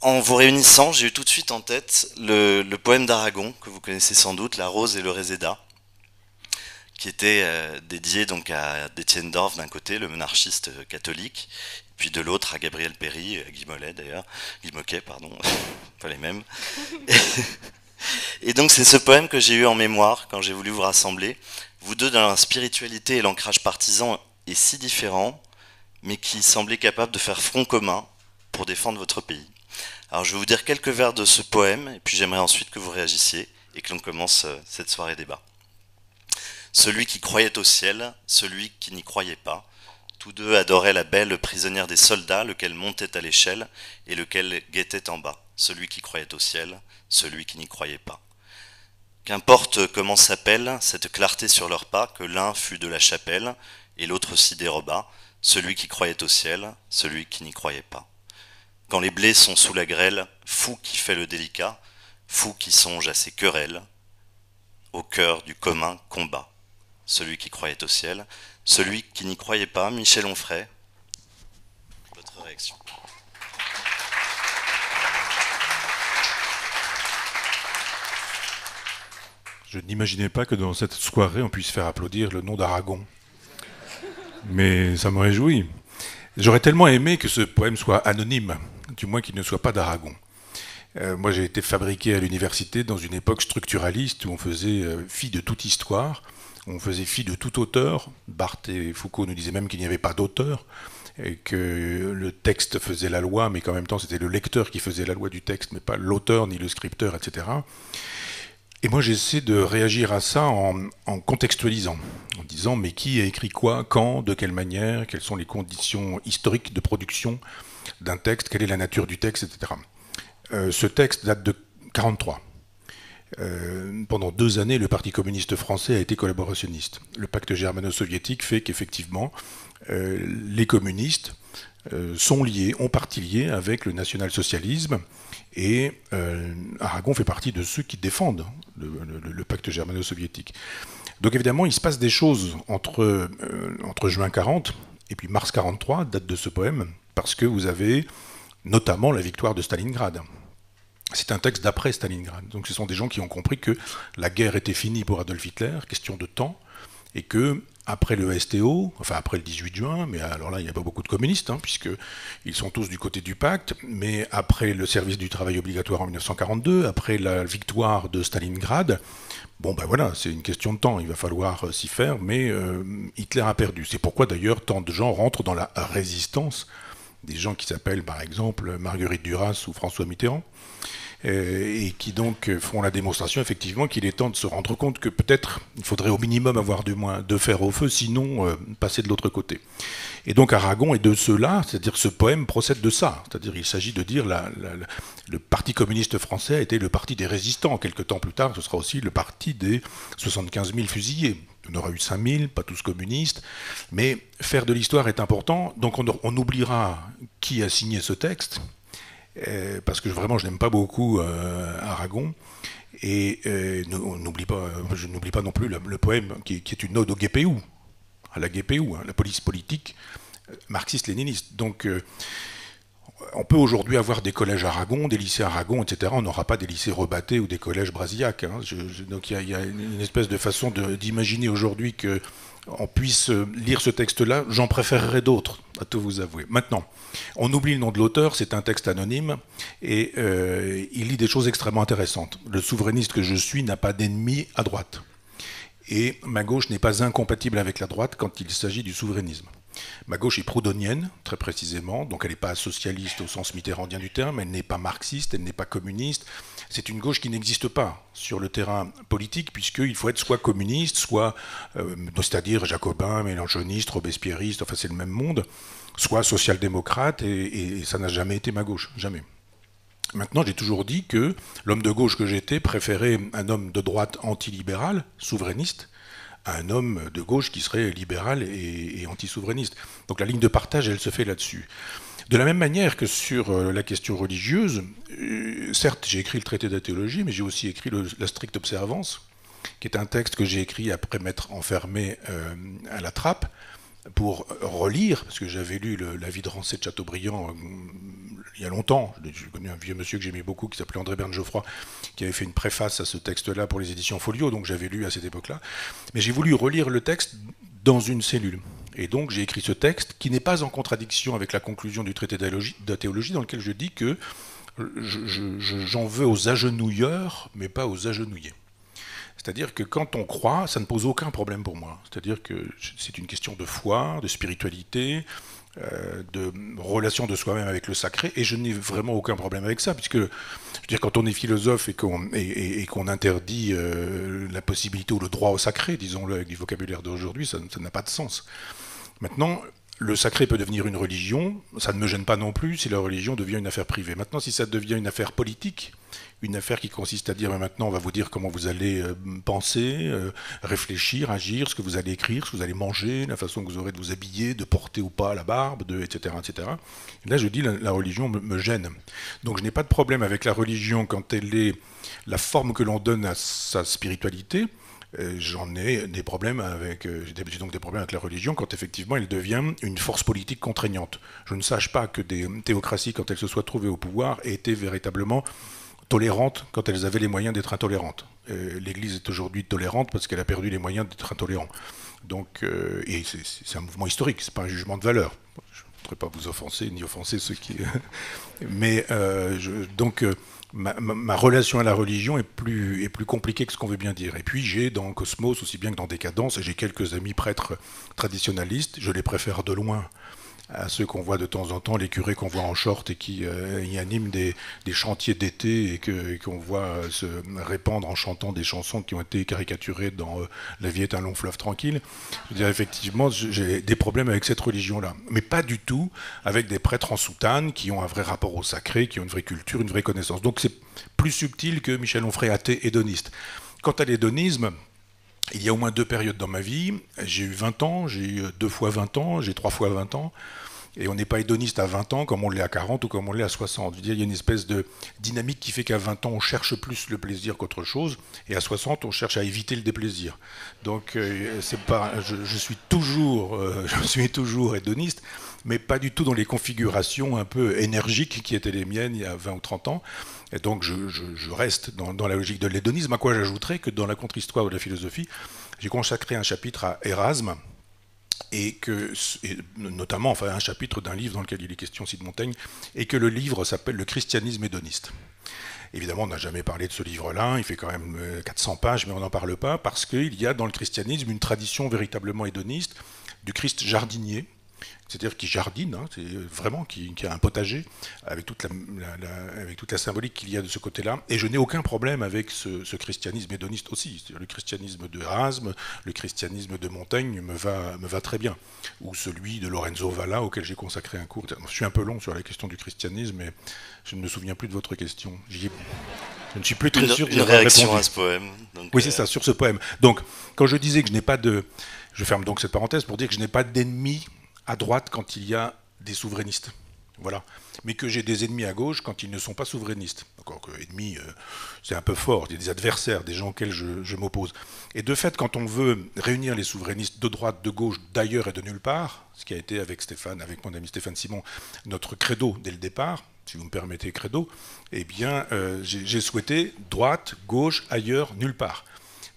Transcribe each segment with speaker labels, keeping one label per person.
Speaker 1: En vous réunissant, j'ai eu tout de suite en tête le, poème d'Aragon, que vous connaissez sans doute, La rose et le réséda, qui était euh, dédié donc à Détienne Dorf d'un côté, le monarchiste catholique, puis de l'autre à Gabriel Péry, Guy Mollet d'ailleurs, Guy Moquet, pardon, pas les mêmes. Et donc c'est ce poème que j'ai eu en mémoire quand j'ai voulu vous rassembler. Vous deux, dans la spiritualité et l'ancrage partisan est si différent, mais qui semblait capable de faire front commun pour défendre votre pays. Alors je vais vous dire quelques vers de ce poème, et puis j'aimerais ensuite que vous réagissiez et que l'on commence euh, cette soirée débat. Celui qui croyait au ciel, celui qui n'y croyait pas, tous deux adoraient la belle prisonnière des soldats, lequel montait à l'échelle et lequel guettait en bas, celui qui croyait au ciel, celui qui n'y croyait pas. Qu'importe comment s'appelle cette clarté sur leurs pas, que l'un fut de la chapelle et l'autre s'y déroba, celui qui croyait au ciel, celui qui n'y croyait pas. Quand les blés sont sous la grêle, fou qui fait le délicat, fou qui songe à ses querelles, au cœur du commun combat, celui qui croyait au ciel, celui qui n'y croyait pas, Michel Onfray. Votre réaction
Speaker 2: Je n'imaginais pas que dans cette soirée, on puisse faire applaudir le nom d'Aragon. Mais ça me réjouit. J'aurais tellement aimé que ce poème soit anonyme, du moins qu'il ne soit pas d'Aragon. Euh, moi, j'ai été fabriqué à l'université dans une époque structuraliste où on faisait euh, fi de toute histoire, on faisait fi de tout auteur. Barthes et Foucault nous disaient même qu'il n'y avait pas d'auteur et que le texte faisait la loi, mais qu'en même temps c'était le lecteur qui faisait la loi du texte, mais pas l'auteur ni le scripteur, etc. Et moi, j'essaie de réagir à ça en, contextualisant, en disant mais qui a écrit quoi, quand, de quelle manière, quelles sont les conditions historiques de production d'un texte, quelle est la nature du texte, etc. Euh, ce texte date de 43. Euh, pendant deux années, le Parti communiste français a été collaborationniste. Le pacte germano-soviétique fait qu'effectivement, euh, les communistes sont liés, ont parti liés avec le national-socialisme, et Aragon fait partie de ceux qui défendent le, pacte germano-soviétique. Donc évidemment, il se passe des choses entre, entre juin 40 et puis mars 43, date de ce poème, parce que vous avez notamment la victoire de Stalingrad. C'est un texte d'après Stalingrad. Donc ce sont des gens qui ont compris que la guerre était finie pour Adolf Hitler, question de temps, et que après le STO, enfin après le 18 juin, mais alors là il n'y a pas beaucoup de communistes, hein, puisqu'ils sont tous du côté du pacte, mais après le service du travail obligatoire en 1942, après la victoire de Stalingrad, bon ben voilà, c'est une question de temps, il va falloir euh, s'y faire, mais euh, Hitler a perdu. C'est pourquoi d'ailleurs tant de gens rentrent dans la résistance, des gens qui s'appellent par exemple Marguerite Duras ou François Mitterrand. Euh, et qui donc font la démonstration effectivement qu'il est temps de se rendre compte que peut-être il faudrait au minimum avoir du moins de fer au feu, sinon euh, passer de l'autre côté. Et donc Aragon est de cela, c'est-à-dire ce poème procède de ça, c'est-à-dire il s'agit de dire la, le Parti communiste français a été le parti des résistants. Quelques temps plus tard, ce sera aussi le parti des 75 000 fusillés. On aura eu 5 000, pas tous communistes, mais faire de l'histoire est important. Donc on, oubliera qui a signé ce texte, euh, parce que vraiment je n'aime pas beaucoup euh, Aragon. Et euh, je n'oublie pas non plus le, poème qui, est une ode au GPU, à la GPU, hein, la police politique marxiste-léniniste. Donc on peut aujourd'hui avoir des collèges Aragon, des lycées Aragon, etc. On n'aura pas des lycées rebattés ou des collèges brasillacs. Hein. donc il y, a une espèce de façon d'imaginer aujourd'hui que on puisse lire ce texte-là, j'en préférerais d'autres, à tout vous avouer. Maintenant, on oublie le nom de l'auteur, c'est un texte anonyme, et euh, il lit des choses extrêmement intéressantes. Le souverainiste que je suis n'a pas d'ennemi à droite. Et ma gauche n'est pas incompatible avec la droite quand il s'agit du souverainisme. Ma gauche est proudhonienne, très précisément, donc elle n'est pas socialiste au sens mitterrandien du terme, elle n'est pas marxiste, elle n'est pas communiste. C'est une gauche qui n'existe pas sur le terrain politique, puisqu'il faut être soit communiste, soit, euh, c'est-à-dire jacobin, mélanchoniste, robespierriste, enfin c'est le même monde, soit social-démocrate, et, ça n'a jamais été ma gauche, jamais. Maintenant, j'ai toujours dit que l'homme de gauche que j'étais préférait un homme de droite antilibéral, souverainiste, à un homme de gauche qui serait libéral et, anti-souverainiste. Donc la ligne de partage, elle se fait là-dessus. De la même manière que sur euh, la question religieuse, euh, certes, j'ai écrit le traité de la théologie, mais j'ai aussi écrit la stricte observance, qui est un texte que j'ai écrit après m'être enfermé euh, à la trappe, pour relire, parce que j'avais lu La vie de Rancé de Chateaubriand il y a longtemps. J'ai connu un vieux monsieur que j'aimais beaucoup qui s'appelait André Berne Geoffroy, qui avait fait une préface à ce texte-là pour les éditions Folio, donc j'avais lu à cette époque-là. Mais j'ai voulu relire le texte dans une cellule. Et donc j'ai écrit ce texte qui n'est pas en contradiction avec la conclusion du traité de théologie dans lequel je dis que j'en veux aux agenouilleurs, mais pas aux agenouillés. C'est-à-dire que quand on croit, ça ne pose aucun problème pour moi. C'est-à-dire que c'est une question de foi, de spiritualité, euh, de relation de soi-même avec le sacré, et je n'ai vraiment aucun problème avec ça, puisque quand on est philosophe et qu'on et, qu'on interdit euh, la possibilité ou le droit au sacré, disons-le avec du vocabulaire d'aujourd'hui, ça n'a pas de sens. Maintenant, le sacré peut devenir une religion, ça ne me gêne pas non plus si la religion devient une affaire privée. Maintenant, si ça devient une affaire politique, une affaire qui consiste à dire mais maintenant on va vous dire comment vous allez euh, penser, euh, réfléchir, agir, ce que vous allez écrire, ce que vous allez manger, la façon que vous aurez de vous habiller, de porter ou pas la barbe, etc., etc. là, je dis la, religion me, gêne. Donc je n'ai pas de problème avec la religion quand elle est la forme que l'on donne à sa spiritualité. Euh, j'en ai des problèmes avec, j'ai donc des problèmes avec la religion quand effectivement elle devient une force politique contraignante. Je ne sache pas que des théocraties, quand elles se soient trouvées au pouvoir, aient été véritablement tolérantes quand elles avaient les moyens d'être intolérantes. Euh, L'Église est aujourd'hui tolérante parce qu'elle a perdu les moyens d'être intolérante. Donc, euh, et c'est un mouvement historique, c'est pas un jugement de valeur. Je ne voudrais pas vous offenser ni offenser ceux qui. Mais euh, je, donc. Ma, ma, relation à la religion est plus, est plus compliquée que ce qu'on veut bien dire. Et puis j'ai dans Cosmos, aussi bien que dans Décadence, j'ai quelques amis prêtres traditionnalistes, je les préfère de loin à ceux qu'on voit de temps en temps, les curés qu'on voit en short et qui euh, y animent des, chantiers d'été et qu'on voit euh, se répandre en chantant des chansons qui ont été caricaturées dans euh, La vie est un long fleuve tranquille. Je veux dire, effectivement, j'ai des problèmes avec cette religion-là. Mais pas du tout avec des prêtres en soutane qui ont un vrai rapport au sacré, qui ont une vraie culture, une vraie connaissance. Donc c'est plus subtil que Michel Onfray, athée hédoniste. Quant à l'hédonisme, il y a au moins deux périodes dans ma vie. J'ai eu 20 ans, j'ai eu deux fois 20 ans, j'ai trois fois 20 ans. Et on n'est pas hédoniste à 20 ans comme on l'est à 40 ou comme on l'est à 60. Je veux dire, il y a une espèce de dynamique qui fait qu'à 20 ans, on cherche plus le plaisir qu'autre chose, et à 60, on cherche à éviter le déplaisir. Donc, euh, pas, je, suis toujours, euh, je suis toujours hédoniste, mais pas du tout dans les configurations un peu énergiques qui étaient les miennes il y a 20 ou 30 ans. Et donc, je, reste dans, la logique de l'hédonisme, à quoi j'ajouterais que dans la contre-histoire de la philosophie, j'ai consacré un chapitre à Erasme, et que, notamment, enfin, un chapitre d'un livre dans lequel il est question de Montaigne, et que le livre s'appelle Le christianisme hédoniste. Évidemment, on n'a jamais parlé de ce livre-là, il fait quand même 400 euh, pages, mais on n'en parle pas, parce qu'il y a dans le christianisme une tradition véritablement hédoniste du Christ jardinier, c'est-à-dire qui jardine, hein, c'est vraiment qui, a un potager, avec toute la, avec toute la symbolique qu'il y a de ce côté-là. Et je n'ai aucun problème avec ce, christianisme hédoniste aussi. Le christianisme de Erasme, le christianisme de Montaigne me va, me va très bien. Ou celui de Lorenzo Valla, auquel j'ai consacré un cours. Je suis un peu long sur la question du christianisme, mais je ne me souviens plus de votre question. Je ne suis plus très sûr
Speaker 1: de Une réaction à ce poème.
Speaker 2: oui, c'est euh, ça, sur ce poème. Donc, quand je disais que je n'ai pas de... Je ferme donc cette parenthèse pour dire que je n'ai pas d'ennemi à droite quand il y a des souverainistes. Voilà. Mais que j'ai des ennemis à gauche quand ils ne sont pas souverainistes. Encore que ennemis, euh, c'est un peu fort. Il y a des adversaires, des gens auxquels je, m'oppose. Et de fait, quand on veut réunir les souverainistes de droite, de gauche, d'ailleurs et de nulle part, ce qui a été avec Stéphane, avec mon ami Stéphane Simon, notre credo dès le départ, si vous me permettez credo, eh bien, euh, j'ai souhaité droite, gauche, ailleurs, nulle part.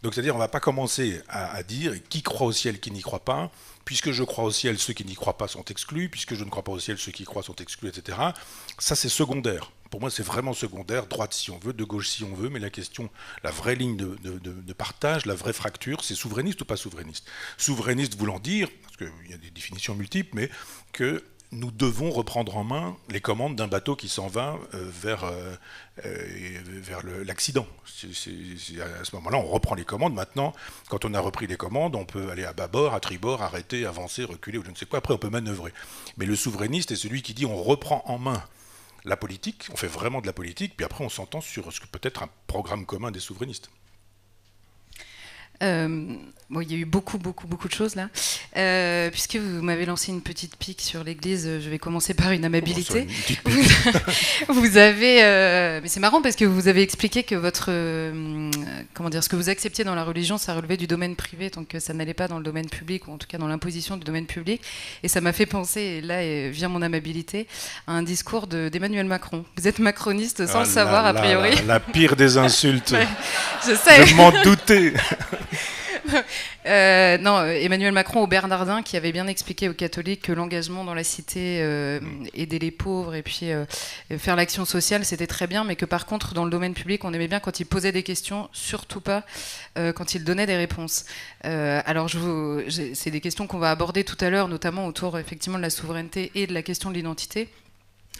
Speaker 2: Donc c'est-à-dire on ne va pas commencer à, dire qui croit au ciel, qui n'y croit pas, puisque je crois au ciel, ceux qui n'y croient pas sont exclus, puisque je ne crois pas au ciel, ceux qui croient sont exclus, etc. Ça c'est secondaire. Pour moi c'est vraiment secondaire, droite si on veut, de gauche si on veut, mais la question, la vraie ligne de, de partage, la vraie fracture, c'est souverainiste ou pas souverainiste? Souverainiste voulant dire, parce qu'il y a des définitions multiples, mais que nous devons reprendre en main les commandes d'un bateau qui s'en va euh, vers, euh, euh, l'accident. À ce moment-là, on reprend les commandes. Maintenant, quand on a repris les commandes, on peut aller à bâbord, à tribord, arrêter, avancer, reculer ou je ne sais quoi. Après, on peut manœuvrer. Mais le souverainiste est celui qui dit on reprend en main la politique, on fait vraiment de la politique, puis après on s'entend sur ce que peut être un programme commun des souverainistes.
Speaker 3: Bon, il y a eu beaucoup, beaucoup, beaucoup de choses là. Euh, puisque vous m'avez lancé une petite pique sur l'Église, je vais commencer par une amabilité. vous avez, euh, mais c'est marrant parce que vous avez expliqué que votre, euh, comment dire, ce que vous acceptiez dans la religion, ça relevait du domaine privé, donc ça n'allait pas dans le domaine public ou en tout cas dans l'imposition du domaine public. Et ça m'a fait penser, et là vient mon amabilité, à un discours d'Emmanuel Macron. Vous êtes macroniste sans le ah savoir a priori.
Speaker 2: La, pire des insultes. je sais. Je m'en doutais.
Speaker 3: Euh, non, euh, Emmanuel Macron au Bernardin qui avait bien expliqué aux catholiques que l'engagement dans la cité, euh, aider les pauvres et puis faire l'action sociale, c'était très bien, mais que par contre, dans le domaine public, on aimait bien quand il posait des questions, surtout pas quand il donnait des réponses. alors, c'est des questions qu'on va aborder tout à l'heure, notamment autour effectivement de la souveraineté et de la question de l'identité.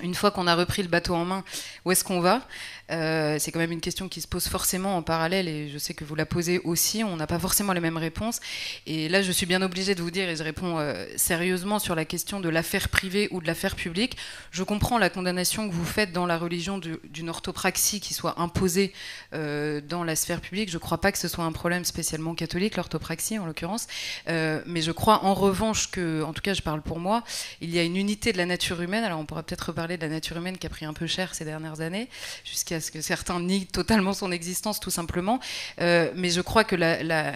Speaker 3: Une fois qu'on a repris le bateau en main, où est-ce qu'on va? Euh, c'est quand même une question qui se pose forcément en parallèle et je sais que vous la posez aussi. On n'a pas forcément les mêmes réponses. Et là, je suis bien obligée de vous dire, et je réponds euh, sérieusement sur la question de l'affaire privée ou de l'affaire publique. Je comprends la condamnation que vous faites dans la religion d'une orthopraxie qui soit imposée euh, dans la sphère publique. Je ne crois pas que ce soit un problème spécialement catholique, l'orthopraxie en l'occurrence. mais je crois en revanche que, en tout cas, je parle pour moi, il y a une unité de la nature humaine. Alors, on pourra peut-être reparler de la nature humaine qui a pris un peu cher ces dernières années, jusqu'à parce que certains nient totalement son existence tout simplement. Euh, mais je crois que la,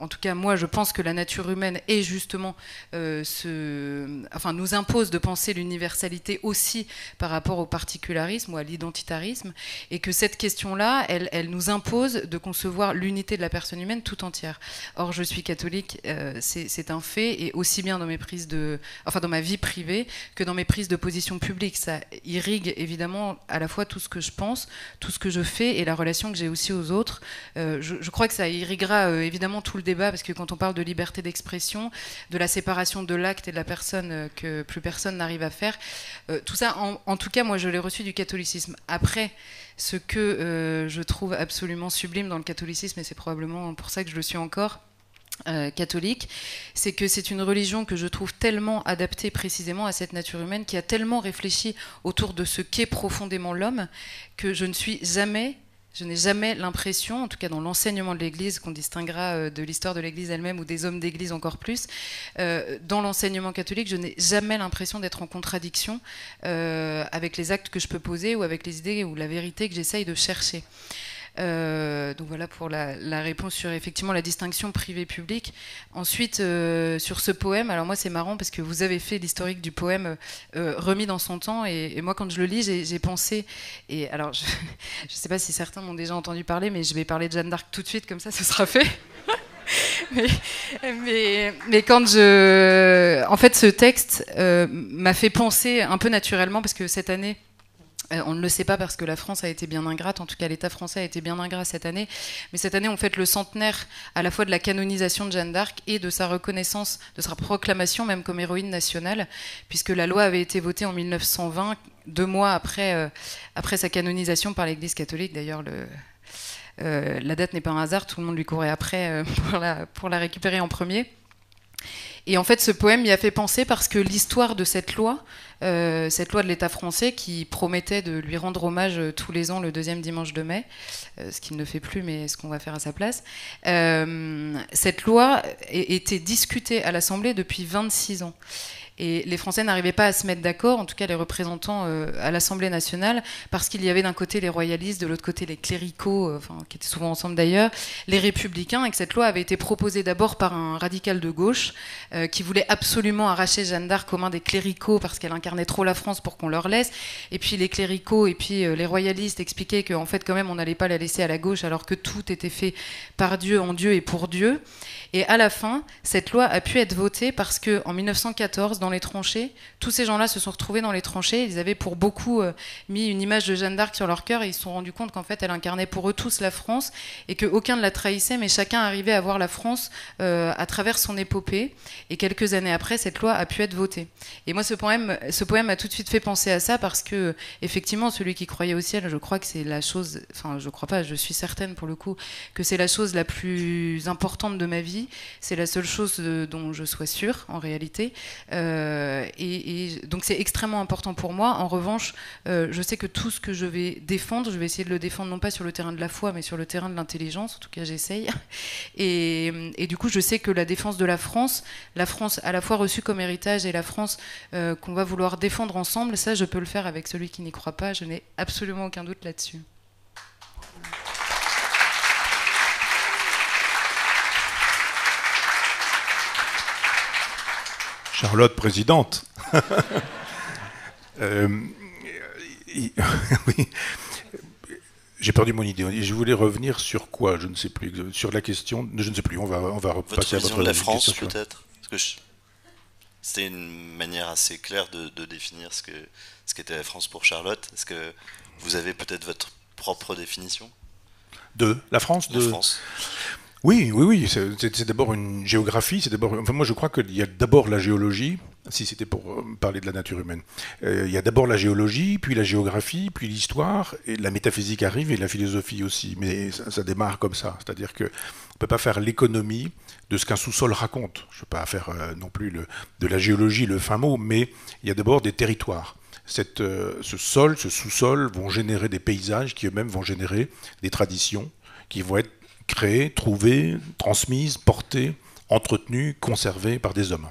Speaker 3: en tout cas, moi, je pense que la nature humaine est justement euh, enfin, nous impose de penser l'universalité aussi par rapport au particularisme ou à l'identitarisme, et que cette question-là, elle, elle, nous impose de concevoir l'unité de la personne humaine tout entière. Or, je suis catholique, euh, c'est un fait, et aussi bien dans mes prises de, enfin, dans ma vie privée que dans mes prises de position publique, ça irrigue évidemment à la fois tout ce que je pense, tout ce que je fais, et la relation que j'ai aussi aux autres. Euh, je, je, crois que ça irriguera évidemment tout le débat, parce que quand on parle de liberté d'expression, de la séparation de l'acte et de la personne euh, que plus personne n'arrive à faire, euh, tout ça, en, tout cas, moi, je l'ai reçu du catholicisme. Après, ce que euh, je trouve absolument sublime dans le catholicisme, et c'est probablement pour ça que je le suis encore, catholique, c'est que c'est une religion que je trouve tellement adaptée précisément à cette nature humaine, qui a tellement réfléchi autour de ce qu'est profondément l'homme, que je ne suis jamais je n'ai jamais l'impression, en tout cas dans l'enseignement de l'Église, qu'on distinguera euh, de l'histoire de l'Église elle-même ou des hommes d'Église encore plus, euh, dans l'enseignement catholique, je n'ai jamais l'impression d'être en contradiction euh, avec les actes que je peux poser ou avec les idées ou la vérité que j'essaye de chercher. Euh, donc voilà pour la, réponse sur effectivement la distinction privé-public. Ensuite, euh, sur ce poème, alors moi c'est marrant parce que vous avez fait l'historique du poème euh, remis dans son temps et, moi quand je le lis, j'ai pensé, et alors je ne sais pas si certains m'ont déjà entendu parler, mais je vais parler de Jeanne d'Arc tout de suite, comme ça ce sera fait. mais, mais, quand je. En fait, ce texte m'a fait penser un peu naturellement, parce que cette année, on ne le sait pas parce que la France a été bien ingrate, en tout cas l'État français a été bien ingrat cette année, mais cette année on fête le centenaire à la fois de la canonisation de Jeanne d'Arc et de sa reconnaissance, de sa proclamation même comme héroïne nationale, puisque la loi avait été votée en 1920, deux mois après, euh, après sa canonisation par l'Église catholique. D'ailleurs, euh, la date n'est pas un hasard, tout le monde lui courait après pour la récupérer en premier. Et en fait, ce poème y a fait penser parce que l'histoire de cette loi, euh, cette loi de l'État français qui promettait de lui rendre hommage euh, tous les ans le deuxième dimanche de mai, euh, ce qu'il ne fait plus, mais ce qu'on va faire à sa place, cette loi était discutée à l'Assemblée depuis 26 ans. Et les Français n'arrivaient pas à se mettre d'accord, en tout cas les représentants euh, à l'Assemblée nationale, parce qu'il y avait d'un côté les royalistes, de l'autre côté les cléricaux, euh, qui étaient souvent ensemble d'ailleurs, les républicains, et que cette loi avait été proposée d'abord par un radical de gauche euh, qui voulait absolument arracher Jeanne d'Arc aux mains des cléricaux parce qu'elle incarnait trop la France pour qu'on leur laisse. Et puis les cléricaux et puis les royalistes expliquaient qu'en fait quand même on n'allait pas la laisser à la gauche alors que tout était fait par Dieu, en Dieu et pour Dieu. Et à la fin, cette loi a pu être votée parce que en 1914, dans les tranchées, tous ces gens-là se sont retrouvés dans les tranchées. Ils avaient pour beaucoup euh, mis une image de Jeanne d'Arc sur leur cœur et ils se sont rendus compte qu'en fait, elle incarnait pour eux tous la France et qu'aucun ne la trahissait, mais chacun arrivait à voir la France euh, à travers son épopée. Et quelques années après, cette loi a pu être votée. Et moi, ce poème, ce poème a tout de suite fait penser à ça parce que, effectivement, celui qui croyait au ciel, je crois que c'est la chose, enfin, je crois pas, je suis certaine pour le coup, que c'est la chose la plus importante de ma vie c'est la seule chose dont je sois sûre, en réalité. Euh, Euh, et, donc c'est extrêmement important pour moi. En revanche, euh, je sais que tout ce que je vais défendre, je vais essayer de le défendre non pas sur le terrain de la foi, mais sur le terrain de l'intelligence. En tout cas, j'essaye. Et, du coup, je sais que la défense de la France, la France à la fois reçue comme héritage et la France euh, qu'on va vouloir défendre ensemble, ça, je peux le faire avec celui qui n'y croit pas. Je n'ai absolument aucun doute là-dessus.
Speaker 2: Charlotte présidente. Euh, oui. J'ai perdu mon idée. Je voulais revenir sur quoi? Je ne sais plus. Sur la question. Je ne sais plus. On va, on va repasser
Speaker 1: votre à votre de la France, peut-être? c'était une manière assez claire de, définir ce que ce qu'était la France pour Charlotte. Est-ce que vous avez peut-être votre propre définition?
Speaker 2: De la France.
Speaker 1: De, France.
Speaker 2: Oui, oui, oui. C'est d'abord une géographie. C'est d'abord. Enfin, moi, je crois qu'il y a d'abord la géologie. Si c'était pour euh, parler de la nature humaine, euh, il y a d'abord la géologie, puis la géographie, puis l'histoire, et la métaphysique arrive et la philosophie aussi. Mais ça, démarre comme ça. C'est-à-dire que on peut pas faire l'économie de ce qu'un sous-sol raconte. Je ne peux pas faire euh, non plus de la géologie le fin mot, mais il y a d'abord des territoires. Ce sol, ce sous-sol vont générer des paysages qui eux-mêmes vont générer des traditions qui vont être créées, trouvées, transmises, portées, entretenues, conservées par des hommes.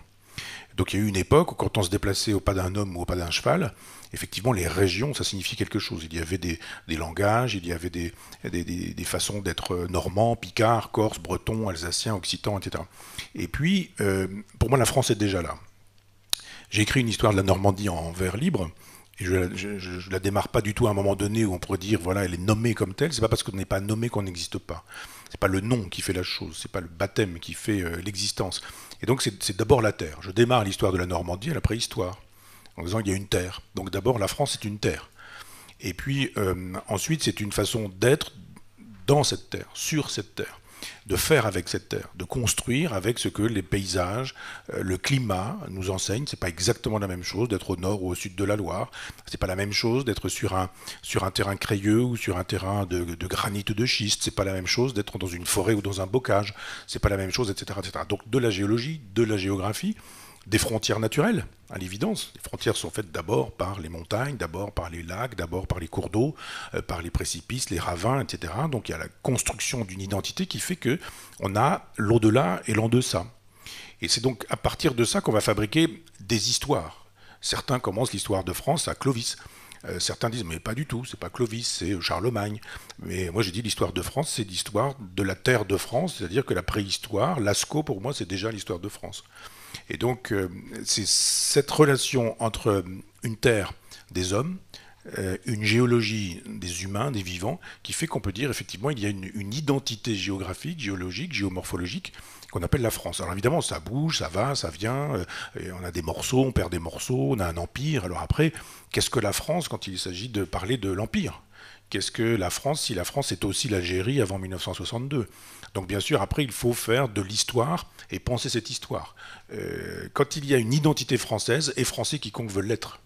Speaker 2: Donc il y a eu une époque où quand on se déplaçait au pas d'un homme ou au pas d'un cheval, effectivement les régions, ça signifiait quelque chose. Il y avait des, langages, il y avait des, des, façons d'être normand, picard, corse, breton, alsacien, occitan, etc. Et puis, euh, pour moi, la France est déjà là. J'ai écrit une histoire de la Normandie en vers libre, et je, ne la démarre pas du tout à un moment donné où on pourrait dire voilà elle est nommée comme telle. C'est pas parce qu'on n'est pas nommé qu'on n'existe pas. C'est pas le nom qui fait la chose. C'est pas le baptême qui fait euh, l'existence. Et donc c'est d'abord la terre. Je démarre l'histoire de la Normandie à la préhistoire en disant il y a une terre. Donc d'abord la France est une terre. Et puis euh, ensuite c'est une façon d'être dans cette terre, sur cette terre de faire avec cette terre, de construire avec ce que les paysages, euh, le climat nous enseignent. C'est pas exactement la même chose d'être au nord ou au sud de la Loire. C'est pas la même chose d'être sur un, sur un terrain crayeux ou sur un terrain de, de granit ou de schiste. C'est pas la même chose d'être dans une forêt ou dans un bocage. C'est pas la même chose, etc., etc. Donc de la géologie, de la géographie, des frontières naturelles, à l'évidence. Les frontières sont faites d'abord par les montagnes, d'abord par les lacs, d'abord par les cours d'eau, euh, par les précipices, les ravins, etc. Donc il y a la construction d'une identité qui fait que on a l'au-delà et l'en-deçà. Et c'est donc à partir de ça qu'on va fabriquer des histoires. Certains commencent l'histoire de France à Clovis. Euh, certains disent mais pas du tout, c'est pas Clovis, c'est Charlemagne. Mais moi j'ai dit l'histoire de France, c'est l'histoire de la terre de France, c'est-à-dire que la préhistoire, Lascaux pour moi c'est déjà l'histoire de France. Et donc, euh, c'est cette relation entre une terre des hommes, euh, une géologie des humains, des vivants, qui fait qu'on peut dire effectivement il y a une, identité géographique, géologique, géomorphologique qu'on appelle la France. Alors évidemment, ça bouge, ça va, ça vient, euh, on a des morceaux, on perd des morceaux, on a un empire. Alors après, qu'est-ce que la France quand il s'agit de parler de l'empire? Qu'est-ce que la France si la France est aussi l'Algérie avant 1962 Donc bien sûr, après, il faut faire de l'histoire et penser cette histoire. Euh, quand il y a une identité française, et français quiconque veut l'être,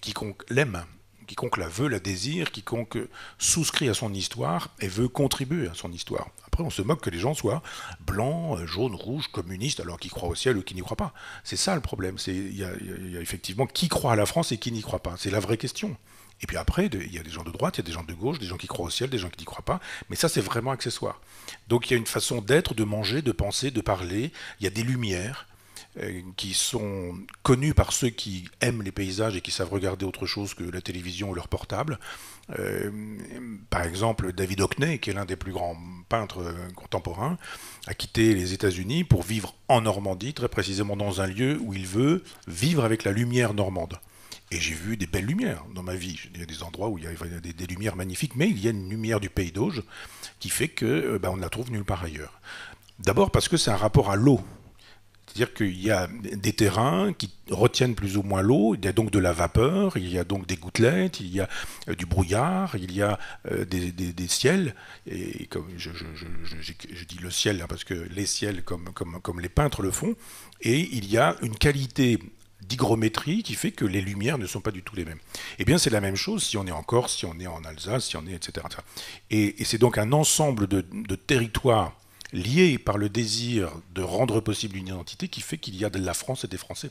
Speaker 2: quiconque l'aime, quiconque la veut, la désire, quiconque souscrit à son histoire et veut contribuer à son histoire. Après, on se moque que les gens soient blancs, jaunes, rouges, communistes, alors qu'ils croient au ciel ou qui n'y croient pas. C'est ça le problème. Il y, a effectivement qui croit à la France et qui n'y croit pas. C'est la vraie question. Et puis après, il y a des gens de droite, il y a des gens de gauche, des gens qui croient au ciel, des gens qui n'y croient pas. Mais ça, c'est vraiment accessoire. Donc il y a une façon d'être, de manger, de penser, de parler. Il y a des lumières euh, qui sont connues par ceux qui aiment les paysages et qui savent regarder autre chose que la télévision ou leur portable. Euh, par exemple, David Hockney, qui est l'un des plus grands peintres euh, contemporains, a quitté les États-Unis pour vivre en Normandie, très précisément dans un lieu où il veut vivre avec la lumière normande. Et j'ai vu des belles lumières dans ma vie. Il y a des endroits où il y a des, lumières magnifiques, mais il y a une lumière du pays d'Auge qui fait que euh, ben, on ne la trouve nulle part ailleurs. D'abord parce que c'est un rapport à l'eau. C'est-à-dire qu'il y a des terrains qui retiennent plus ou moins l'eau, il y a donc de la vapeur, il y a donc des gouttelettes, il y a euh, du brouillard, il y a euh, des, ciels, et comme je, dis le ciel hein, parce que les ciels comme, comme, comme les peintres le font, et il y a une qualité d'hygrométrie qui fait que les lumières ne sont pas du tout les mêmes. Eh bien, c'est la même chose si on est en Corse, si on est en Alsace, si on est, etc. Et, c'est donc un ensemble de, territoires liés par le désir de rendre possible une identité qui fait qu'il y a de la France et des Français.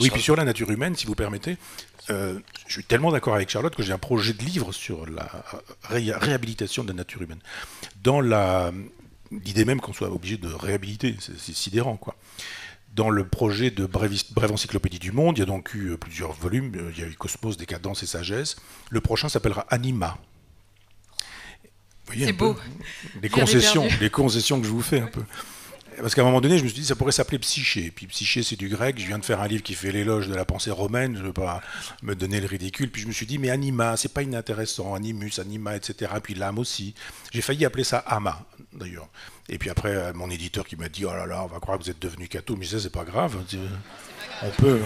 Speaker 2: Oui, puis sur la nature humaine, si vous permettez, euh, je suis tellement d'accord avec Charlotte que j'ai un projet de livre sur la réhabilitation de la nature humaine. Dans l'idée même qu'on soit obligé de réhabiliter, c'est sidérant, quoi. Dans le projet de brève, encyclopédie du monde, il y a donc eu plusieurs volumes. Il y a eu Cosmos, Décadence et Sagesse. Le prochain s'appellera Anima.
Speaker 3: C'est beau.
Speaker 2: Les concessions, les concessions que je vous fais un peu. Parce qu'à un moment donné, je me suis dit, ça pourrait s'appeler Psyché. Puis Psyché, c'est du grec. Je viens de faire un livre qui fait l'éloge de la pensée romaine. Je ne veux pas me donner le ridicule. Puis je me suis dit, mais anima, c'est pas inintéressant. Animus, anima, etc. Puis l'âme aussi. J'ai failli appeler ça ama, d'ailleurs. Et puis après, euh, mon éditeur qui m'a dit, oh là là, on va croire que vous êtes devenu catho. Mais ça, c'est pas grave. On peut,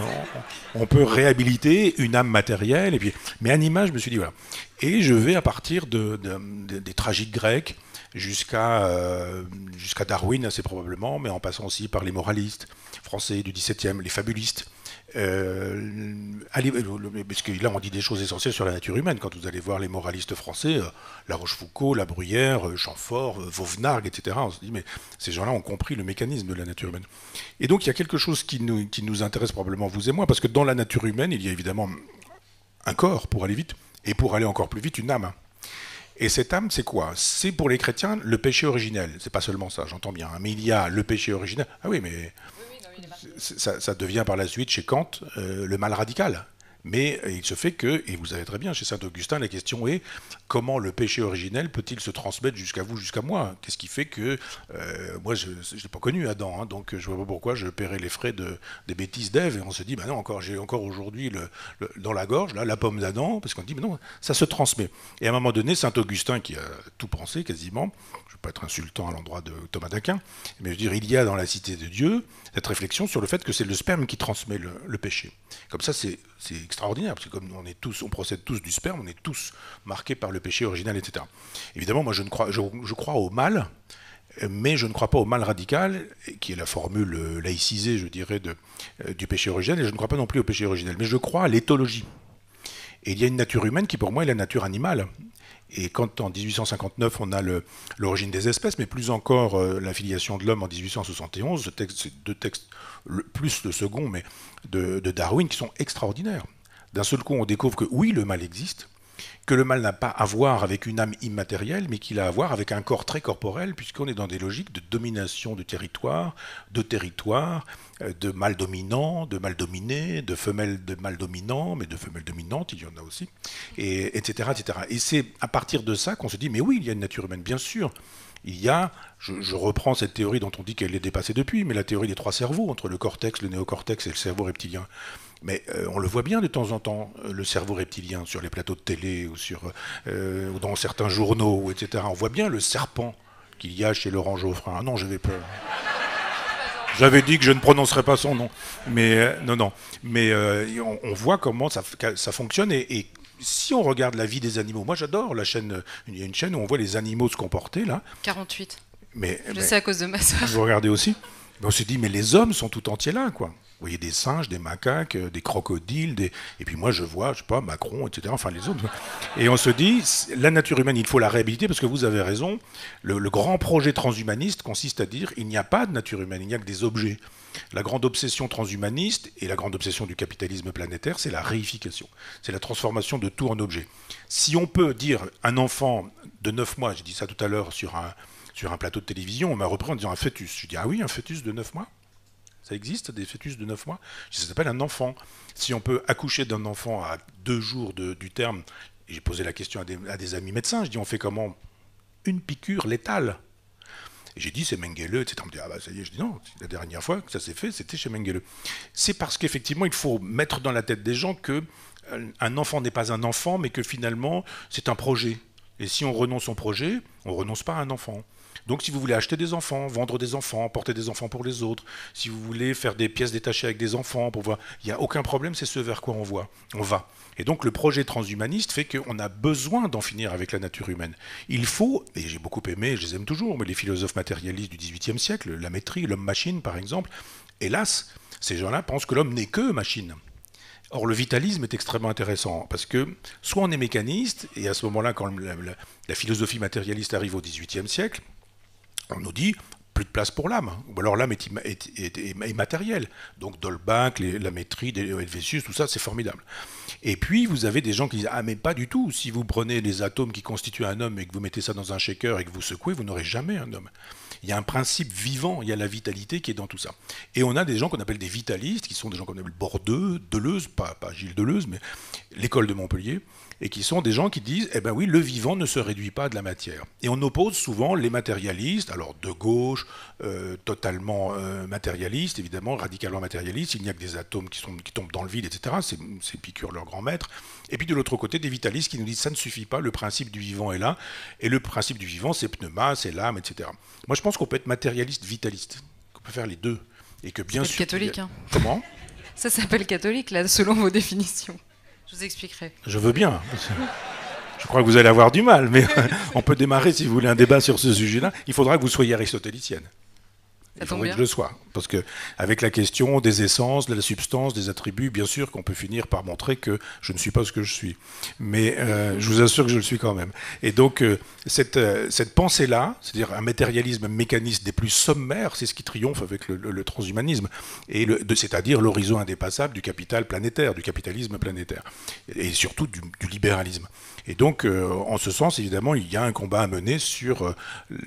Speaker 2: on, peut réhabiliter une âme matérielle. Et puis, mais anima, je me suis dit, voilà. Et je vais à partir de, des tragiques grecs jusqu'à euh, jusqu'à Darwin assez probablement, mais en passant aussi par les moralistes français du XVIIe, les fabulistes. Euh, allez, parce que là on dit des choses essentielles sur la nature humaine. Quand vous allez voir les moralistes français, euh, La Rochefoucauld, La Bruyère, euh, Chamfort, Vauvenargues, etc., on se dit mais ces gens-là ont compris le mécanisme de la nature humaine. Et donc il y a quelque chose qui nous, qui nous intéresse probablement vous et moi, parce que dans la nature humaine, il y a évidemment un corps pour aller vite, et pour aller encore plus vite, une âme. Et cette âme, c'est quoi? C'est pour les chrétiens le péché originel. C'est pas seulement ça, j'entends bien. Hein, mais il y a le péché originel. Ah oui, mais ça, devient par la suite chez Kant euh, le mal radical. Mais euh, il se fait que, et vous savez très bien, chez saint Augustin, la question est comment le péché originel peut-il se transmettre jusqu'à vous, jusqu'à moi? Qu'est-ce qui fait que euh, moi, je n'ai pas connu Adam, hein, donc je vois pas pourquoi je paierais les frais de, des bêtises d'Ève. Et on se dit, bah non, encore, j'ai encore aujourd'hui dans la gorge la pomme d'Adam, parce qu'on dit, mais non, ça se transmet. Et à un moment donné, saint Augustin, qui a tout pensé quasiment, ne pas être insultant à l'endroit de Thomas d'Aquin, mais je veux dire, il y a dans la cité de Dieu cette réflexion sur le fait que c'est le sperme qui transmet le, péché. Comme ça, c'est extraordinaire, parce que comme on est tous, on procède tous du sperme, on est tous marqués par le péché original, etc. Évidemment, moi, je, crois, au mal, mais je ne crois pas au mal radical, qui est la formule laïcisée, je dirais, euh, du péché originel, et je ne crois pas non plus au péché originel, mais je crois à l'éthologie. Et il y a une nature humaine qui, pour moi, est la nature animale. Et quand en 1859 on a l'origine des espèces, mais plus encore euh, la filiation de l'homme en 1871, ce texte, c'est deux textes, plus le second, mais de, Darwin, qui sont extraordinaires. D'un seul coup, on découvre que oui, le mal existe, que le mal n'a pas à voir avec une âme immatérielle, mais qu'il a à voir avec un corps très corporel, puisqu'on est dans des logiques de domination du territoire, de territoire, euh, de mal dominant, de mal dominé, de femelles de mal dominant, mais de femelles dominantes, il y en a aussi, et, etc. etc. Et c'est à partir de ça qu'on se dit, mais oui, il y a une nature humaine, bien sûr. Il y a, je reprends cette théorie dont on dit qu'elle est dépassée depuis, mais la théorie des trois cerveaux, entre le cortex, le néocortex et le cerveau reptilien. Mais euh, on le voit bien de temps en temps, euh, le cerveau reptilien sur les plateaux de télé ou, sur, euh, ou dans certains journaux, etc. On voit bien le serpent qu'il y a chez Laurent Geoffrin. Ah non, j'avais peur. J'avais dit que je ne prononcerais pas son nom. Mais non, non. Mais on, voit comment ça, ça fonctionne. Et, si on regarde la vie des animaux, moi j'adore la chaîne. Il y a une chaîne où on voit les animaux se comporter là.
Speaker 3: 48.
Speaker 2: Mais,
Speaker 3: je sais à cause de ma soeur.
Speaker 2: Vous regardez aussi On se dit, mais les hommes sont tout entiers là, quoi. Vous voyez des singes, des macaques, euh, des crocodiles, et puis moi je vois, je sais pas, Macron, etc. Enfin les autres. Et on se dit, la nature humaine, il faut la réhabiliter parce que vous avez raison. Le, grand projet transhumaniste consiste à dire, il n'y a pas de nature humaine, il n'y a que des objets. La grande obsession transhumaniste et la grande obsession du capitalisme planétaire, c'est la réification. C'est la transformation de tout en objet. Si on peut dire un enfant de 9 mois, j'ai dit ça tout à l'heure sur un, sur un plateau de télévision, on m'a repris en disant un fœtus. Je dis ah oui, un fœtus de 9 mois? Ça existe, des fœtus de 9 mois? Ça s'appelle un enfant. Si on peut accoucher d'un enfant à deux jours du terme, j'ai posé la question à des, amis médecins, je dis on fait comment? Une piqûre létale. J'ai dit c'est Mengele, etc. On me dit ah bah ça y est, je dis non, la dernière fois que ça s'est fait, c'était chez Mengele. C'est parce qu'effectivement, il faut mettre dans la tête des gens que euh, un enfant n'est pas un enfant, mais que finalement, c'est un projet. Et si on renonce au projet, on renonce pas à un enfant. Donc si vous voulez acheter des enfants, vendre des enfants, porter des enfants pour les autres, si vous voulez faire des pièces détachées avec des enfants, pour voir, il n'y a aucun problème, c'est ce vers quoi on, voit, on va. Et donc le projet transhumaniste fait qu'on a besoin d'en finir avec la nature humaine. Il faut, et j'ai beaucoup aimé, je les aime toujours, mais les philosophes matérialistes du XVIIIe siècle, la maîtrise, l'homme-machine par exemple, hélas, ces gens-là pensent que l'homme n'est que machine. Or, le vitalisme est extrêmement intéressant parce que soit on est mécaniste, et à ce moment-là, quand la, la philosophie matérialiste arrive au XVIIIe siècle, on nous dit plus de place pour l'âme. Ou alors l'âme est, immatérielle. Donc Dolbach, la maîtrise, Helvétius, tout ça, c'est formidable. Et puis, vous avez des gens qui disent Ah, mais pas du tout. Si vous prenez les atomes qui constituent un homme et que vous mettez ça dans un shaker et que vous secouez, vous n'aurez jamais un homme. Il y a un principe vivant, il y a la vitalité qui est dans tout ça. Et on a des gens qu'on appelle des vitalistes, qui sont des gens qu'on appelle Bordeaux, Deleuze, pas, pas Gilles Deleuze, mais l'école de Montpellier, et qui sont des gens qui disent Eh ben oui, le vivant ne se réduit pas à de la matière. Et on oppose souvent les matérialistes, alors de gauche, euh, totalement euh, matérialistes, évidemment, radicalement matérialistes, il n'y a que des atomes qui, sont, qui tombent dans le vide, etc. C'est Picure, leur grand maître. Et puis de l'autre côté, des vitalistes qui nous disent Ça ne suffit pas, le principe du vivant est là, et le principe du vivant, c'est pneuma, c'est l'âme, etc. Moi, je pense qu'on peut être matérialiste, vitaliste, qu'on peut faire les deux. Et que bien sûr.
Speaker 3: catholique, hein.
Speaker 2: Comment?
Speaker 3: Ça s'appelle catholique, là, selon vos définitions. Je vous expliquerai.
Speaker 2: Je veux bien. Je crois que vous allez avoir du mal, mais on peut démarrer, si vous voulez, un débat sur ce sujet-là. Il faudra que vous soyez aristotélicienne. Il faudrait que je le sois. Parce que, avec la question des essences, de la substance, des attributs, bien sûr qu'on peut finir par montrer que je ne suis pas ce que je suis. Mais euh, je vous assure que je le suis quand même. Et donc, euh, cette, euh, cette pensée-là, c'est-à-dire un matérialisme mécaniste des plus sommaires, c'est ce qui triomphe avec le, transhumanisme. Et c'est-à-dire l'horizon indépassable du capital planétaire, du capitalisme planétaire. Et surtout du libéralisme. Et donc, euh, en ce sens, évidemment, il y a un combat à mener sur, euh,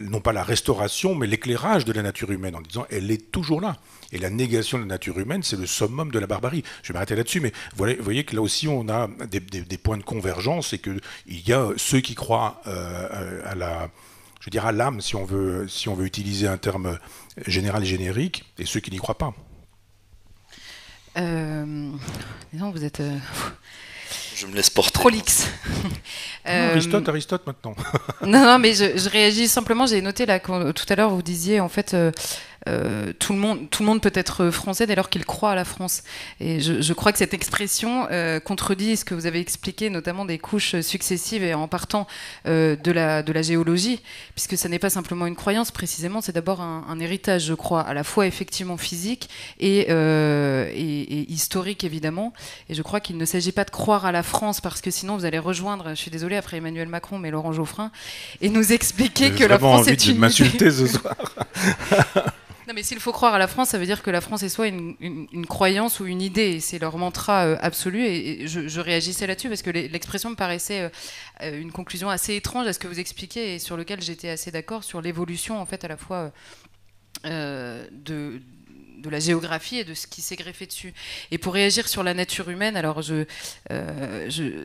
Speaker 2: non pas la restauration, mais l'éclairage de la nature humaine, en disant elle est toujours là. Et la négation de la nature humaine, c'est le summum de la barbarie. Je vais m'arrêter là-dessus, mais vous voyez, que là aussi, on a des, points de convergence, et qu'il y a ceux qui croient euh, à la je dire à l'âme, si on veut, si on veut utiliser un terme général et générique, et ceux qui n'y croient pas.
Speaker 3: vous êtes.
Speaker 1: Je me laisse porter.
Speaker 3: Prolixe.
Speaker 2: Euh, Aristote, Aristote maintenant.
Speaker 3: non, non, mais je, réagis simplement. J'ai noté là, tout à l'heure, vous disiez en fait. Euh, euh, tout, le monde, tout le monde peut être français dès lors qu'il croit à la France. Et je, crois que cette expression euh, contredit ce que vous avez expliqué, notamment des couches successives et en partant euh, de, la, de la géologie, puisque ce n'est pas simplement une croyance, précisément, c'est d'abord un, héritage, je crois, à la fois effectivement physique et, et, historique, évidemment. Et je crois qu'il ne s'agit pas de croire à la France, parce que sinon vous allez rejoindre, je suis désolée, après Emmanuel Macron, mais Laurent Geoffrin, et nous expliquer que la France est une...
Speaker 2: m'insulter ce soir.
Speaker 3: Non, mais s'il faut croire à la France, ça veut dire que la France est soit une, une, croyance ou une idée. C'est leur mantra euh, absolu. Et, je, réagissais là-dessus parce que l'expression me paraissait euh, une conclusion assez étrange à ce que vous expliquez et sur lequel j'étais assez d'accord sur l'évolution, en fait, à la fois euh, de, de la géographie et de ce qui s'est greffé dessus. Et pour réagir sur la nature humaine, alors je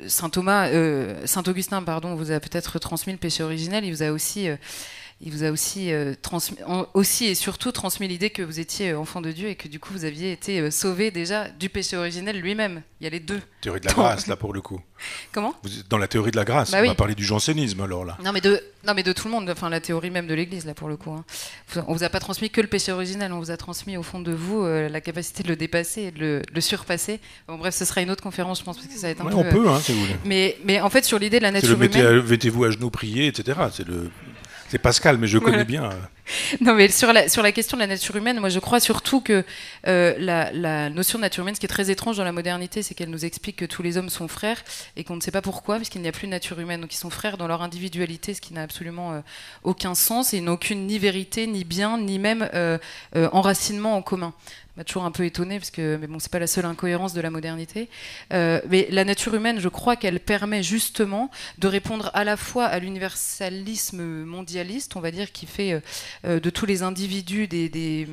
Speaker 3: Saint Thomas, Saint Augustin, pardon, vous a peut-être transmis le péché originel. Il vous a aussi il vous a aussi, euh, transmis, aussi et surtout transmis l'idée que vous étiez euh, enfant de Dieu et que du coup vous aviez été euh, sauvé déjà du péché originel lui-même. Il y a les deux.
Speaker 2: Théorie de la grâce, là pour le coup.
Speaker 3: Comment?
Speaker 2: Vous êtes Dans la théorie de la grâce, bah on va parler du jansénisme alors là.
Speaker 3: Non mais, de, non mais de tout le monde, enfin la théorie même de l'Église là pour le coup. Hein. On vous a pas transmis que le péché originel, on vous a transmis au fond de vous la capacité de le dépasser et de le, surpasser. Bon, bref, ce sera une autre conférence je pense parce que ça va être un peu...
Speaker 2: On peut, hein, si vous voulez.
Speaker 3: Mais, mais en fait sur l'idée de la nature humaine...
Speaker 2: Mettez-vous à genoux, prier, etc. C'est le c'est Pascal, mais je connais bien. Euh.
Speaker 3: Non, mais sur la, sur la question de la nature humaine, moi je crois surtout que euh, la, notion de nature humaine, ce qui est très étrange dans la modernité, c'est qu'elle nous explique que tous les hommes sont frères et qu'on ne sait pas pourquoi, puisqu'il n'y a plus de nature humaine. Donc ils sont frères dans leur individualité, ce qui n'a absolument euh, aucun sens et ils n'ont aucune ni vérité, ni bien, ni même enracinement en commun toujours un peu étonné parce que mais bon c'est pas la seule incohérence de la modernité. Euh, mais la nature humaine je crois qu'elle permet justement de répondre à la fois à l'universalisme mondialiste on va dire qui fait euh, euh, de tous les individus des,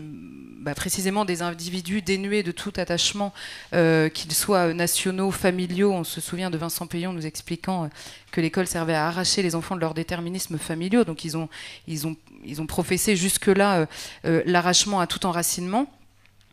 Speaker 3: bah, précisément des individus dénués de tout attachement qu'ils soient nationaux familiaux. On se souvient de Vincent Payon nous expliquant que l'école servait à arracher les enfants de leur déterminisme familiaux donc ils ont ils ont ils ont professé jusque là l'arrachement à tout enracinement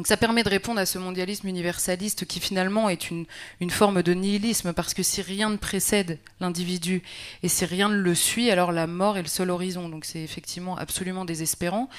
Speaker 3: donc ça permet de répondre à ce mondialisme universaliste qui finalement est une, une forme de nihilisme, parce que si rien ne précède l'individu et si rien ne le suit, alors la mort est le seul horizon. Donc c'est effectivement absolument désespérant.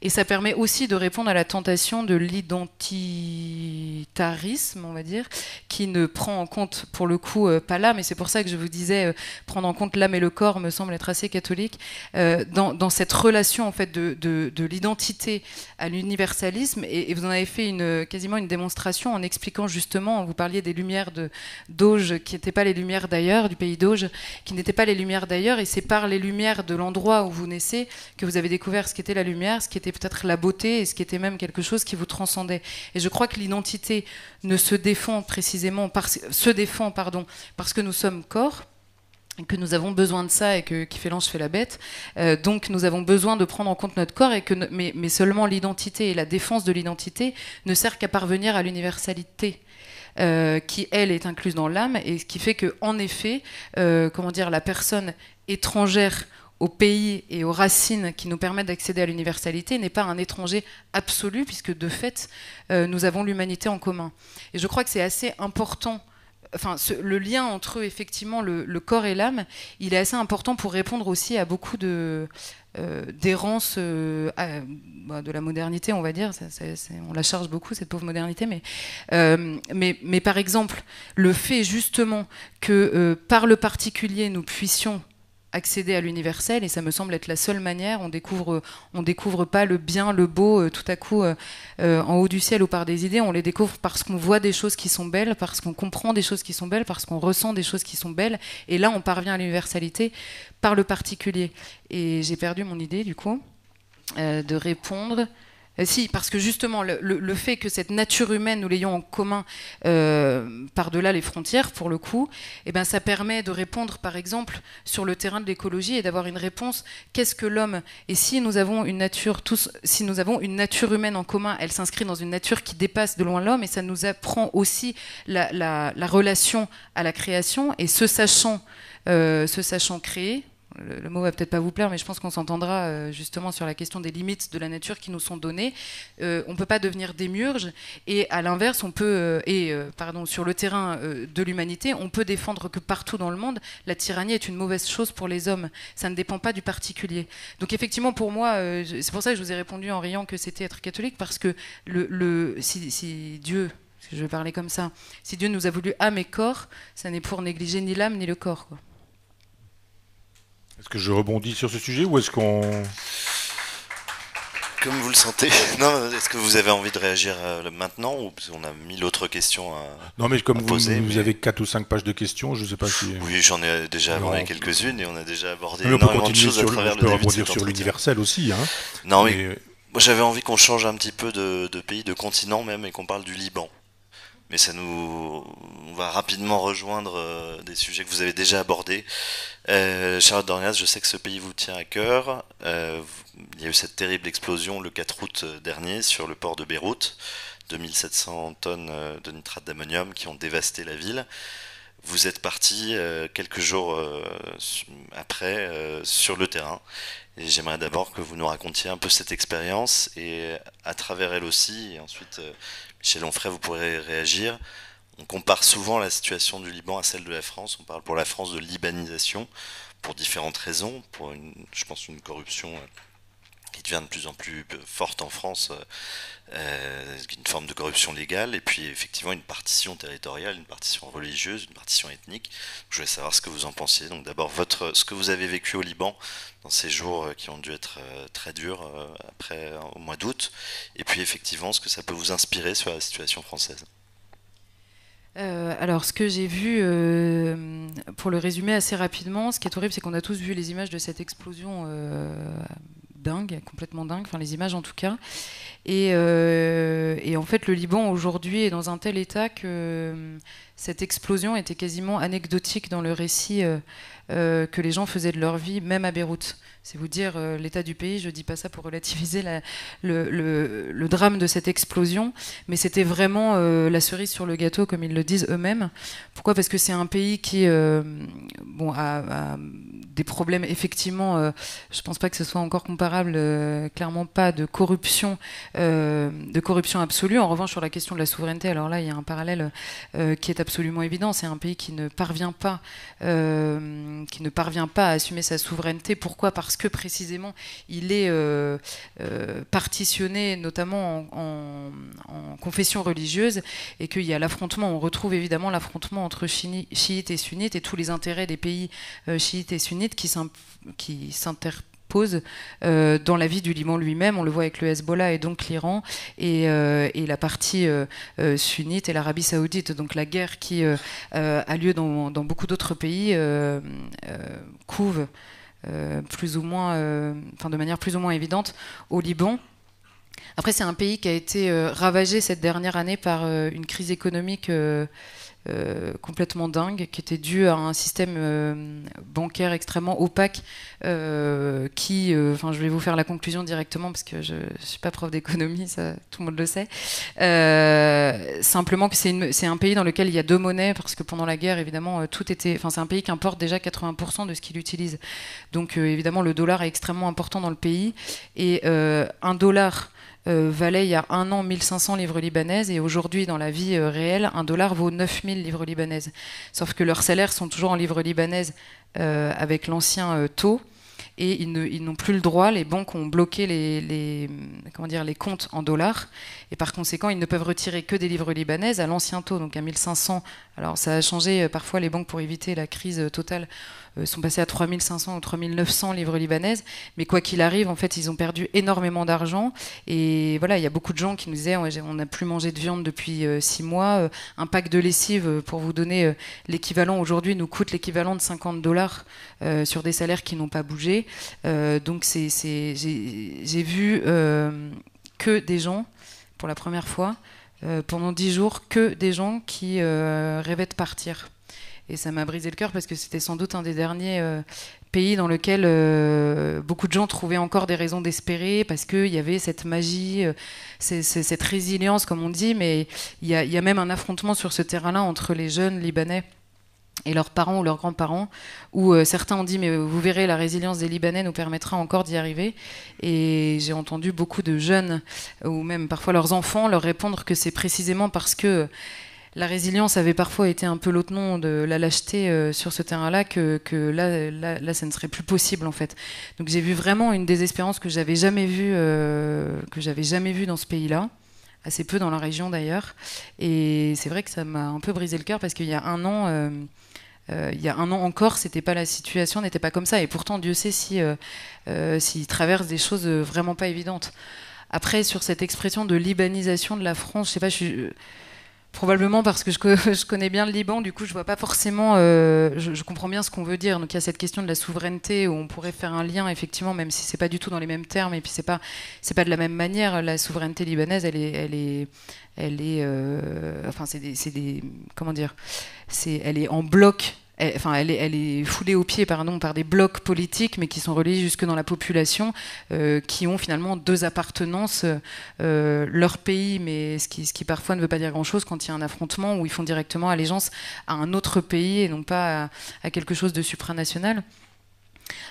Speaker 3: Et ça permet aussi de répondre à la tentation de l'identitarisme, on va dire, qui ne prend en compte pour le coup euh, pas l'âme, et c'est pour ça que je vous disais, euh, prendre en compte l'âme et le corps me semble être assez catholique, euh, dans, dans, cette relation en fait de, de, de l'identité à l'universalisme. Et, et vous en avez fait une, quasiment une démonstration en expliquant justement, vous parliez des lumières de d'Auge qui n'étaient pas les lumières d'ailleurs, du pays d'Auge, qui n'étaient pas les lumières d'ailleurs, et c'est par les lumières de l'endroit où vous naissez que vous avez découvert ce qu'était la lumière, ce qui était peut-être la beauté, et ce qui était même quelque chose qui vous transcendait. Et je crois que l'identité ne se défend précisément, se défend pardon, parce que nous sommes corps, que nous avons besoin de ça et que qui fait l'ange fait la bête. Euh, donc nous avons besoin de prendre en compte notre corps et que mais, seulement l'identité et la défense de l'identité ne sert qu'à parvenir à l'universalité. Euh, qui elle est incluse dans l'âme et ce qui fait que en effet euh, comment dire la personne étrangère au pays et aux racines qui nous permettent d'accéder à l'universalité n'est pas un étranger absolu puisque de fait nous avons l'humanité en commun et je crois que c'est assez important enfin, le lien entre effectivement le, corps et l'âme, il est assez important pour répondre aussi à beaucoup de euh, euh, bah, de la modernité, on va dire. on la charge beaucoup cette pauvre modernité, mais, euh, mais, mais par exemple, le fait justement que par le particulier nous puissions accéder à l'universel et ça me semble être la seule manière. On découvre, on découvre pas le bien, le beau euh, tout à coup euh, euh, en haut du ciel ou par des idées. On les découvre parce qu'on voit des choses qui sont belles, parce qu'on comprend des choses qui sont belles, parce qu'on ressent des choses qui sont belles. Et là, on parvient à l'universalité par le particulier. Et j'ai perdu mon idée du coup de répondre. Euh, si, parce que justement, le, fait que cette nature humaine, nous l'ayons en commun euh, par-delà les frontières, pour le coup, eh ben, ça permet de répondre, par exemple, sur le terrain de l'écologie et d'avoir une réponse. Qu'est-ce que l'homme? Et si nous avons une nature, si nous avons une nature humaine en commun, elle s'inscrit dans une nature qui dépasse de loin l'homme et ça nous apprend aussi la, relation à la création et se sachant, euh, se sachant créer, le, mot va peut-être pas vous plaire, mais je pense qu'on s'entendra euh, justement sur la question des limites de la nature qui nous sont données. Euh, on ne peut pas devenir démiurge, et à l'inverse, on peut, euh, et pardon, sur le terrain de l'humanité, on peut défendre que partout dans le monde, la tyrannie est une mauvaise chose pour les hommes. Ça ne dépend pas du particulier. Donc effectivement, pour moi, c'est pour ça que je vous ai répondu en riant que c'était être catholique, parce que le, si, Dieu je vais parler comme ça. Si Dieu nous a voulu âme et corps, ça n'est pour négliger ni l'âme ni le corps.
Speaker 2: Est-ce que je rebondis sur ce sujet ou est-ce qu'on...
Speaker 1: Comme vous le sentez. Non, est-ce que vous avez envie de réagir euh, maintenant ou on a mille autres questions à
Speaker 2: Non, mais comme vous, vous avez 4 ou 5 pages de questions, je ne sais pas si.
Speaker 1: Oui, j'en ai déjà abordé quelques-unes et on a déjà abordé énormément de choses à travers
Speaker 2: le début de sur l'universel aussi. Hein.
Speaker 1: Non, mais, moi j'avais envie qu'on change un petit peu de, de pays, de continent même, et qu'on parle du Liban mais ça nous on va rapidement rejoindre euh, des sujets que vous avez déjà abordés. Euh, Charlotte Dornias, je sais que ce pays vous tient à cœur. Euh, il y a eu cette terrible explosion le 4 août dernier sur le port de Beyrouth, 2700 tonnes de nitrate d'ammonium qui ont dévasté la ville. Vous êtes parti quelques jours après sur le terrain. Et j'aimerais d'abord que vous nous racontiez un peu cette expérience et à travers elle aussi, et ensuite Michel Onfray, vous pourrez réagir. On compare souvent la situation du Liban à celle de la France. On parle pour la France de libanisation pour différentes raisons. Pour, une, je pense, une corruption euh, qui devient de plus en plus forte en France, euh, une forme de corruption légale, et puis effectivement une partition territoriale, une partition religieuse, une partition ethnique. Je voulais savoir ce que vous en pensiez. Donc d'abord, votre, ce que vous avez vécu au Liban dans ces jours euh, qui ont dû être euh, très durs après au mois d'août, et puis effectivement ce que ça peut vous inspirer sur la situation française.
Speaker 3: alors, ce que j'ai vu, pour le résumer assez rapidement, ce qui est horrible, c'est qu'on a tous vu les images de cette explosion dingue, complètement dingue, enfin les images en tout cas. Et, euh, et en fait, le Liban aujourd'hui est dans un tel état que euh, cette explosion était quasiment anecdotique dans le récit euh, que les gens faisaient de leur vie, même à Beyrouth. C'est vous dire l'état du pays, je ne dis pas ça pour relativiser le, drame de cette explosion, mais c'était vraiment la cerise sur le gâteau, comme ils le disent eux-mêmes. Pourquoi? Parce que c'est un pays qui bon, a, des problèmes, effectivement, je ne pense pas que ce soit encore comparable, clairement pas, de corruption euh, de corruption absolue. En revanche, sur la question de la souveraineté, alors là, il y a un parallèle euh, qui est absolument évident. C'est un pays qui ne parvient pas, euh, qui ne parvient pas à assumer sa souveraineté. Pourquoi? Parce que précisément, il est partitionné, notamment en, en, confession religieuse, et qu'il y a l'affrontement. On retrouve évidemment l'affrontement entre chiites et sunnites et tous les intérêts des pays chiites et sunnites qui s'interpellent pose dans la vie du Liban lui-même. On le voit avec le Hezbollah et donc l'Iran et, et, la partie sunnite et l'Arabie saoudite. Donc la guerre qui a lieu dans, dans beaucoup d'autres pays couve plus ou moins, enfin de manière plus ou moins évidente au Liban. Après, c'est un pays qui a été euh, ravagé cette dernière année par euh, une crise économique euh, complètement dingue, qui était due à un système bancaire extrêmement opaque, qui, enfin, je vais vous faire la conclusion directement parce que je ne suis pas prof d'économie, tout le monde le sait. simplement que c'est un pays dans lequel il y a deux monnaies, parce que pendant la guerre, évidemment, tout était, enfin, c'est un pays qui importe déjà 80% de ce qu'il utilise. Donc, évidemment, le dollar est extrêmement important dans le pays, et un dollar euh, valait il y a un an 1500 livres libanaises et aujourd'hui, dans la vie euh, réelle, un dollar vaut 9000 livres libanaises. Sauf que leurs salaires sont toujours en livres libanaises euh, avec l'ancien taux et ils, n'ont plus le droit, les banques ont bloqué les, les comptes en dollars, et par conséquent, ils ne peuvent retirer que des livres libanaises à l'ancien taux, donc à 1500. Alors ça a changé, parfois les banques, pour éviter la crise totale, sont passés à 3500 ou 3900 livres libanaises. Mais quoi qu'il arrive, en fait, ils ont perdu énormément d'argent. Et voilà, il y a beaucoup de gens qui nous disaient on n'a plus mangé de viande depuis 6 euh, mois. Euh, un pack de lessive, pour vous donner l'équivalent aujourd'hui, nous coûte l'équivalent de 50 dollars sur des salaires qui n'ont pas bougé. donc j'ai vu que des gens, pour la première fois, pendant 10 jours, que des gens qui rêvaient de partir. Et ça m'a brisé le cœur parce que c'était sans doute un des derniers euh, pays dans lequel euh, beaucoup de gens trouvaient encore des raisons d'espérer parce qu'il y avait cette magie, euh, cette résilience, comme on dit. Mais il y, a même un affrontement sur ce terrain-là entre les jeunes Libanais et leurs parents ou leurs grands-parents, où certains ont dit mais vous verrez la résilience des Libanais nous permettra encore d'y arriver. Et j'ai entendu beaucoup de jeunes ou même parfois leurs enfants leur répondre que c'est précisément parce que la résilience avait parfois été un peu l'autre nom de la lâcheté euh, sur ce terrain-là, que, là, là, ça ne serait plus possible en fait. Donc j'ai vu vraiment une désespérance que j'avais jamais vue, euh, que j'avais jamais vue dans ce pays-là, assez peu dans la région d'ailleurs. Et c'est vrai que ça m'a un peu brisé le cœur parce qu'il y a un an. Euh, il y a un an encore, c'était pas la situation n'était pas comme ça. Et pourtant, Dieu sait si s'il traverse des choses vraiment pas évidentes. Après, sur cette expression de libanisation de la France, je sais pas, je suis Probablement parce que je, connais bien le Liban, du coup je vois pas forcément, euh, je, comprends bien ce qu'on veut dire. Donc il y a cette question de la souveraineté où on pourrait faire un lien effectivement, même si c'est pas du tout dans les mêmes termes et puis c'est pas c'est pas de la même manière. La souveraineté libanaise, elle est elle est elle est, euh, enfin c'est des, des comment dire, c'est elle est en bloc elle, enfin, elle est, foulée aux pieds par des blocs politiques, mais qui sont reliés jusque dans la population, euh, qui ont finalement deux appartenances, euh, leur pays, mais ce qui, parfois ne veut pas dire grand-chose quand il y a un affrontement où ils font directement allégeance à un autre pays et non pas à quelque chose de supranational.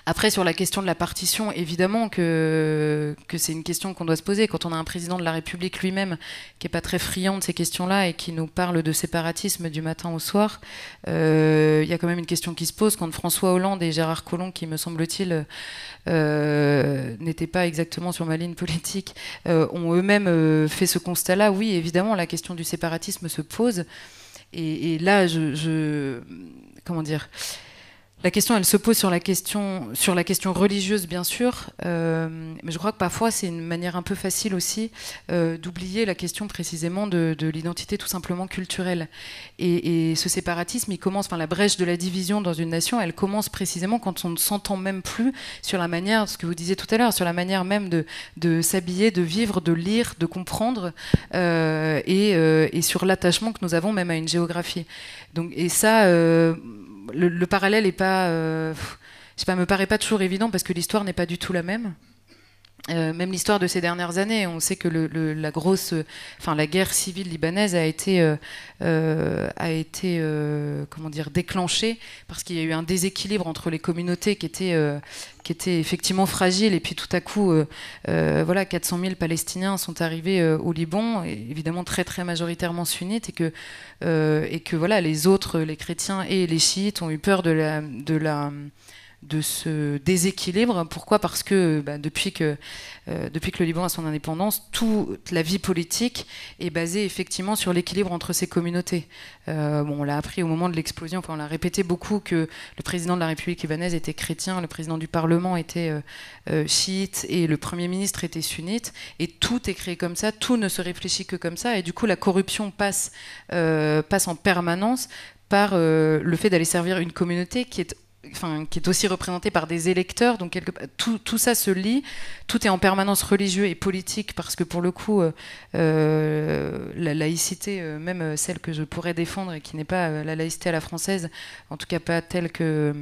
Speaker 3: Après, sur la question de la partition, évidemment que, c'est une question qu'on doit se poser. Quand on a un président de la République lui-même qui n'est pas très friand de ces questions-là et qui nous parle de séparatisme du matin au soir, euh, il y a quand même une question qui se pose. Quand François Hollande et Gérard Collomb, qui me semble-t-il euh, n'étaient pas exactement sur ma ligne politique, euh, ont eux-mêmes fait ce constat-là, oui, évidemment, la question du séparatisme se pose. Et, là, je comment dire la question, elle se pose sur la question, sur la question religieuse, bien sûr, euh, mais je crois que parfois c'est une manière un peu facile aussi euh, d'oublier la question précisément de, l'identité tout simplement culturelle. Et, ce séparatisme, il commence, enfin la brèche de la division dans une nation, elle commence précisément quand on ne s'entend même plus sur la manière, ce que vous disiez tout à l'heure, sur la manière même de, s'habiller, de vivre, de lire, de comprendre, euh, et, et, sur l'attachement que nous avons même à une géographie. Donc, et ça le, parallèle est pas, euh, pas, me paraît pas toujours évident parce que l'histoire n'est pas du tout la même. Euh, même l'histoire de ces dernières années, on sait que la grosse, enfin la guerre civile libanaise a été, euh, a été comment dire, déclenchée parce qu'il y a eu un déséquilibre entre les communautés qui étaient, qui étaient effectivement fragiles et puis tout à coup, voilà, 400 000 Palestiniens sont arrivés au Liban, évidemment très très majoritairement sunnites et que et que voilà les autres, les chrétiens et les chiites ont eu peur de la, de la de ce déséquilibre. Pourquoi? Parce que bah, depuis que euh, depuis que le Liban a son indépendance, toute la vie politique est basée effectivement sur l'équilibre entre ces communautés. Euh, bon, on l'a appris au moment de l'explosion, enfin, on l'a répété beaucoup que le président de la République libanaise était chrétien, le président du Parlement était euh, chiite et le Premier ministre était sunnite. Et tout est créé comme ça, tout ne se réfléchit que comme ça. Et du coup, la corruption passe, passe en permanence par le fait d'aller servir une communauté qui est Qui est aussi représentée par des électeurs. Donc quelque, tout, tout, ça se lie. Tout est en permanence religieux et politique parce que pour le coup, euh, euh la laïcité, euh, même celle que je pourrais défendre et qui n'est pas la laïcité à la française, en tout cas pas telle que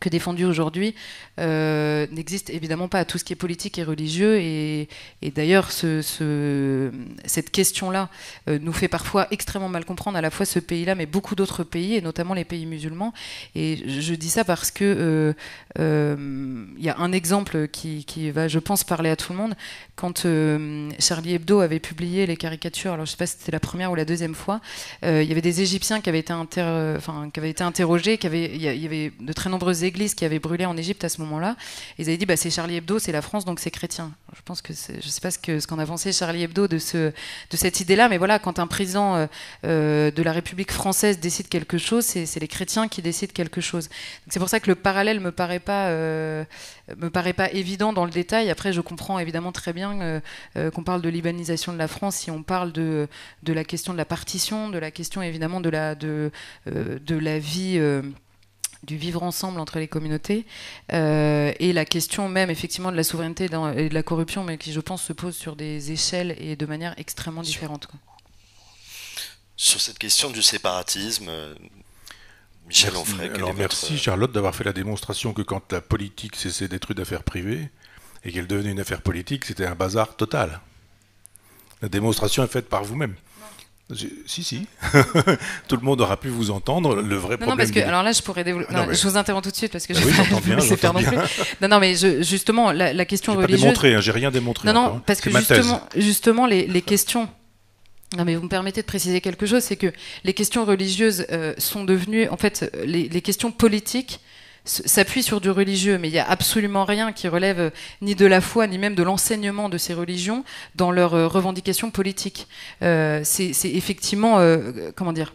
Speaker 3: que défendu aujourd'hui euh, n'existe évidemment pas à tout ce qui est politique et religieux. Et, d'ailleurs, ce, cette question-là euh, nous fait parfois extrêmement mal comprendre à la fois ce pays-là, mais beaucoup d'autres pays, et notamment les pays musulmans. Et je dis ça parce que euh, il y a un exemple qui, va, je pense, parler à tout le monde. Quand Charlie Hebdo avait publié les caricatures, alors je ne sais pas si c'était la première ou la deuxième fois, il y avait des Égyptiens qui avaient été, enfin, qui avaient été interrogés, qui il y avait de très églises qui avaient brûlé en Égypte à ce moment-là. Ils avaient dit bah, c'est Charlie Hebdo, c'est la France, donc c'est chrétien. Je pense que je ne sais pas ce qu'en ce qu'en a pensé Charlie Hebdo de, ce, de cette idée-là, mais voilà, quand un président euh, euh, de la République française décide quelque chose, c'est les chrétiens qui décident quelque chose. C'est pour ça que le parallèle me paraît pas euh, me paraît pas évident dans le détail. Après, je comprends évidemment très bien qu'on parle de libanisation de la France si on parle de, la question de la partition, de la question évidemment de la vie du vivre ensemble entre les communautés euh, et la question même effectivement de la souveraineté et de la corruption, mais qui je pense se pose sur des échelles et de manière extrêmement différente.
Speaker 1: Sur cette question du séparatisme, euh, Michel
Speaker 2: merci.
Speaker 1: Onfray.
Speaker 2: Alors merci Charlotte d'avoir fait la démonstration que quand la politique cessait d'être une affaire privée et qu'elle devenait une affaire politique, c'était un bazar total. La démonstration est faite par vous-même. Si, si. tout le monde aura pu vous entendre. Le vrai problème.
Speaker 3: Non, parce que, alors là, je pourrais développer. Non, Je vous interromps tout de suite parce que
Speaker 2: bah
Speaker 3: je
Speaker 2: oui, bien.
Speaker 3: faire non plus. Non, non, mais je, justement, la, la question religieuse.
Speaker 2: Pas démontré, hein, j'ai rien démontré.
Speaker 3: Non, non,
Speaker 2: encore,
Speaker 3: parce que justement, justement, les, les questions. Non, mais vous me permettez de préciser quelque chose, c'est que les questions religieuses euh, sont devenues, en fait, les, les questions politiques s'appuie sur du religieux, mais il n'y a absolument rien qui relève euh, ni de la foi, ni même de l'enseignement de ces religions dans leurs euh, revendications politiques. Euh, c'est effectivement, euh, comment dire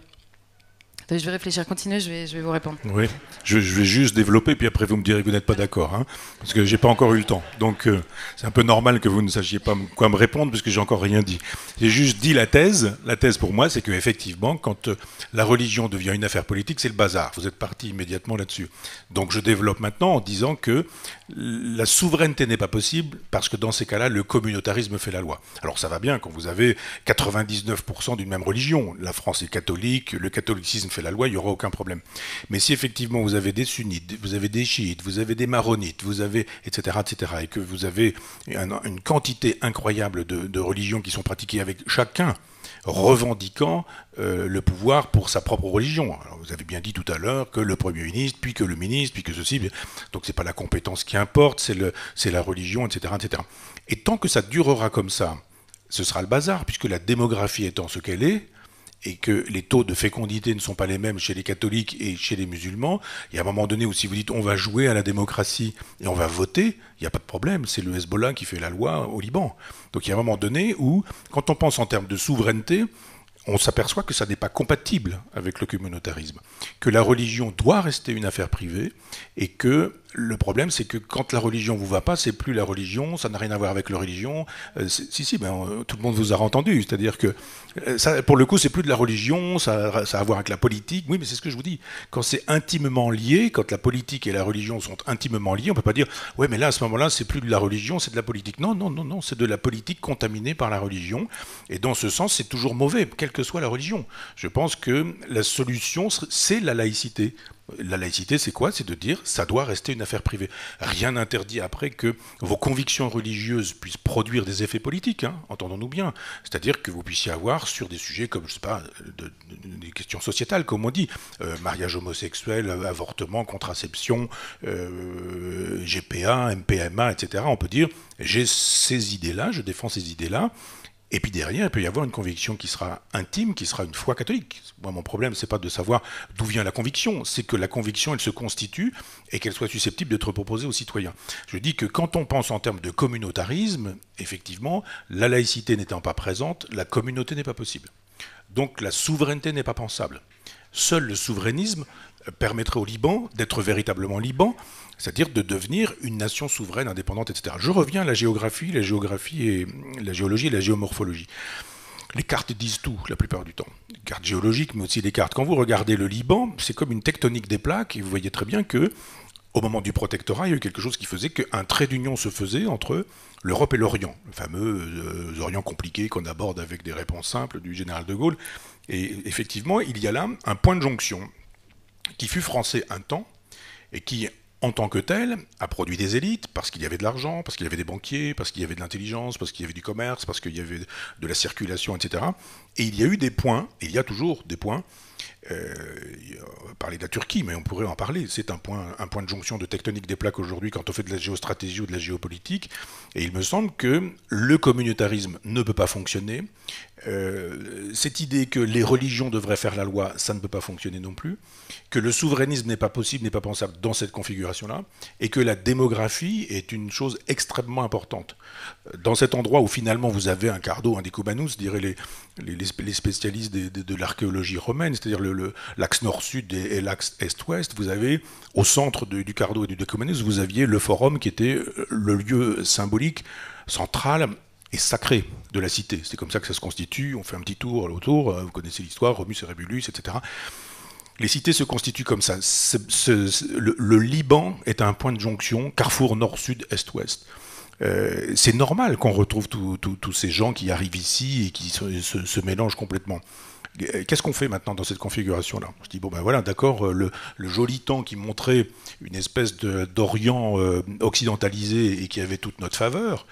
Speaker 3: je vais réfléchir, continuez, je vais, je vais vous répondre.
Speaker 2: Oui, je, vais juste développer, puis après vous me direz que vous n'êtes pas d'accord, hein, parce que j'ai pas encore eu le temps. Donc euh, c'est un peu normal que vous ne sachiez pas quoi me répondre, puisque j'ai encore rien dit. J'ai juste dit la thèse. La thèse pour moi, c'est que effectivement, quand euh, la religion devient une affaire politique, c'est le bazar. Vous êtes parti immédiatement là-dessus. Donc je développe maintenant en disant que la souveraineté n'est pas possible, parce que dans ces cas-là, le communautarisme fait la loi. Alors ça va bien quand vous avez 99% d'une même religion. La France est catholique, le catholicisme fait la loi, il n'y aura aucun problème. Mais si effectivement vous avez des sunnites, vous avez des chiites, vous avez des maronites, vous avez, etc., etc., et que vous avez une, quantité incroyable de, religions qui sont pratiquées avec chacun revendiquant euh, le pouvoir pour sa propre religion. Vous avez bien dit tout à l'heure que le Premier ministre, puis que le ministre, puis que ceci, donc c'est pas la compétence qui importe, c'est la religion, etc., etc. Et tant que ça durera comme ça, ce sera le bazar, puisque la démographie étant ce qu'elle est, et que les taux de fécondité ne sont pas les mêmes chez les catholiques et chez les musulmans, il y a un moment donné où si vous dites on va jouer à la démocratie et on va voter, il n'y a pas de problème, c'est le Hezbollah qui fait la loi au Liban. Donc il y a un moment donné où, quand on pense en termes de souveraineté, on s'aperçoit que ça n'est pas compatible avec le communautarisme, que la religion doit rester une affaire privée et que le problème, c'est que quand la religion vous va pas, c'est plus la religion, ça n'a rien à voir avec la religion. Euh, si, si, ben, euh, tout le monde vous a entendu. C'est-à-dire que, euh, pour le coup, c'est plus de la religion, ça, a à voir avec la politique. Oui, mais c'est ce que je vous dis. Quand c'est intimement lié, quand la politique et la religion sont intimement liées, on peut pas dire, ouais, mais là, à ce moment-là, c'est plus de la religion, c'est de la politique. Non, non, non, non, c'est de la politique contaminée par la religion. Et dans ce sens, c'est toujours mauvais, quelle que soit la religion. Je pense que la solution, c'est la laïcité. La laïcité, c'est quoi? C'est de dire ça doit rester une affaire privée. Rien n'interdit après que vos convictions religieuses puissent produire des effets politiques, hein, entendons-nous bien. C'est-à-dire que vous puissiez avoir sur des sujets comme, je sais pas, de, de, des questions sociétales, comme on dit, euh, mariage homosexuel, avortement, contraception, euh, GPA, MPMA, etc. On peut dire j'ai ces idées-là, je défends ces idées-là, Et puis derrière, il peut y avoir une conviction qui sera intime, qui sera une foi catholique. Moi, mon problème, c'est pas de savoir d'où vient la conviction, c'est que la conviction, elle se constitue et qu'elle soit susceptible d'être proposée aux citoyens. Je dis que quand on pense en termes de communautarisme, effectivement, la laïcité n'étant pas présente, la communauté n'est pas possible. Donc la souveraineté n'est pas pensable. Seul le souverainisme permettrait au Liban d'être véritablement Liban, c'est-à-dire de devenir une nation souveraine, indépendante, etc. Je reviens à la géographie, la géographie et la géologie et la géomorphologie. Les cartes disent tout la plupart du temps. Les cartes géologiques, mais aussi les cartes. Quand vous regardez le Liban, c'est comme une tectonique des plaques, et vous voyez très bien que, au moment du protectorat, il y a eu quelque chose qui faisait qu'un trait d'union se faisait entre l'Europe et l'Orient, le fameux euh, Orient compliqué qu'on aborde avec des réponses simples du général de Gaulle. Et effectivement, il y a là un point de jonction qui fut français un temps et qui, en tant que tel, a produit des élites parce qu'il y avait de l'argent, parce qu'il y avait des banquiers, parce qu'il y avait de l'intelligence, parce qu'il y avait du commerce, parce qu'il y avait de la circulation, etc. Et il y a eu des points, il y a toujours des points, euh, on va parler de la Turquie, mais on pourrait en parler. C'est un point, un point de jonction de tectonique des plaques aujourd'hui quand on fait de la géostratégie ou de la géopolitique. Et il me semble que le communautarisme ne peut pas fonctionner. Euh, cette idée que les religions devraient faire la loi, ça ne peut pas fonctionner non plus. Que le souverainisme n'est pas possible, n'est pas pensable dans cette configuration-là. Et que la démographie est une chose extrêmement importante. Dans cet endroit où finalement vous avez un cardo, un découbanus, diraient les, spécialistes de, l'archéologie romaine, c'est-à-dire l'axe nord-sud et, l'axe est-ouest, vous avez au centre du Cardo et du Decumanus, vous aviez le forum qui était euh, le lieu symbolique central et sacré de la cité. C'est comme ça que ça se constitue. On fait un petit tour autour, euh, vous connaissez l'histoire, Romus et Rébulus, etc. Les cités se constituent comme ça. le, Liban est un point de jonction, carrefour nord-sud, est-ouest. Euh, c'est normal qu'on retrouve tous ces gens qui arrivent ici et qui se mélangent complètement. Euh, qu'est-ce qu'on fait maintenant dans cette configuration-là? Je dis, bon ben voilà, d'accord, le, joli temps qui montrait une espèce d'Orient occidentalisé et qui avait toute notre faveur,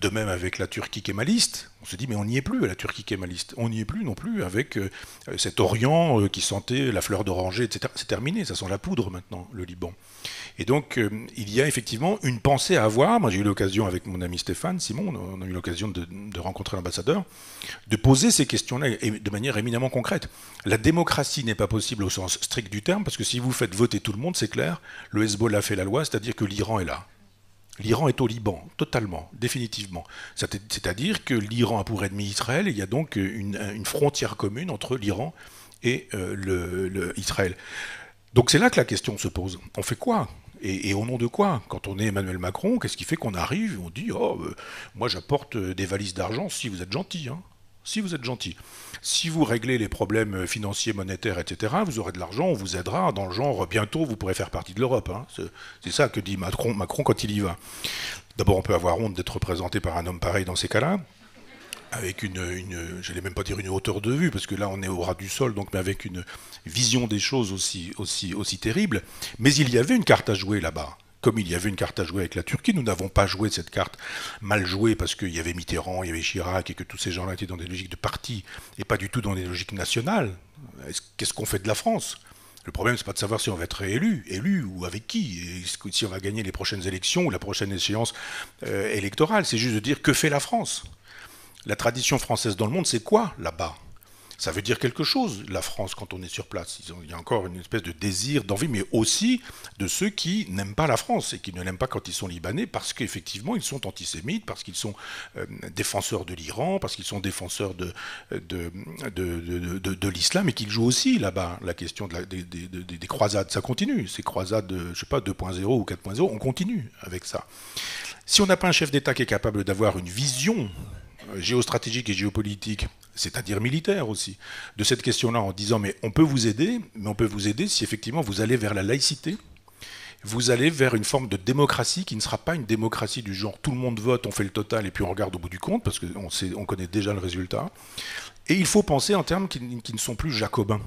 Speaker 2: de même avec la Turquie kémaliste, on se dit mais on n'y est plus à la Turquie kémaliste, on n'y est plus non plus avec cet Orient qui sentait la fleur d'oranger, etc. C'est terminé, ça sent la poudre maintenant, le Liban. Et donc, euh, il y a effectivement une pensée à avoir. Moi, j'ai eu l'occasion, avec mon ami Stéphane Simon, on a eu l'occasion de, rencontrer l'ambassadeur, de poser ces questions-là de manière éminemment concrète. La démocratie n'est pas possible au sens strict du terme, parce que si vous faites voter tout le monde, c'est clair, le Hezbollah fait la loi, c'est-à-dire que l'Iran est là. L'Iran est au Liban, totalement, définitivement. C'est-à-dire que l'Iran a pour ennemi Israël, et il y a donc une, frontière commune entre l'Iran et euh, Israël. Donc c'est là que la question se pose. On fait quoi? Et, au nom de quoi? Quand on est Emmanuel Macron, qu'est-ce qui fait qu'on arrive? On dit Oh, euh, moi j'apporte euh, des valises d'argent si vous êtes gentil. Hein. Si vous êtes gentil. Si vous réglez les problèmes financiers, monétaires, etc., vous aurez de l'argent, on vous aidera. Dans le genre, bientôt vous pourrez faire partie de l'Europe. Hein. C'est ça que dit Macron, quand il y va. D'abord, on peut avoir honte d'être représenté par un homme pareil dans ces cas-là avec une, une j'allais même pas dire une hauteur de vue, parce que là on est au ras du sol, donc mais avec une vision des choses aussi, aussi terrible. Mais il y avait une carte à jouer là-bas. Comme il y avait une carte à jouer avec la Turquie, nous n'avons pas joué cette carte mal jouée parce qu'il y avait Mitterrand, il y avait Chirac et que tous ces gens-là étaient dans des logiques de parti et pas du tout dans des logiques nationales. Qu'est-ce qu'on fait de la France? Le problème, c'est pas de savoir si on va être réélu, élu ou avec qui, et si on va gagner les prochaines élections ou la prochaine échéance euh, électorale. C'est juste de dire que fait la France? La tradition française dans le monde, c'est quoi là-bas? Ça veut dire quelque chose, la France, quand on est sur place. il y a encore une espèce de désir, d'envie, mais aussi de ceux qui n'aiment pas la France et qui ne l'aiment pas quand ils sont libanais, parce qu'effectivement, ils sont antisémites, parce qu'ils sont euh, défenseurs de l'Iran, parce qu'ils sont défenseurs de, de, de, l'islam, et qu'ils jouent aussi là-bas la question de des, croisades. Ça continue, ces croisades, je sais pas, 2.0 ou 4.0, on continue avec ça. Si on n'a pas un chef d'État qui est capable d'avoir une vision euh, géostratégique et géopolitique, c'est-à-dire militaire aussi, de cette question-là en disant mais on peut vous aider, mais on peut vous aider si effectivement vous allez vers la laïcité, vous allez vers une forme de démocratie qui ne sera pas une démocratie du genre tout le monde vote, on fait le total et puis on regarde au bout du compte parce qu'on on connaît déjà le résultat. Et il faut penser en termes qui, ne sont plus jacobins.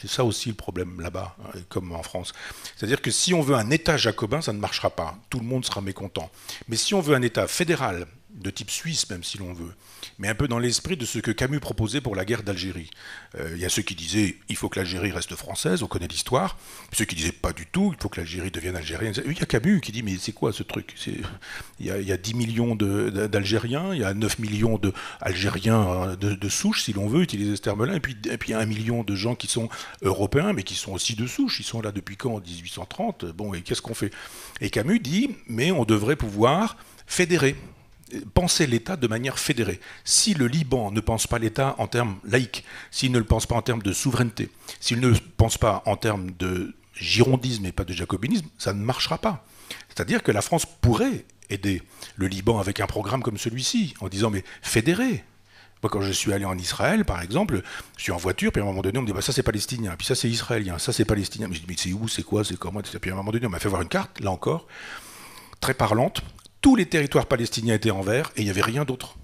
Speaker 2: C'est ça aussi le problème là-bas, hein, comme en France. C'est-à-dire que si on veut un État jacobin, ça ne marchera pas. Tout le monde sera mécontent. Mais si on veut un État fédéral, de type suisse même si l'on veut, mais un peu dans l'esprit de ce que Camus proposait pour la guerre d'Algérie. Euh, il y a ceux qui disaient il faut que l'Algérie reste française, on connaît l'histoire, ceux qui disaient pas du tout, il faut que l'Algérie devienne algérienne. Il y a Camus qui dit mais c'est quoi ce truc? Il y, a, il y, a, 10 millions d'Algériens, il y a 9 millions d'Algériens de, de, souche, si l'on veut utiliser ce terme-là, et puis, et puis il y a un million de gens qui sont européens, mais qui sont aussi de souche, ils sont là depuis quand? En 1830 Bon, et qu'est-ce qu'on fait? Et Camus dit mais on devrait pouvoir fédérer penser l'État de manière fédérée. Si le Liban ne pense pas l'État en termes laïques, s'il ne le pense pas en termes de souveraineté, s'il ne pense pas en termes de girondisme et pas de jacobinisme, ça ne marchera pas. C'est-à-dire que la France pourrait aider le Liban avec un programme comme celui-ci, en disant mais fédérez. Moi, quand je suis allé en Israël, par exemple, je suis en voiture, puis à un moment donné, on me dit bah, ça c'est palestinien, puis ça c'est israélien, ça c'est palestinien. Mais je dis mais c'est où, c'est quoi, c'est comment Puis à un moment donné, on m'a fait voir une carte, là encore, très parlante, tous les territoires palestiniens étaient en vert et il n'y avait rien d'autre.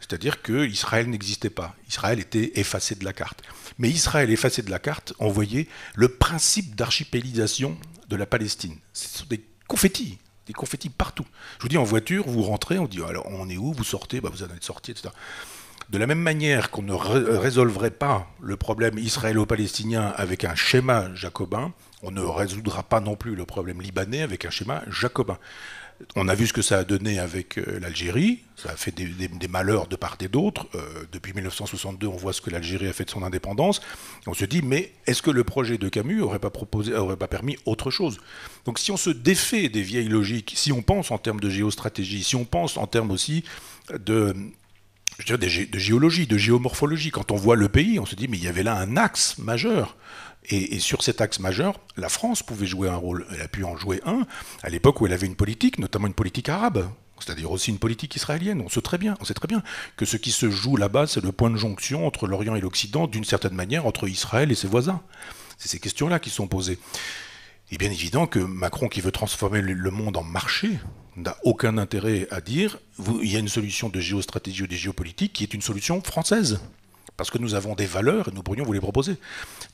Speaker 2: C'est-à-dire que Israël n'existait pas. Israël était effacé de la carte. Mais Israël effacé de la carte, on voyait le principe d'archipélisation de la Palestine. Ce sont des confettis, des confettis partout. Je vous dis, en voiture, vous rentrez, on dit, alors on est où? Vous sortez, bah, vous en êtes sorti, etc. De la même manière qu'on ne résolverait pas le problème israélo-palestinien avec un schéma jacobin, on ne résoudra pas non plus le problème libanais avec un schéma jacobin. On a vu ce que ça a donné avec euh, l'Algérie, ça a fait des, malheurs de part et d'autre. Euh, depuis 1962, on voit ce que l'Algérie a fait de son indépendance. On se dit, mais est-ce que le projet de Camus n'aurait pas, aurait pas permis autre chose? Donc si on se défait des vieilles logiques, si on pense en termes de géostratégie, si on pense en termes aussi de, de géologie, de géomorphologie, quand on voit le pays, on se dit, mais il y avait là un axe majeur et, sur cet axe majeur, la France pouvait jouer un rôle. Elle a pu en jouer un à l'époque où elle avait une politique, notamment une politique arabe, c'est-à-dire aussi une politique israélienne. On sait très bien, on sait très bien que ce qui se joue là-bas, c'est le point de jonction entre l'Orient et l'Occident, d'une certaine manière, entre Israël et ses voisins. C'est ces questions-là qui sont posées. Est bien évident que Macron, qui veut transformer le monde en marché, n'a aucun intérêt à dire il y a une solution de géostratégie ou de géopolitique qui est une solution française parce que nous avons des valeurs et nous pourrions vous les proposer.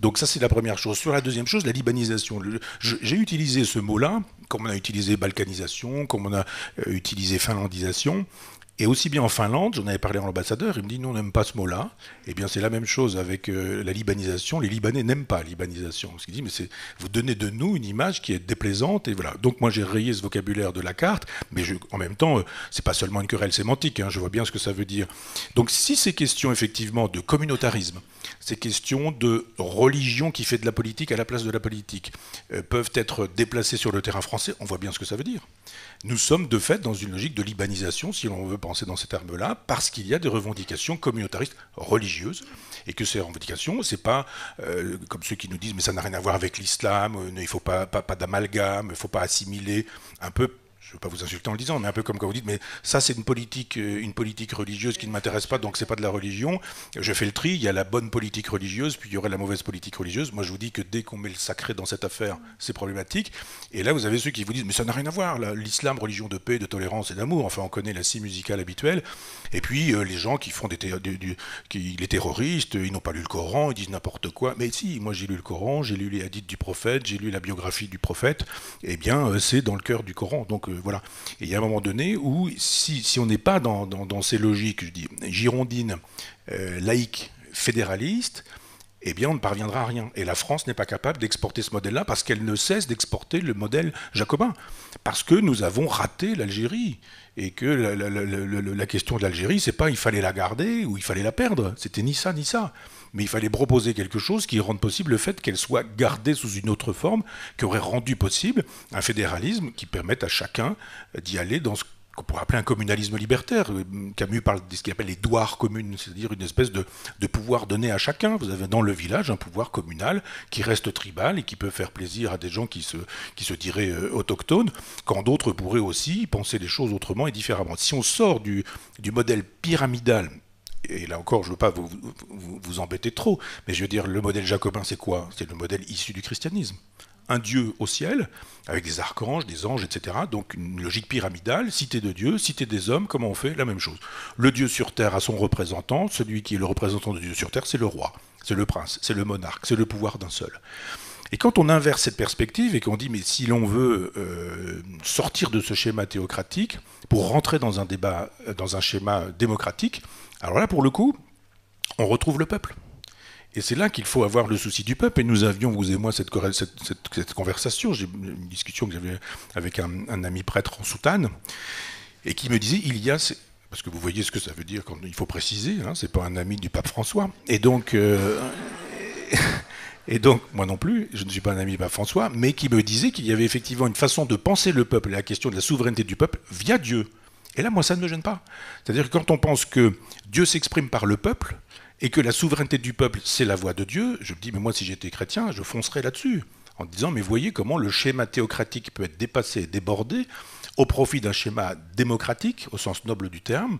Speaker 2: Donc ça, c'est la première chose. Sur la deuxième chose, la libanisation. J'ai utilisé ce mot-là, comme on a utilisé balkanisation, comme on a euh, utilisé finlandisation. Et aussi bien en Finlande, j'en avais parlé à l'ambassadeur, il me dit nous on n'aime pas ce mot-là. Eh bien c'est la même chose avec euh, la libanisation. Les Libanais n'aiment pas la libanisation. Parce qu'il dit mais vous donnez de nous une image qui est déplaisante et voilà. Donc moi j'ai rayé ce vocabulaire de la carte, mais en même temps euh, c'est pas seulement une querelle sémantique. Hein, je vois bien ce que ça veut dire. Donc si ces questions effectivement de communautarisme, ces questions de religion qui fait de la politique à la place de la politique euh, peuvent être déplacées sur le terrain français, on voit bien ce que ça veut dire. Nous sommes de fait dans une logique de libanisation, si l'on veut penser dans ces termes-là, parce qu'il y a des revendications communautaristes religieuses, et que ces revendications, c'est pas euh, comme ceux qui nous disent mais ça n'a rien à voir avec l'islam, euh, il ne faut pas, pas, pas d'amalgame, il ne faut pas assimiler un peu je ne veux pas vous insulter en le disant, mais un peu comme quand vous dites, mais ça c'est une politique, euh, une politique religieuse qui ne m'intéresse pas, donc c'est pas de la religion. Je fais le tri, il y a la bonne politique religieuse, puis il y aurait la mauvaise politique religieuse. Moi je vous dis que dès qu'on met le sacré dans cette affaire, c'est problématique. Et là vous avez ceux qui vous disent, mais ça n'a rien à voir, l'islam, religion de paix, de tolérance et d'amour, enfin on connaît la scie musicale habituelle. Et puis euh, les gens qui font des, qui, les terroristes, ils n'ont pas lu le Coran, ils disent n'importe quoi. Mais si, moi j'ai lu le Coran, j'ai lu les hadiths du prophète, j'ai lu la biographie du prophète, eh bien euh, c'est dans le cœur du Coran. Donc voilà. Et il y a un moment donné où, si, on n'est pas dans, ces logiques, je dis, girondines, euh, laïques, fédéralistes, eh bien, on ne parviendra à rien. Et la France n'est pas capable d'exporter ce modèle-là parce qu'elle ne cesse d'exporter le modèle jacobin. Parce que nous avons raté l'Algérie. Et que la, la question de l'Algérie, c'est pas il fallait la garder ou il fallait la perdre. C'était ni ça, ni ça mais il fallait proposer quelque chose qui rende possible le fait qu'elle soit gardée sous une autre forme, qui aurait rendu possible un fédéralisme qui permette à chacun d'y aller dans ce qu'on pourrait appeler un communalisme libertaire. Camus parle de ce qu'il appelle les douars communes, c'est-à-dire une espèce de, pouvoir donné à chacun. Vous avez dans le village un pouvoir communal qui reste tribal et qui peut faire plaisir à des gens qui se, qui se diraient euh, autochtones, quand d'autres pourraient aussi penser les choses autrement et différemment. Si on sort du, du modèle pyramidal et là encore, je ne veux pas vous, embêter trop, mais je veux dire, le modèle jacobin, c'est quoi? C'est le modèle issu du christianisme. Un Dieu au ciel, avec des archanges, des anges, etc. Donc une logique pyramidale, cité de Dieu, cité des hommes, comment on fait? La même chose. Le Dieu sur terre a son représentant, celui qui est le représentant de Dieu sur terre, c'est le roi, c'est le prince, c'est le monarque, c'est le pouvoir d'un seul. Et quand on inverse cette perspective et qu'on dit mais si l'on veut sortir de ce schéma théocratique pour rentrer dans un débat, dans un schéma démocratique, alors là pour le coup, on retrouve le peuple. Et c'est là qu'il faut avoir le souci du peuple. Et nous avions, vous et moi, cette, conversation, j'ai une discussion que j'avais avec un, ami prêtre en soutane, et qui me disait, il y a... Parce que vous voyez ce que ça veut dire quand il faut préciser, hein, c'est pas un ami du pape François. Et donc... Euh, et donc, moi non plus, je ne suis pas un ami du pape François, mais qui me disait qu'il y avait effectivement une façon de penser le peuple et la question de la souveraineté du peuple via Dieu. Et là, moi, ça ne me gêne pas. C'est-à-dire que quand on pense que Dieu s'exprime par le peuple, et que la souveraineté du peuple, c'est la voix de Dieu, je me dis, mais moi, si j'étais chrétien, je foncerais là-dessus, en disant, mais voyez comment le schéma théocratique peut être dépassé et débordé au profit d'un schéma démocratique, au sens noble du terme,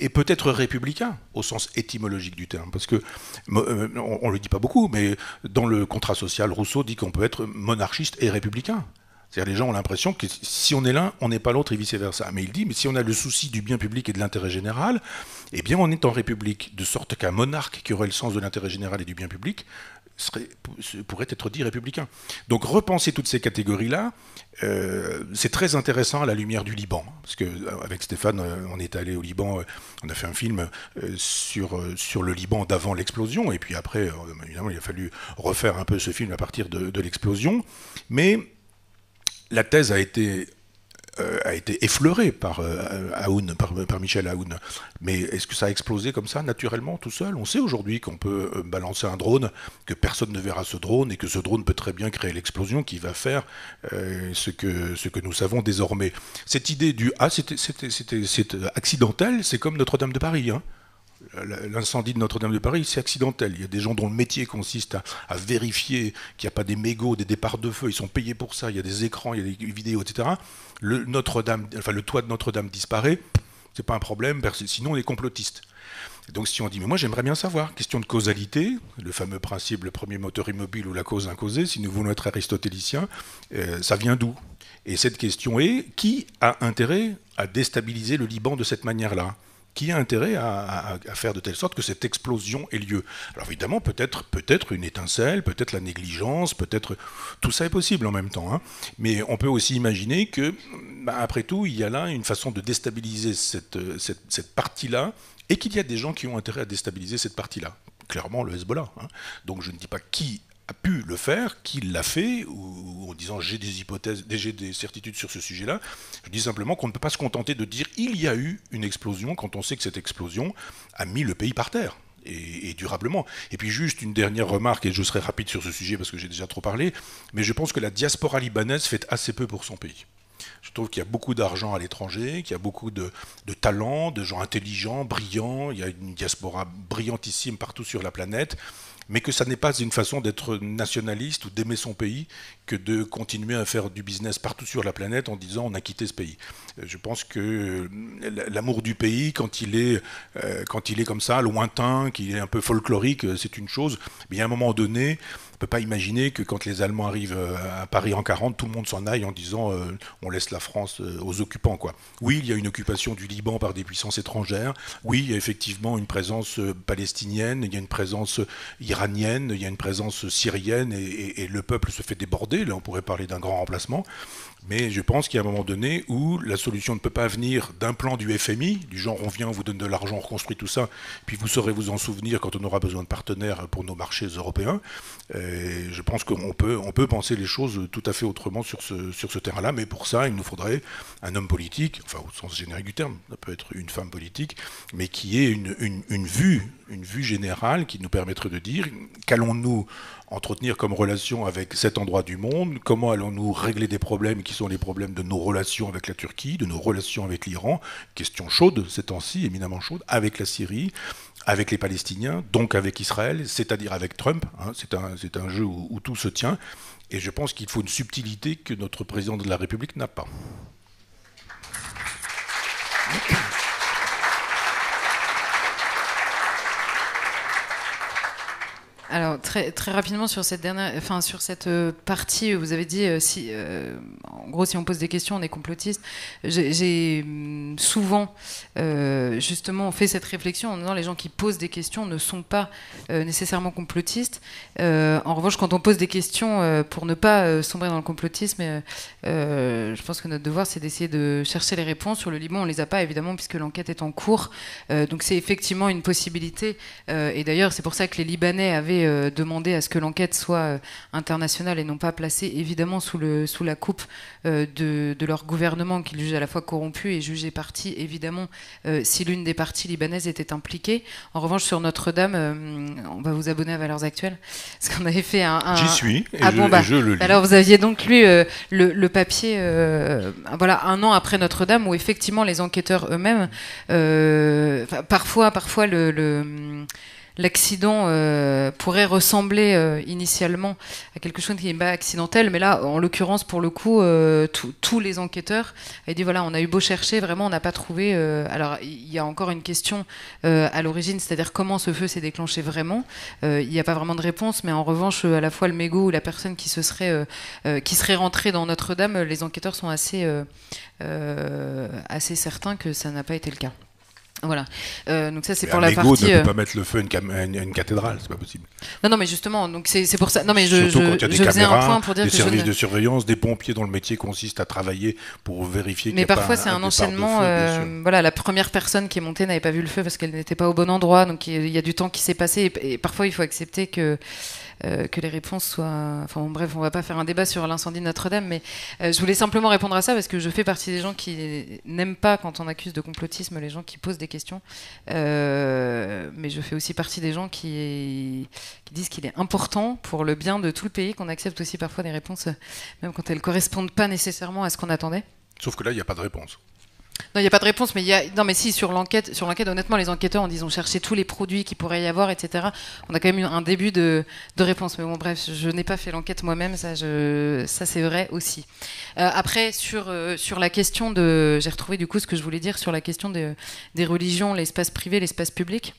Speaker 2: et peut-être républicain, au sens étymologique du terme. Parce que, euh, on ne le dit pas beaucoup, mais dans le contrat social, Rousseau dit qu'on peut être monarchiste et républicain. C'est-à-dire les gens ont l'impression que si on est l'un, on n'est pas l'autre et vice-versa. Mais il dit, mais si on a le souci du bien public et de l'intérêt général, eh bien on est en République, de sorte qu'un monarque qui aurait le sens de l'intérêt général et du bien public pourrait être dit républicain. Donc repenser toutes ces catégories-là, euh, c'est très intéressant à la lumière du Liban. Parce qu'avec euh, Stéphane, euh, on est allé au Liban, on a fait un film sur, sur le Liban d'avant l'explosion, et puis après, évidemment, il a fallu refaire un peu ce film à partir de, de l'explosion. Mais la thèse a été, euh, a été effleurée par, euh, par, Michel Aoun. Mais est-ce que ça a explosé comme ça, naturellement, tout seul? On sait aujourd'hui qu'on peut euh, balancer un drone, que personne ne verra ce drone, et que ce drone peut très bien créer l'explosion qui va faire ce, que, ce que nous savons désormais. Cette idée du « Ah, c'était accidentel », c'est comme Notre-Dame de Paris. Hein l'incendie de Notre-Dame de Paris, c'est accidentel. Il y a des gens dont le métier consiste à, vérifier qu'il n'y a pas des mégots, des départs de feu. Ils sont payés pour ça. Il y a des écrans, il y a des vidéos, etc. Le, enfin, le toit de Notre-Dame disparaît. C'est pas un problème. Sinon, on est complotiste. Donc si on dit, mais moi j'aimerais bien savoir, question de causalité, le fameux principe, le premier moteur immobile ou la cause incausée, si nous voulons être aristotéliciens, euh, ça vient d'où? Et cette question est, qui a intérêt à déstabiliser le Liban de cette manière-là? Qui a intérêt à, faire de telle sorte que cette explosion ait lieu. Alors évidemment, peut-être peut-être une étincelle, peut-être la négligence, peut-être tout ça est possible en même temps. Hein. Mais on peut aussi imaginer que, bah, après tout, il y a là une façon de déstabiliser cette, cette, partie-là, et qu'il y a des gens qui ont intérêt à déstabiliser cette partie-là. Clairement, le Hezbollah. Hein. Donc je ne dis pas qui a pu le faire, qui l'a fait, ou, en disant j'ai des hypothèses, j'ai des certitudes sur ce sujet-là. Je dis simplement qu'on ne peut pas se contenter de dire il y a eu une explosion quand on sait que cette explosion a mis le pays par terre. Et, durablement. Et puis juste une dernière remarque, et je serai rapide sur ce sujet parce que j'ai déjà trop parlé, mais je pense que la diaspora libanaise fait assez peu pour son pays. Je trouve qu'il y a beaucoup d'argent à l'étranger, qu'il y a beaucoup de talents, de gens intelligents, brillants, il y a une diaspora brillantissime partout sur la planète mais que ça n'est pas une façon d'être nationaliste ou d'aimer son pays que de continuer à faire du business partout sur la planète en disant on a quitté ce pays. Euh, je pense que euh, l'amour du pays, quand il est, euh, quand il est comme ça, lointain, qu'il est un peu folklorique, c'est une chose, mais à un moment donné, peut pas imaginer que quand les Allemands arrivent euh, à Paris en 40, tout le monde s'en aille en disant euh, on laisse la France euh, aux occupants. Quoi. Oui, il y a une occupation du Liban par des puissances étrangères. Oui, il y a effectivement une présence palestinienne, il y a une présence iranienne, il y a une présence syrienne et, et le peuple se fait déborder. Là, on pourrait parler d'un grand remplacement. Mais je pense qu'il y a un moment donné où la solution ne peut pas venir d'un plan du FMI, du genre on vient, on vous donne de l'argent, on reconstruit tout ça, puis vous saurez vous en souvenir quand on aura besoin de partenaires pour nos marchés européens. Je pense qu'on peut, on peut penser les choses tout à fait autrement sur ce, terrain-là, mais pour ça, il nous faudrait un homme politique, enfin au sens générique du terme, ça peut être une femme politique, mais qui ait une vue, une vue générale qui nous permettrait de dire qu'allons-nous entretenir comme relation avec cet endroit du monde? Comment allons-nous régler des problèmes qui sont les problèmes de nos relations avec la Turquie, de nos relations avec l'Iran? Question chaude ces temps-ci, éminemment chaude, avec la Syrie, avec les Palestiniens, donc avec Israël, c'est-à-dire avec Trump. Hein. c'est un, un, jeu où, où tout se tient. Et je pense qu'il faut une subtilité que notre président de la République n'a pas.
Speaker 3: Alors très très rapidement sur cette dernière, enfin sur cette euh, partie, vous avez dit euh, si, euh, en gros, si on pose des questions, on est complotiste. J'ai hum, souvent justement fait cette réflexion en disant les gens qui posent des questions ne sont pas nécessairement complotistes. en revanche, quand on pose des questions pour ne pas sombrer dans le complotisme, je pense que notre devoir c'est d'essayer de chercher les réponses. Sur le Liban, on les a pas évidemment puisque l'enquête est en cours. donc c'est effectivement une possibilité. et d'ailleurs, c'est pour ça que les Libanais avaient euh, demandé à ce que l'enquête soit euh, internationale et non pas placée évidemment sous, le, sous la coupe euh, de, de, leur gouvernement qu'ils jugent à la fois corrompu et jugé parti évidemment si l'une des parties libanaises était impliquée. En revanche, sur Notre-Dame, on va vous abonner à Valeurs Actuelles parce qu'on avait fait un.
Speaker 2: J'y suis.
Speaker 3: Et, ah je, bon, bah, je le lis. Alors vous aviez donc lu le, le, papier, voilà, un an après Notre-Dame où effectivement les enquêteurs eux-mêmes, parfois, parfois le l'accident euh, pourrait ressembler euh, initialement à quelque chose qui n'est pas accidentel, mais là, en l'occurrence, pour le coup, euh, tous les enquêteurs avaient dit voilà, on a eu beau chercher, vraiment, on n'a pas trouvé. alors, il y a encore une question à l'origine, c'est-à-dire comment ce feu s'est déclenché vraiment. Il n'y a pas vraiment de réponse, mais en revanche, à la fois le mégot ou la personne qui se serait qui serait rentrée dans Notre-Dame, les enquêteurs sont assez assez certains que ça n'a pas été le cas. Voilà. Euh, donc ça c'est pour la partie.
Speaker 2: ne peut euh, pas mettre le feu à une, une, cathédrale, c'est pas possible.
Speaker 3: Non non mais justement donc c'est pour ça. Non mais je, Surtout quand il y a des je caméras, un point pour dire
Speaker 2: des
Speaker 3: que
Speaker 2: services de surveillance, des pompiers dont le métier consiste à travailler pour vérifier.
Speaker 3: Mais parfois c'est un, enchaînement. Euh, voilà, la première personne qui est montée n'avait pas vu le feu parce qu'elle n'était pas au bon endroit, donc il y a du temps qui s'est passé et, et, parfois il faut accepter que euh, que les réponses soient. Enfin bref, on va pas faire un débat sur l'incendie de Notre-Dame, mais euh, je voulais simplement répondre à ça parce que je fais partie des gens qui n'aiment pas quand on accuse de complotisme les gens qui posent des questions, euh, mais je fais aussi partie des gens qui, qui disent qu'il est important pour le bien de tout le pays qu'on accepte aussi parfois des réponses, même quand elles correspondent pas nécessairement à ce qu'on attendait.
Speaker 2: Sauf que là, il n'y a pas de réponse.
Speaker 3: Non, il n'y a pas de réponse, mais il y a. Non, mais si sur l'enquête, sur l'enquête, honnêtement, les enquêteurs, ont cherché tous les produits qu'il pourrait y avoir, etc. On a quand même eu un début de, de réponse. Mais bon, bref, je, n'ai pas fait l'enquête moi-même, ça, ça c'est vrai aussi. Euh, après, sur euh, sur la question de, j'ai retrouvé du coup ce que je voulais dire sur la question de, des religions, l'espace privé, l'espace public.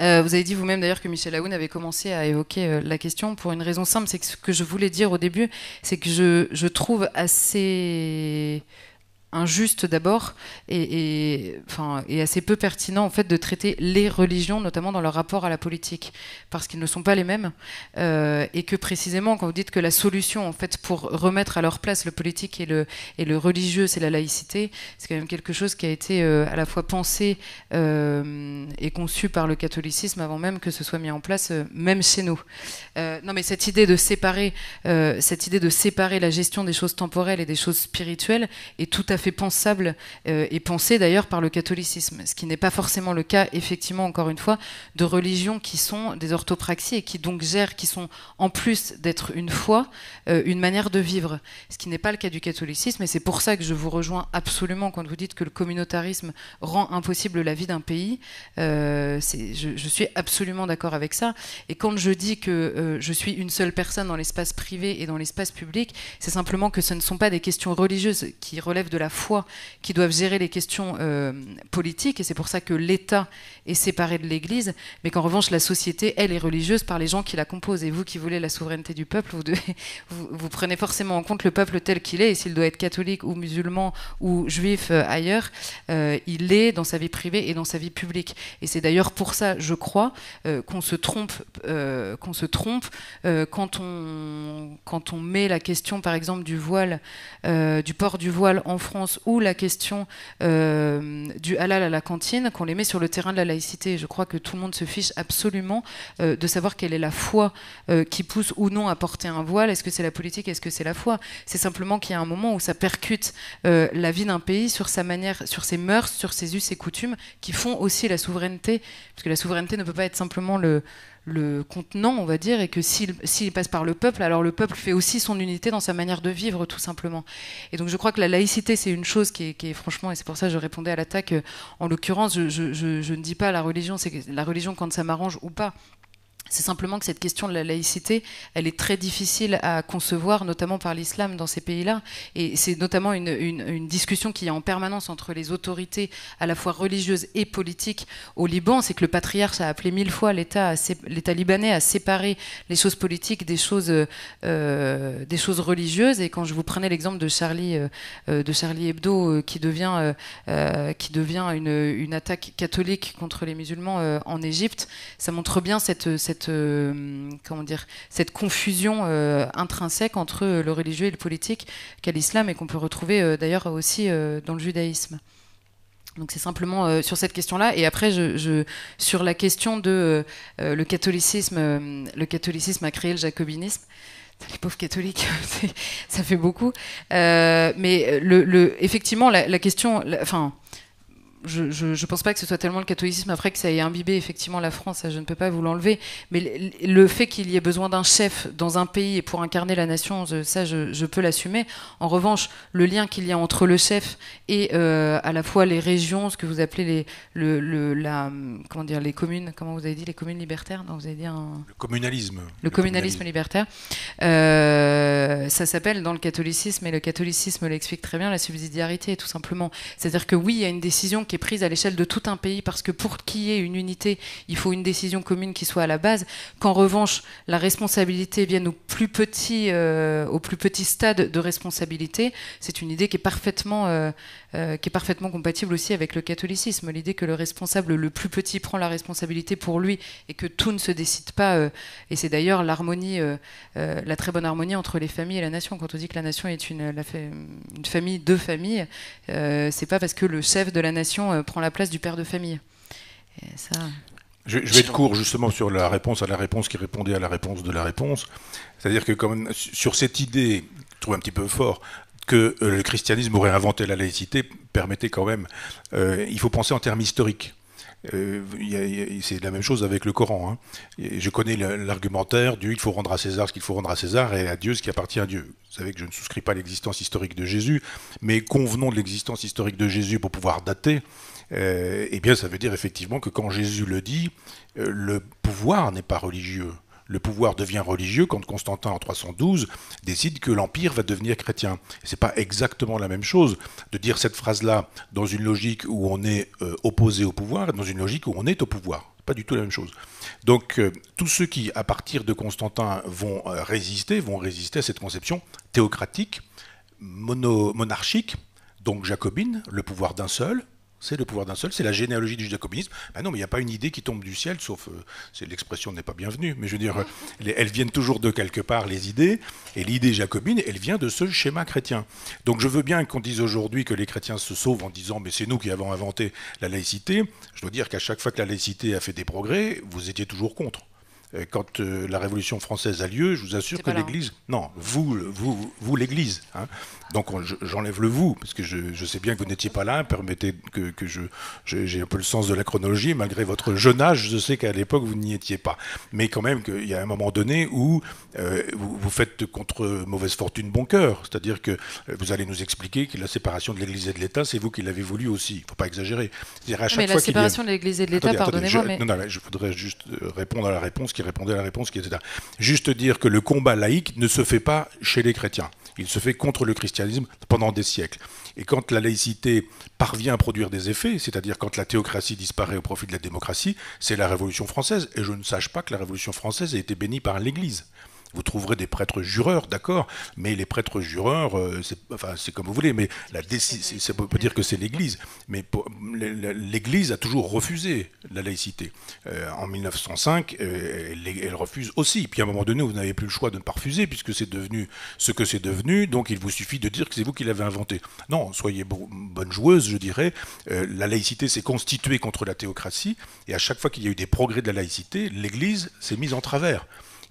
Speaker 3: Euh, vous avez dit vous-même d'ailleurs que Michel Aoun avait commencé à évoquer la question pour une raison simple, c'est que ce que je voulais dire au début, c'est que je, je trouve assez injuste d'abord et, enfin, et assez peu pertinent en fait de traiter les religions, notamment dans leur rapport à la politique, parce qu'ils ne sont pas les mêmes euh, et que précisément quand vous dites que la solution en fait pour remettre à leur place le politique et le, et le religieux, c'est la laïcité, c'est quand même quelque chose qui a été euh, à la fois pensé euh, et conçu par le catholicisme avant même que ce soit mis en place, même chez nous. non mais cette idée de séparer, cette idée de séparer la gestion des choses temporelles et des choses spirituelles est tout à fait pensable euh, et pensé d'ailleurs par le catholicisme, ce qui n'est pas forcément le cas, effectivement, encore une fois, de religions qui sont des orthopraxies et qui donc gèrent, qui sont en plus d'être une foi, euh, une manière de vivre, ce qui n'est pas le cas du catholicisme, et c'est pour ça que je vous rejoins absolument quand vous dites que le communautarisme rend impossible la vie d'un pays. Euh, je, je, suis absolument d'accord avec ça, et quand je dis que je suis une seule personne dans l'espace privé et dans l'espace public, c'est simplement que ce ne sont pas des questions religieuses qui relèvent de la foi qui doivent gérer les questions euh, politiques, et c'est pour ça que l'État est séparé de l'Église, mais qu'en revanche la société, elle, est religieuse par les gens qui la composent. Et vous qui voulez la souveraineté du peuple, vous, prenez forcément en compte le peuple tel qu'il est, et s'il doit être catholique ou musulman ou juif euh, ailleurs, euh, il est dans sa vie privée et dans sa vie publique. Et c'est d'ailleurs pour ça, je crois, qu'on se trompe, qu'on se trompe quand, on, quand on met la question, par exemple, du voile, du port du voile en France ou la question euh, du halal à la cantine, qu'on les met sur le terrain de la laïcité. Je crois que tout le monde se fiche absolument euh, de savoir quelle est la foi euh, qui pousse ou non à porter un voile. Est-ce que c'est la politique? Est-ce que c'est la foi? C'est simplement qu'il y a un moment où ça percute la vie d'un pays sur sa manière, sur ses mœurs, sur ses us et coutumes, qui font aussi la souveraineté, parce que la souveraineté ne peut pas être simplement le le contenant, on va dire, et que s'il passe par le peuple, alors le peuple fait aussi son unité dans sa manière de vivre, tout simplement. Et donc je crois que la laïcité, c'est une chose qui est, franchement, et c'est pour ça que je répondais à l'attaque, en l'occurrence, je, je, ne dis pas la religion, c'est la religion quand ça m'arrange ou pas. C'est simplement que cette question de la laïcité, elle est très difficile à concevoir, notamment par l'islam dans ces pays-là. Et c'est notamment une, discussion qui est en permanence entre les autorités, à la fois religieuses et politiques, au Liban. C'est que le patriarche a appelé mille fois l'État libanais à séparer les choses politiques des choses, euh, des choses religieuses. Et quand je vous prenais l'exemple de Charlie, euh, de Charlie Hebdo, euh, qui devient, euh, qui devient une, une, attaque catholique contre les musulmans en Égypte, ça montre bien cette, cette euh, cette confusion euh, intrinsèque entre le religieux et le politique qu'a l'islam et qu'on peut retrouver euh, d'ailleurs aussi dans le judaïsme. Donc c'est simplement sur cette question-là. Et après, sur la question de le catholicisme, le catholicisme a créé le jacobinisme. Les pauvres catholiques, ça fait beaucoup. mais effectivement, la, la question, enfin, je ne pense pas que ce soit tellement le catholicisme après que ça ait imbibé effectivement la France, je ne peux pas vous l'enlever, mais le, fait qu'il y ait besoin d'un chef dans un pays et pour incarner la nation, ça je, peux l'assumer. En revanche, le lien qu'il y a entre le chef et euh, à la fois les régions, ce que vous appelez les, le, la, comment dire, les communes, comment vous avez dit, les communes libertaires? Vous avez dit
Speaker 2: Le communalisme.
Speaker 3: Le, communalisme, libertaire. Euh, ça s'appelle dans le catholicisme, et le catholicisme l'explique très bien, la subsidiarité tout simplement. C'est-à-dire que oui, il y a une décision qui est prise à l'échelle de tout un pays, parce que pour qu'il y ait une unité, il faut une décision commune qui soit à la base, qu'en revanche, la responsabilité vienne au plus petit, euh, au plus petit stade de responsabilité, c'est une idée qui est parfaitement, euh, euh, qui est parfaitement compatible aussi avec le catholicisme. L'idée que le responsable le plus petit prend la responsabilité pour lui et que tout ne se décide pas, et c'est d'ailleurs l'harmonie, la très bonne harmonie entre les familles et la nation. Quand on dit que la nation est une, la une famille, deux familles, c'est pas parce que le chef de la nation euh, prend la place du père de famille.
Speaker 2: ça... Je, vais être court justement sur la réponse à la réponse qui répondait à la réponse de la réponse. C'est-à-dire que comme, sur cette idée, je trouve un petit peu fort, que euh, le christianisme aurait inventé la laïcité, permettait quand même, euh, il faut penser en termes historiques. c'est la même chose avec le Coran. Hein. Je connais l'argumentaire du il faut rendre à César ce qu'il faut rendre à César et à Dieu ce qui appartient à Dieu. Vous savez que je ne souscris pas à l'existence historique de Jésus, mais convenons de l'existence historique de Jésus pour pouvoir dater. Euh, eh bien, ça veut dire effectivement que quand Jésus le dit, euh, le pouvoir n'est pas religieux. Le pouvoir devient religieux quand Constantin en 312 décide que l'empire va devenir chrétien. Ce n'est pas exactement la même chose de dire cette phrase-là dans une logique où on est euh, opposé au pouvoir et dans une logique où on est au pouvoir. Pas du tout la même chose. Donc tous ceux qui, à partir de Constantin, vont résister, vont résister à cette conception théocratique, monarchique, donc jacobine, le pouvoir d'un seul, c'est le pouvoir d'un seul, c'est la généalogie du jacobinisme. Ben non, mais il n'y a pas une idée qui tombe du ciel, sauf euh, l'expression n'est pas bienvenue, mais je veux dire, euh, elles viennent toujours de quelque part, les idées, et l'idée jacobine, elle vient de ce schéma chrétien. Donc je veux bien qu'on dise aujourd'hui que les chrétiens se sauvent en disant, mais c'est nous qui avons inventé la laïcité. Je dois dire qu'à chaque fois que la laïcité a fait des progrès, vous étiez toujours contre. Euh, quand euh, la Révolution française a lieu, je vous assure que l'Église, non, vous, vous, vous l'Église. Hein. Donc j'enlève le vous, parce que je, sais bien que vous n'étiez pas là. Permettez que, que je, j'ai un peu le sens de la chronologie, malgré votre jeune âge, je sais qu'à l'époque vous n'y étiez pas. Mais quand même qu'il y a un moment donné où euh, vous, vous, faites contre mauvaise fortune bon cœur, c'est-à-dire que vous allez nous expliquer que la séparation de l'Église et de l'État, c'est vous qui l'avez voulu aussi. Il ne faut pas exagérer.
Speaker 3: À chaque mais la séparation de l'Église et de l'État, pardonnez-moi, mais...
Speaker 2: Non, non, je voudrais juste répondre à la réponse qui répondait à la réponse qui était Juste dire que le combat laïque ne se fait pas chez les chrétiens. Il se fait contre le christianisme pendant des siècles. Et quand la laïcité parvient à produire des effets, c'est-à-dire quand la théocratie disparaît au profit de la démocratie, c'est la Révolution française. Et je ne sache pas que la Révolution française ait été bénie par l'Église. Vous trouverez des prêtres jureurs, d'accord, mais les prêtres jureurs, euh, c'est comme vous voulez, mais la ça peut dire que c'est l'Église, mais l'Église a toujours refusé la laïcité. Euh, en 1905, euh, elle, refuse aussi. Puis à un moment donné, vous n'avez plus le choix de ne pas refuser, puisque c'est devenu ce que c'est devenu, donc il vous suffit de dire que c'est vous qui l'avez inventé. Non, soyez bonne joueuse, je dirais. la laïcité s'est constituée contre la théocratie, et à chaque fois qu'il y a eu des progrès de la laïcité, l'Église s'est mise en travers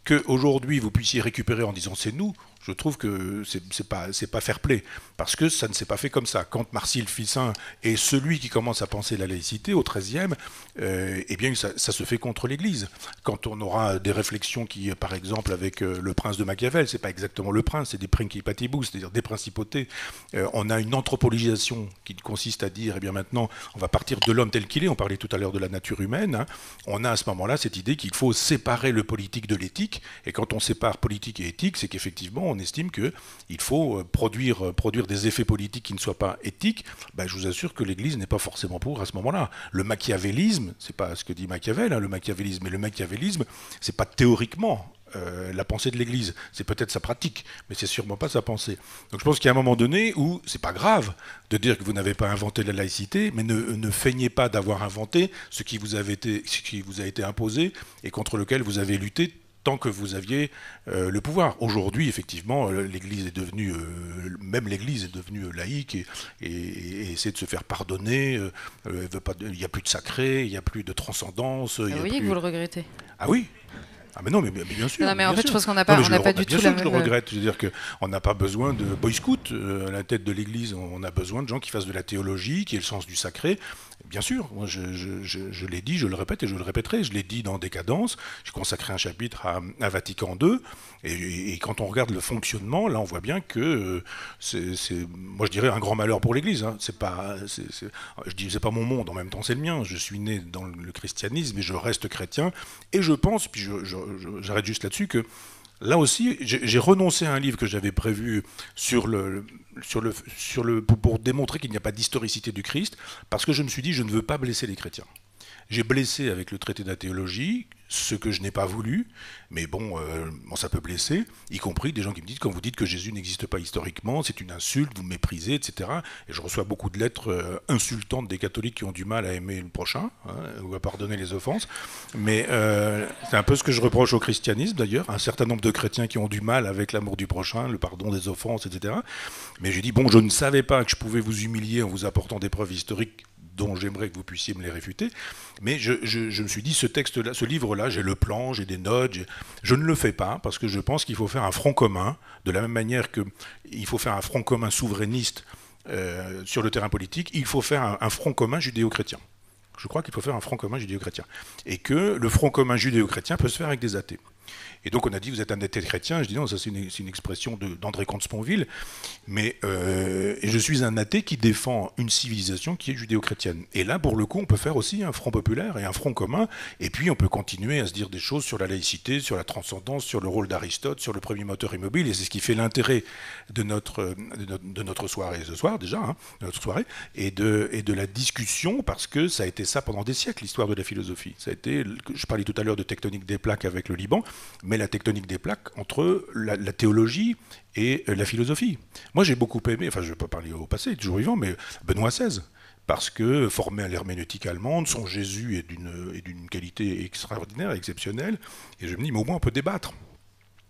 Speaker 2: qu'aujourd'hui vous puissiez récupérer en disant c'est nous, je trouve que c'est pas pas fair play parce que ça ne s'est pas fait comme ça. Quand Marcel Fissin est celui qui commence à penser la laïcité au XIIIe, euh, eh bien ça, se fait contre l'Église. Quand on aura des réflexions qui, par exemple, avec euh, le prince de Machiavel, c'est pas exactement le prince, c'est des principatibus, c'est-à-dire des principautés. Euh, on a une anthropologisation qui consiste à dire, eh bien maintenant, on va partir de l'homme tel qu'il est. On parlait tout à l'heure de la nature humaine. Hein. On a à ce moment-là cette idée qu'il faut séparer le politique de l'éthique. Et quand on sépare politique et éthique, c'est qu'effectivement on estime qu'il faut euh, produire, euh, produire des effets politiques qui ne soient pas éthiques, ben, je vous assure que l'Église n'est pas forcément pour à ce moment-là. Le machiavélisme, c'est pas ce que dit Machiavel, hein, le machiavélisme, mais le machiavélisme, c'est pas théoriquement euh, la pensée de l'Église. C'est peut-être sa pratique, mais c'est sûrement pas sa pensée. Donc je pense qu'il y a un moment donné où c'est pas grave de dire que vous n'avez pas inventé la laïcité, mais ne, ne feignez pas d'avoir inventé ce qui vous a été imposé et contre lequel vous avez lutté tant que vous aviez euh, le pouvoir. Aujourd'hui, effectivement, euh, l'Église est devenue, euh, même l'Église est devenue laïque et, essaie de se faire pardonner. il n'y a plus de sacré, il n'y a plus de transcendance.
Speaker 3: vous voyez que vous le regrettez.
Speaker 2: Ah oui ah mais non, mais, bien sûr.
Speaker 3: Non, mais
Speaker 2: en
Speaker 3: fait, je pense qu'on n'a pas, on pas du tout
Speaker 2: la même... je le regrette. Je veux dire qu'on n'a pas besoin de boy scout à la tête de l'Église. On a besoin de gens qui fassent de la théologie, qui aient le sens du sacré, Bien sûr, moi je, l'ai dit, je le répète et je le répéterai, je l'ai dit dans Décadence, j'ai consacré un chapitre à, Vatican II, et, quand on regarde le fonctionnement, là on voit bien que euh, c'est, moi je dirais un grand malheur pour l'Église. Hein. C'est pas, je dis c'est pas mon monde, en même temps c'est le mien. Je suis né dans le christianisme et je reste chrétien, et je pense, puis j'arrête juste là-dessus que là aussi, j'ai renoncé à un livre que j'avais prévu sur le, sur le, sur le, pour démontrer qu'il n'y a pas d'historicité du Christ, parce que je me suis dit, je ne veux pas blesser les chrétiens. J'ai blessé avec le traité de la théologie, ce que je n'ai pas voulu, mais bon, euh, bon, ça peut blesser, y compris des gens qui me disent, quand vous dites que Jésus n'existe pas historiquement, c'est une insulte, vous méprisez, etc. Et je reçois beaucoup de lettres euh, insultantes des catholiques qui ont du mal à aimer le prochain, hein, ou à pardonner les offenses. Mais euh, c'est un peu ce que je reproche au christianisme, d'ailleurs, un certain nombre de chrétiens qui ont du mal avec l'amour du prochain, le pardon des offenses, etc. Mais j'ai dit, bon, je ne savais pas que je pouvais vous humilier en vous apportant des preuves historiques dont j'aimerais que vous puissiez me les réfuter. Mais je, me suis dit, ce texte-là, ce livre-là, j'ai le plan, j'ai des notes. Je ne le fais pas parce que je pense qu'il faut faire un front commun, de la même manière qu'il faut faire un front commun souverainiste euh, sur le terrain politique, il faut faire un front commun judéo-chrétien. Je crois qu'il faut faire un front commun judéo-chrétien. Et que le front commun judéo-chrétien peut se faire avec des athées. Et donc on a dit vous êtes un athée chrétien. Je dis non, ça c'est une, expression d'André Comte-Sponville. Mais euh, je suis un athée qui défend une civilisation qui est judéo-chrétienne. Et là, pour le coup, on peut faire aussi un front populaire et un front commun. Et puis on peut continuer à se dire des choses sur la laïcité, sur la transcendance, sur le rôle d'Aristote, sur le premier moteur immobile. Et c'est ce qui fait l'intérêt de notre, de notre, soirée ce soir déjà, hein, notre soirée, et de, et de la discussion, parce que ça a été ça pendant des siècles, l'histoire de la philosophie. Ça a été, je parlais tout à l'heure de tectonique des plaques avec le Liban la tectonique des plaques entre la, théologie et euh, la philosophie. Moi, j'ai beaucoup aimé, enfin, je ne vais pas parler au passé, toujours vivant, mais Benoît XVI parce que formé à l'herméneutique allemande, son Jésus est d'une qualité extraordinaire, exceptionnelle, et je me dis, mais au moins on peut débattre.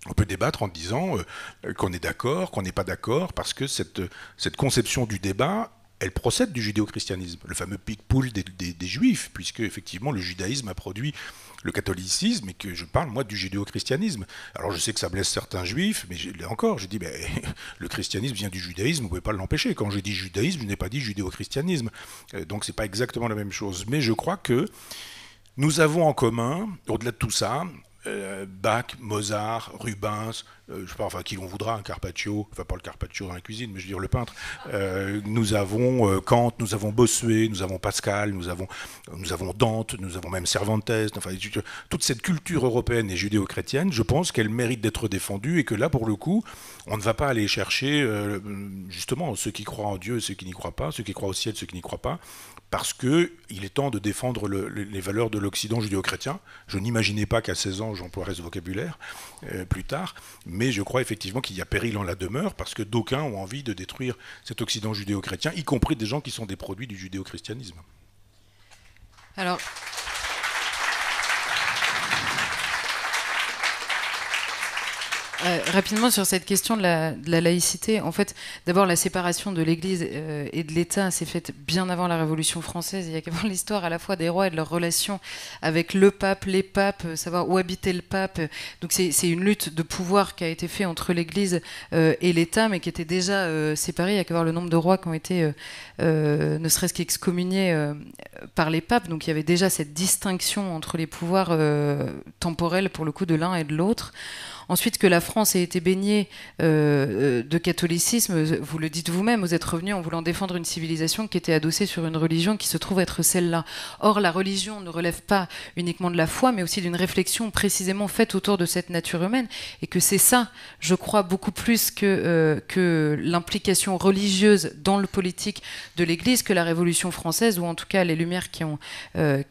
Speaker 2: On peut débattre en disant euh, qu'on est d'accord, qu'on n'est pas d'accord, parce que cette, cette conception du débat, elle procède du judéo-christianisme, le fameux pic-poule des, juifs, puisque effectivement le judaïsme a produit le catholicisme et que je parle, moi, du judéo-christianisme. Alors je sais que ça blesse certains juifs, mais là encore, je dis, ben, le christianisme vient du judaïsme, vous ne pouvez pas l'empêcher. Quand je dis judaïsme, je n'ai pas dit judéo-christianisme. Euh, donc c'est pas exactement la même chose. Mais je crois que nous avons en commun, au-delà de tout ça, euh, Bach, Mozart, Rubens, je sais pas, enfin qui l'on voudra, un Carpaccio, enfin pas le Carpaccio dans la cuisine, mais je veux dire le peintre. Euh, nous avons Kant, nous avons Bossuet, nous avons Pascal, nous avons, nous avons Dante, nous avons même Cervantes. Enfin, toute cette culture européenne et judéo-chrétienne, je pense qu'elle mérite d'être défendue et que là, pour le coup, on ne va pas aller chercher justement ceux qui croient en Dieu, ceux qui n'y croient pas, ceux qui croient au ciel, ceux qui n'y croient pas parce qu'il est temps de défendre les valeurs de l'Occident judéo-chrétien. Je n'imaginais pas qu'à 16 ans j'emploierais ce vocabulaire euh, plus tard, je crois effectivement qu'il y a péril en la demeure, parce que d'aucuns ont envie de détruire cet Occident judéo-chrétien, y compris des gens qui sont des produits du judéo-christianisme.
Speaker 3: Euh, rapidement sur cette question de la, laïcité, en fait, d'abord la séparation de l'Église euh, et de l'État s'est faite bien avant la Révolution française. Il y a qu'à voir l'histoire à la fois des rois et de leurs relations avec le pape, les papes, euh, savoir où habitait le pape. Donc c'est une lutte de pouvoir qui a été faite entre l'Église et l'État, mais qui était déjà séparée. Il y a qu'à voir le nombre de rois qui ont été, ne serait-ce qu'excommuniés par les papes. Donc il y avait déjà cette distinction entre les pouvoirs temporels pour le coup de l'un et de l'autre. Ensuite, que la France ait été baignée euh, de catholicisme, vous le dites vous-même, vous êtes revenu en voulant défendre une civilisation qui était adossée sur une religion qui se trouve être celle-là. Or, la religion ne relève pas uniquement de la foi, mais aussi d'une réflexion précisément faite autour de cette nature humaine, et que c'est ça, je crois, beaucoup plus que, euh, que l'implication religieuse dans le politique de l'Église que la Révolution française, ou en tout cas les Lumières qui ont, euh,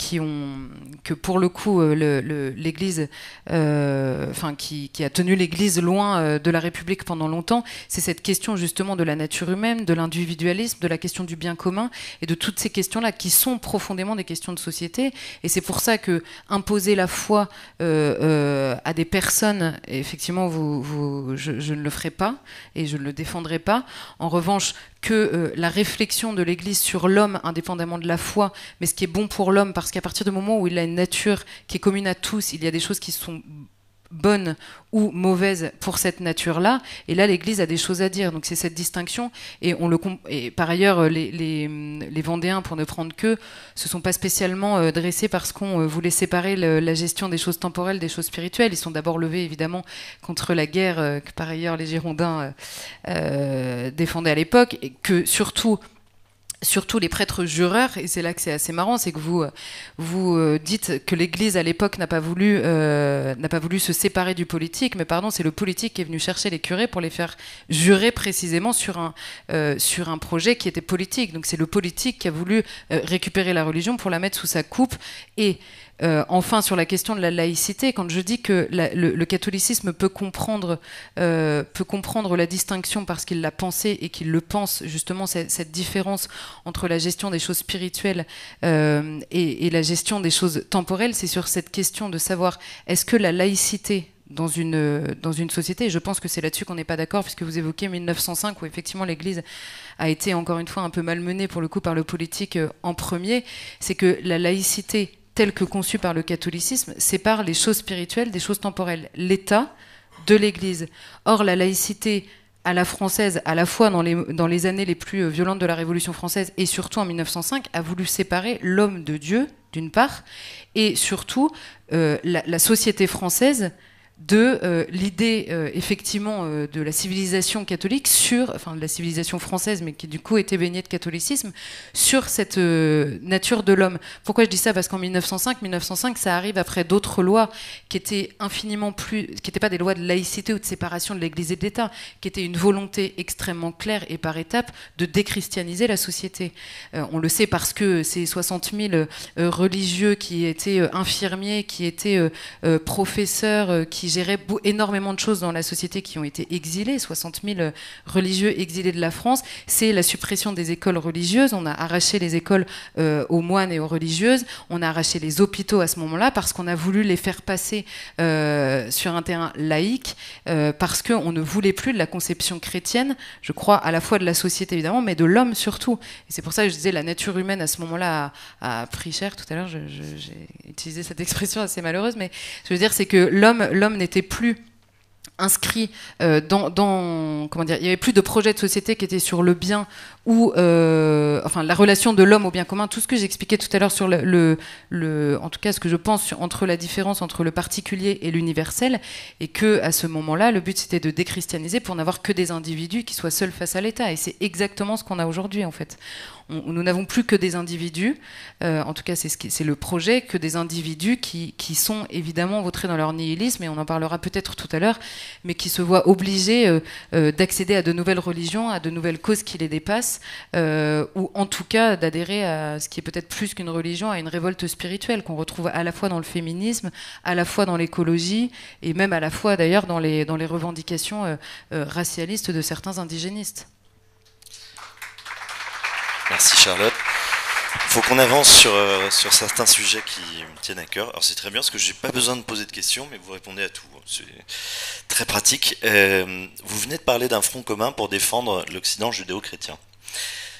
Speaker 3: que pour le coup, l'Église, enfin, qui a tenu l'Église loin euh, de la République pendant longtemps, c'est cette question justement de la nature humaine, de l'individualisme, de la question du bien commun et de toutes ces questions-là qui sont profondément des questions de société. Et c'est pour ça que imposer la foi euh, euh, à des personnes, effectivement, vous, je, ne le ferai pas et je ne le défendrai pas. En revanche, que la réflexion de l'Église sur l'homme, indépendamment de la foi, mais ce qui est bon pour l'homme, parce qu'à partir du moment où il a une nature qui est commune à tous, il y a des choses qui sont bonne ou mauvaise pour cette nature-là. Et là, l'Église a des choses à dire. Donc c'est cette distinction. Et, par ailleurs, les, les, Vendéens, pour ne prendre que, se sont pas spécialement euh, dressés parce qu'on euh, voulait séparer la gestion des choses temporelles des choses spirituelles. Ils sont d'abord levés, évidemment, contre la guerre euh, que par ailleurs les Girondins défendaient à l'époque. Et que surtout surtout les prêtres jureurs, et c'est là que c'est assez marrant, c'est que vous vous euh, dites que l'Église à l'époque n'a pas voulu euh, n'a pas voulu se séparer du politique, mais pardon, c'est le politique qui est venu chercher les curés pour les faire jurer précisément sur un euh, sur un projet qui était politique. Donc c'est le politique qui a voulu récupérer la religion pour la mettre sous sa coupe et euh, enfin, sur la question de la laïcité, quand je dis que le, catholicisme peut comprendre, euh, peut comprendre la distinction parce qu'il l'a pensé et qu'il le pense, justement, cette, différence entre la gestion des choses spirituelles euh, et, et la gestion des choses temporelles, c'est sur cette question de savoir est-ce que la laïcité dans une, dans une société, et je pense que c'est là-dessus qu'on n'est pas d'accord, puisque vous évoquez 1905, où effectivement l'Église a été encore une fois un peu malmenée pour le coup par le politique en premier, c'est que la laïcité tel que conçu par le catholicisme, sépare les choses spirituelles des choses temporelles, l'État de l'Église. Or, la laïcité à la française, à la fois dans les, dans les années les plus violentes de la Révolution française et surtout en 1905, a voulu séparer l'homme de Dieu, d'une part, et surtout euh, la, société française de euh, l'idée euh, effectivement euh, de la civilisation catholique sur, enfin de la civilisation française, mais qui du coup était baignée de catholicisme, sur cette nature de l'homme. Pourquoi je dis ça? Parce qu'en 1905, 1905, ça arrive après d'autres lois qui étaient infiniment plus, qui n'étaient pas des lois de laïcité ou de séparation de l'Église et de l'État, qui étaient une volonté extrêmement claire et par étapes de déchristianiser la société. on le sait parce que ces 60 000 religieux qui étaient infirmiers, qui étaient professeurs, qui gérait énormément de choses dans la société qui ont été exilées, 60 000 euh, religieux exilés de la France, c'est la suppression des écoles religieuses. On a arraché les écoles euh, aux moines et aux religieuses, on a arraché les hôpitaux à ce moment-là parce qu'on a voulu les faire passer euh, sur un terrain laïque, parce qu'on ne voulait plus de la conception chrétienne, je crois, à la fois de la société évidemment, mais de l'homme surtout. C'est pour ça que je disais la nature humaine à ce moment-là a, pris cher. Tout à l'heure, j'ai utilisé cette expression assez malheureuse, mais ce que je veux dire, c'est que l'homme, l'homme n'était plus inscrit euh, dans, comment dire, il y avait plus de projets de société qui étaient sur le bien ou euh, enfin la relation de l'homme au bien commun, tout ce que j'expliquais tout à l'heure sur le, le, en tout cas ce que je pense entre la différence entre le particulier et l'universel, et que à ce moment-là, le but c'était de déchristianiser pour n'avoir que des individus qui soient seuls face à l'État, et c'est exactement ce qu'on a aujourd'hui en fait nous n'avons plus que des individus, euh, en tout cas c'est ce le projet, que des individus qui, sont évidemment vautrés dans leur nihilisme, et on en parlera peut-être tout à l'heure, mais qui se voient obligés euh, euh, d'accéder à de nouvelles religions, à de nouvelles causes qui les dépassent, ou en tout cas d'adhérer à ce qui est peut-être plus qu'une religion, à une révolte spirituelle qu'on retrouve à la fois dans le féminisme, à la fois dans l'écologie, et même à la fois d'ailleurs dans les revendications racialistes de certains indigénistes.
Speaker 1: Merci Charlotte. faut qu'on avance sur, euh, sur certains sujets qui me tiennent à cœur. Alors c'est très bien parce que j'ai pas besoin de poser de questions, mais vous répondez à tout. C'est très pratique. Euh, vous venez de parler d'un front commun pour défendre l'Occident judéo-chrétien.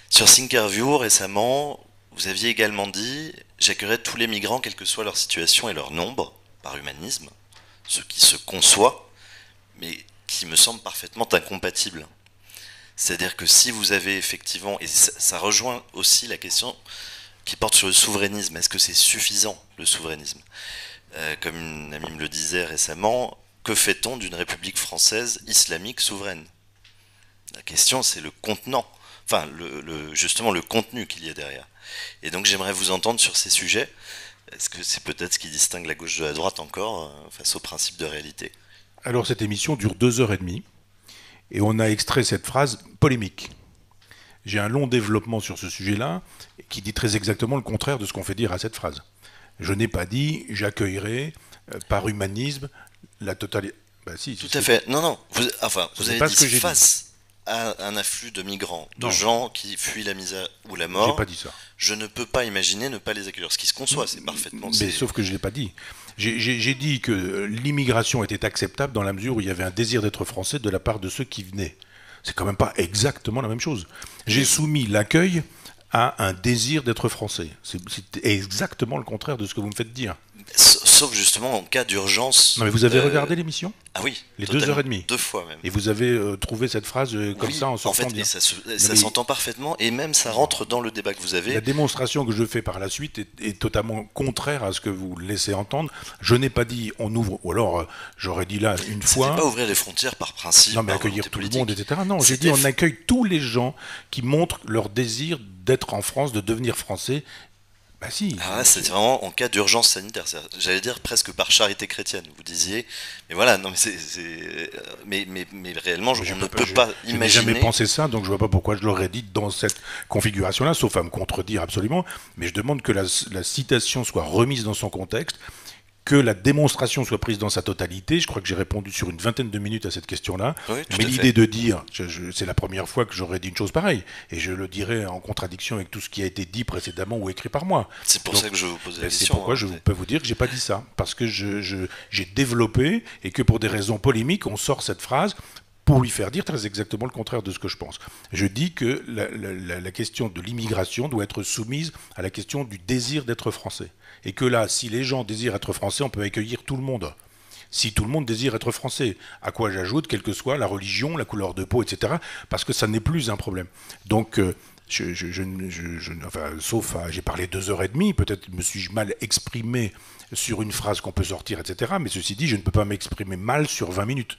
Speaker 1: Sur Thinkerview récemment, vous aviez également dit j'accueillerai tous les migrants, quelle que soit leur situation et leur nombre, par humanisme, ce qui se conçoit, mais qui me semble parfaitement incompatible. C'est-à-dire que si vous avez effectivement, et ça, rejoint aussi la question qui porte sur le souverainisme. Est-ce que c'est suffisant, le souverainisme? Euh, Comme une amie me le disait récemment, que fait-on d'une République française islamique souveraine? La question, c'est le contenant, enfin, justement, le contenu qu'il y a derrière. Et donc, j'aimerais vous entendre sur ces sujets. Est-ce que c'est peut-être ce qui distingue la gauche de la droite encore euh, face au principe de réalité?
Speaker 2: Alors, cette émission dure deux heures et demie, et on a extrait cette phrase polémique j'ai un long développement sur ce sujet-là qui dit très exactement le contraire de ce qu'on fait dire à cette phrase. Je n'ai pas dit j'accueillerai euh, par humanisme la totalité.
Speaker 1: Bah, si, Tout à fait. Non, non. Vous, enfin, vous avez dit que face à un afflux de migrants, de gens qui fuient la misère ou la mort.
Speaker 2: pas dit ça.
Speaker 1: Je ne peux pas imaginer ne pas les accueillir. Ce qui se conçoit, c'est parfaitement.
Speaker 2: Mais sauf que je l'ai pas dit. J'ai dit que l'immigration était acceptable dans la mesure où il y avait un désir d'être français de la part de ceux qui venaient. C'est quand même pas exactement la même chose. J'ai soumis l'accueil à un désir d'être français. C'est exactement le contraire de ce que vous me faites dire.
Speaker 1: Sauf justement en cas d'urgence.
Speaker 2: Non, mais vous avez euh, regardé l'émission
Speaker 1: Ah oui.
Speaker 2: Les deux heures et demie.
Speaker 1: Deux fois même.
Speaker 2: Et vous avez euh, trouvé cette phrase euh, comme ça en sortant
Speaker 1: en fait, Ça, s'entend parfaitement et même ça rentre dans le débat que vous avez.
Speaker 2: La démonstration que je fais par la suite est, totalement contraire à ce que vous laissez entendre. Je n'ai pas dit on ouvre, ou alors j'aurais dit là une fois.
Speaker 1: pas ouvrir les frontières par principe.
Speaker 2: Non, mais accueillir tout le monde, etc. Non, j'ai dit on accueille tous les gens qui montrent leur désir d'être en France, de devenir français bah si.
Speaker 1: Ah c'est vraiment en cas d'urgence sanitaire. J'allais dire presque par charité chrétienne. Vous disiez, mais voilà, non mais c'est, mais, mais, mais, réellement, je, ne peux pas, imaginer.
Speaker 2: Je n'ai jamais pensé ça, donc je vois pas pourquoi je l'aurais dit dans cette configuration-là, sauf à me contredire absolument. Mais je demande que la, la citation soit remise dans son contexte que la démonstration soit prise dans sa totalité. Je crois que j'ai répondu sur une vingtaine de minutes à cette question-là. Mais l'idée de dire, c'est la première fois que j'aurais dit une chose pareille, et je le dirais en contradiction avec tout ce qui a été dit précédemment ou écrit par moi.
Speaker 1: C'est pour ça que je vous pose la
Speaker 2: question. C'est pourquoi hein, je peux vous dire que j'ai pas dit ça, parce que j'ai développé et que pour des raisons polémiques, on sort cette phrase pour lui faire dire très exactement le contraire de ce que je pense. Je dis que la question de l'immigration doit être soumise à la question du désir d'être français et que là, si les gens désirent être français, on peut accueillir tout le monde. Si tout le monde désire être français, à quoi j'ajoute, quelle que soit la religion, la couleur de peau, etc., parce que ça n'est plus un problème. Donc, euh, je, enfin, sauf, j'ai parlé deux heures et demie, peut-être me suis-je mal exprimé sur une phrase qu'on peut sortir, etc., mais ceci dit, je ne peux pas m'exprimer mal sur 20 minutes.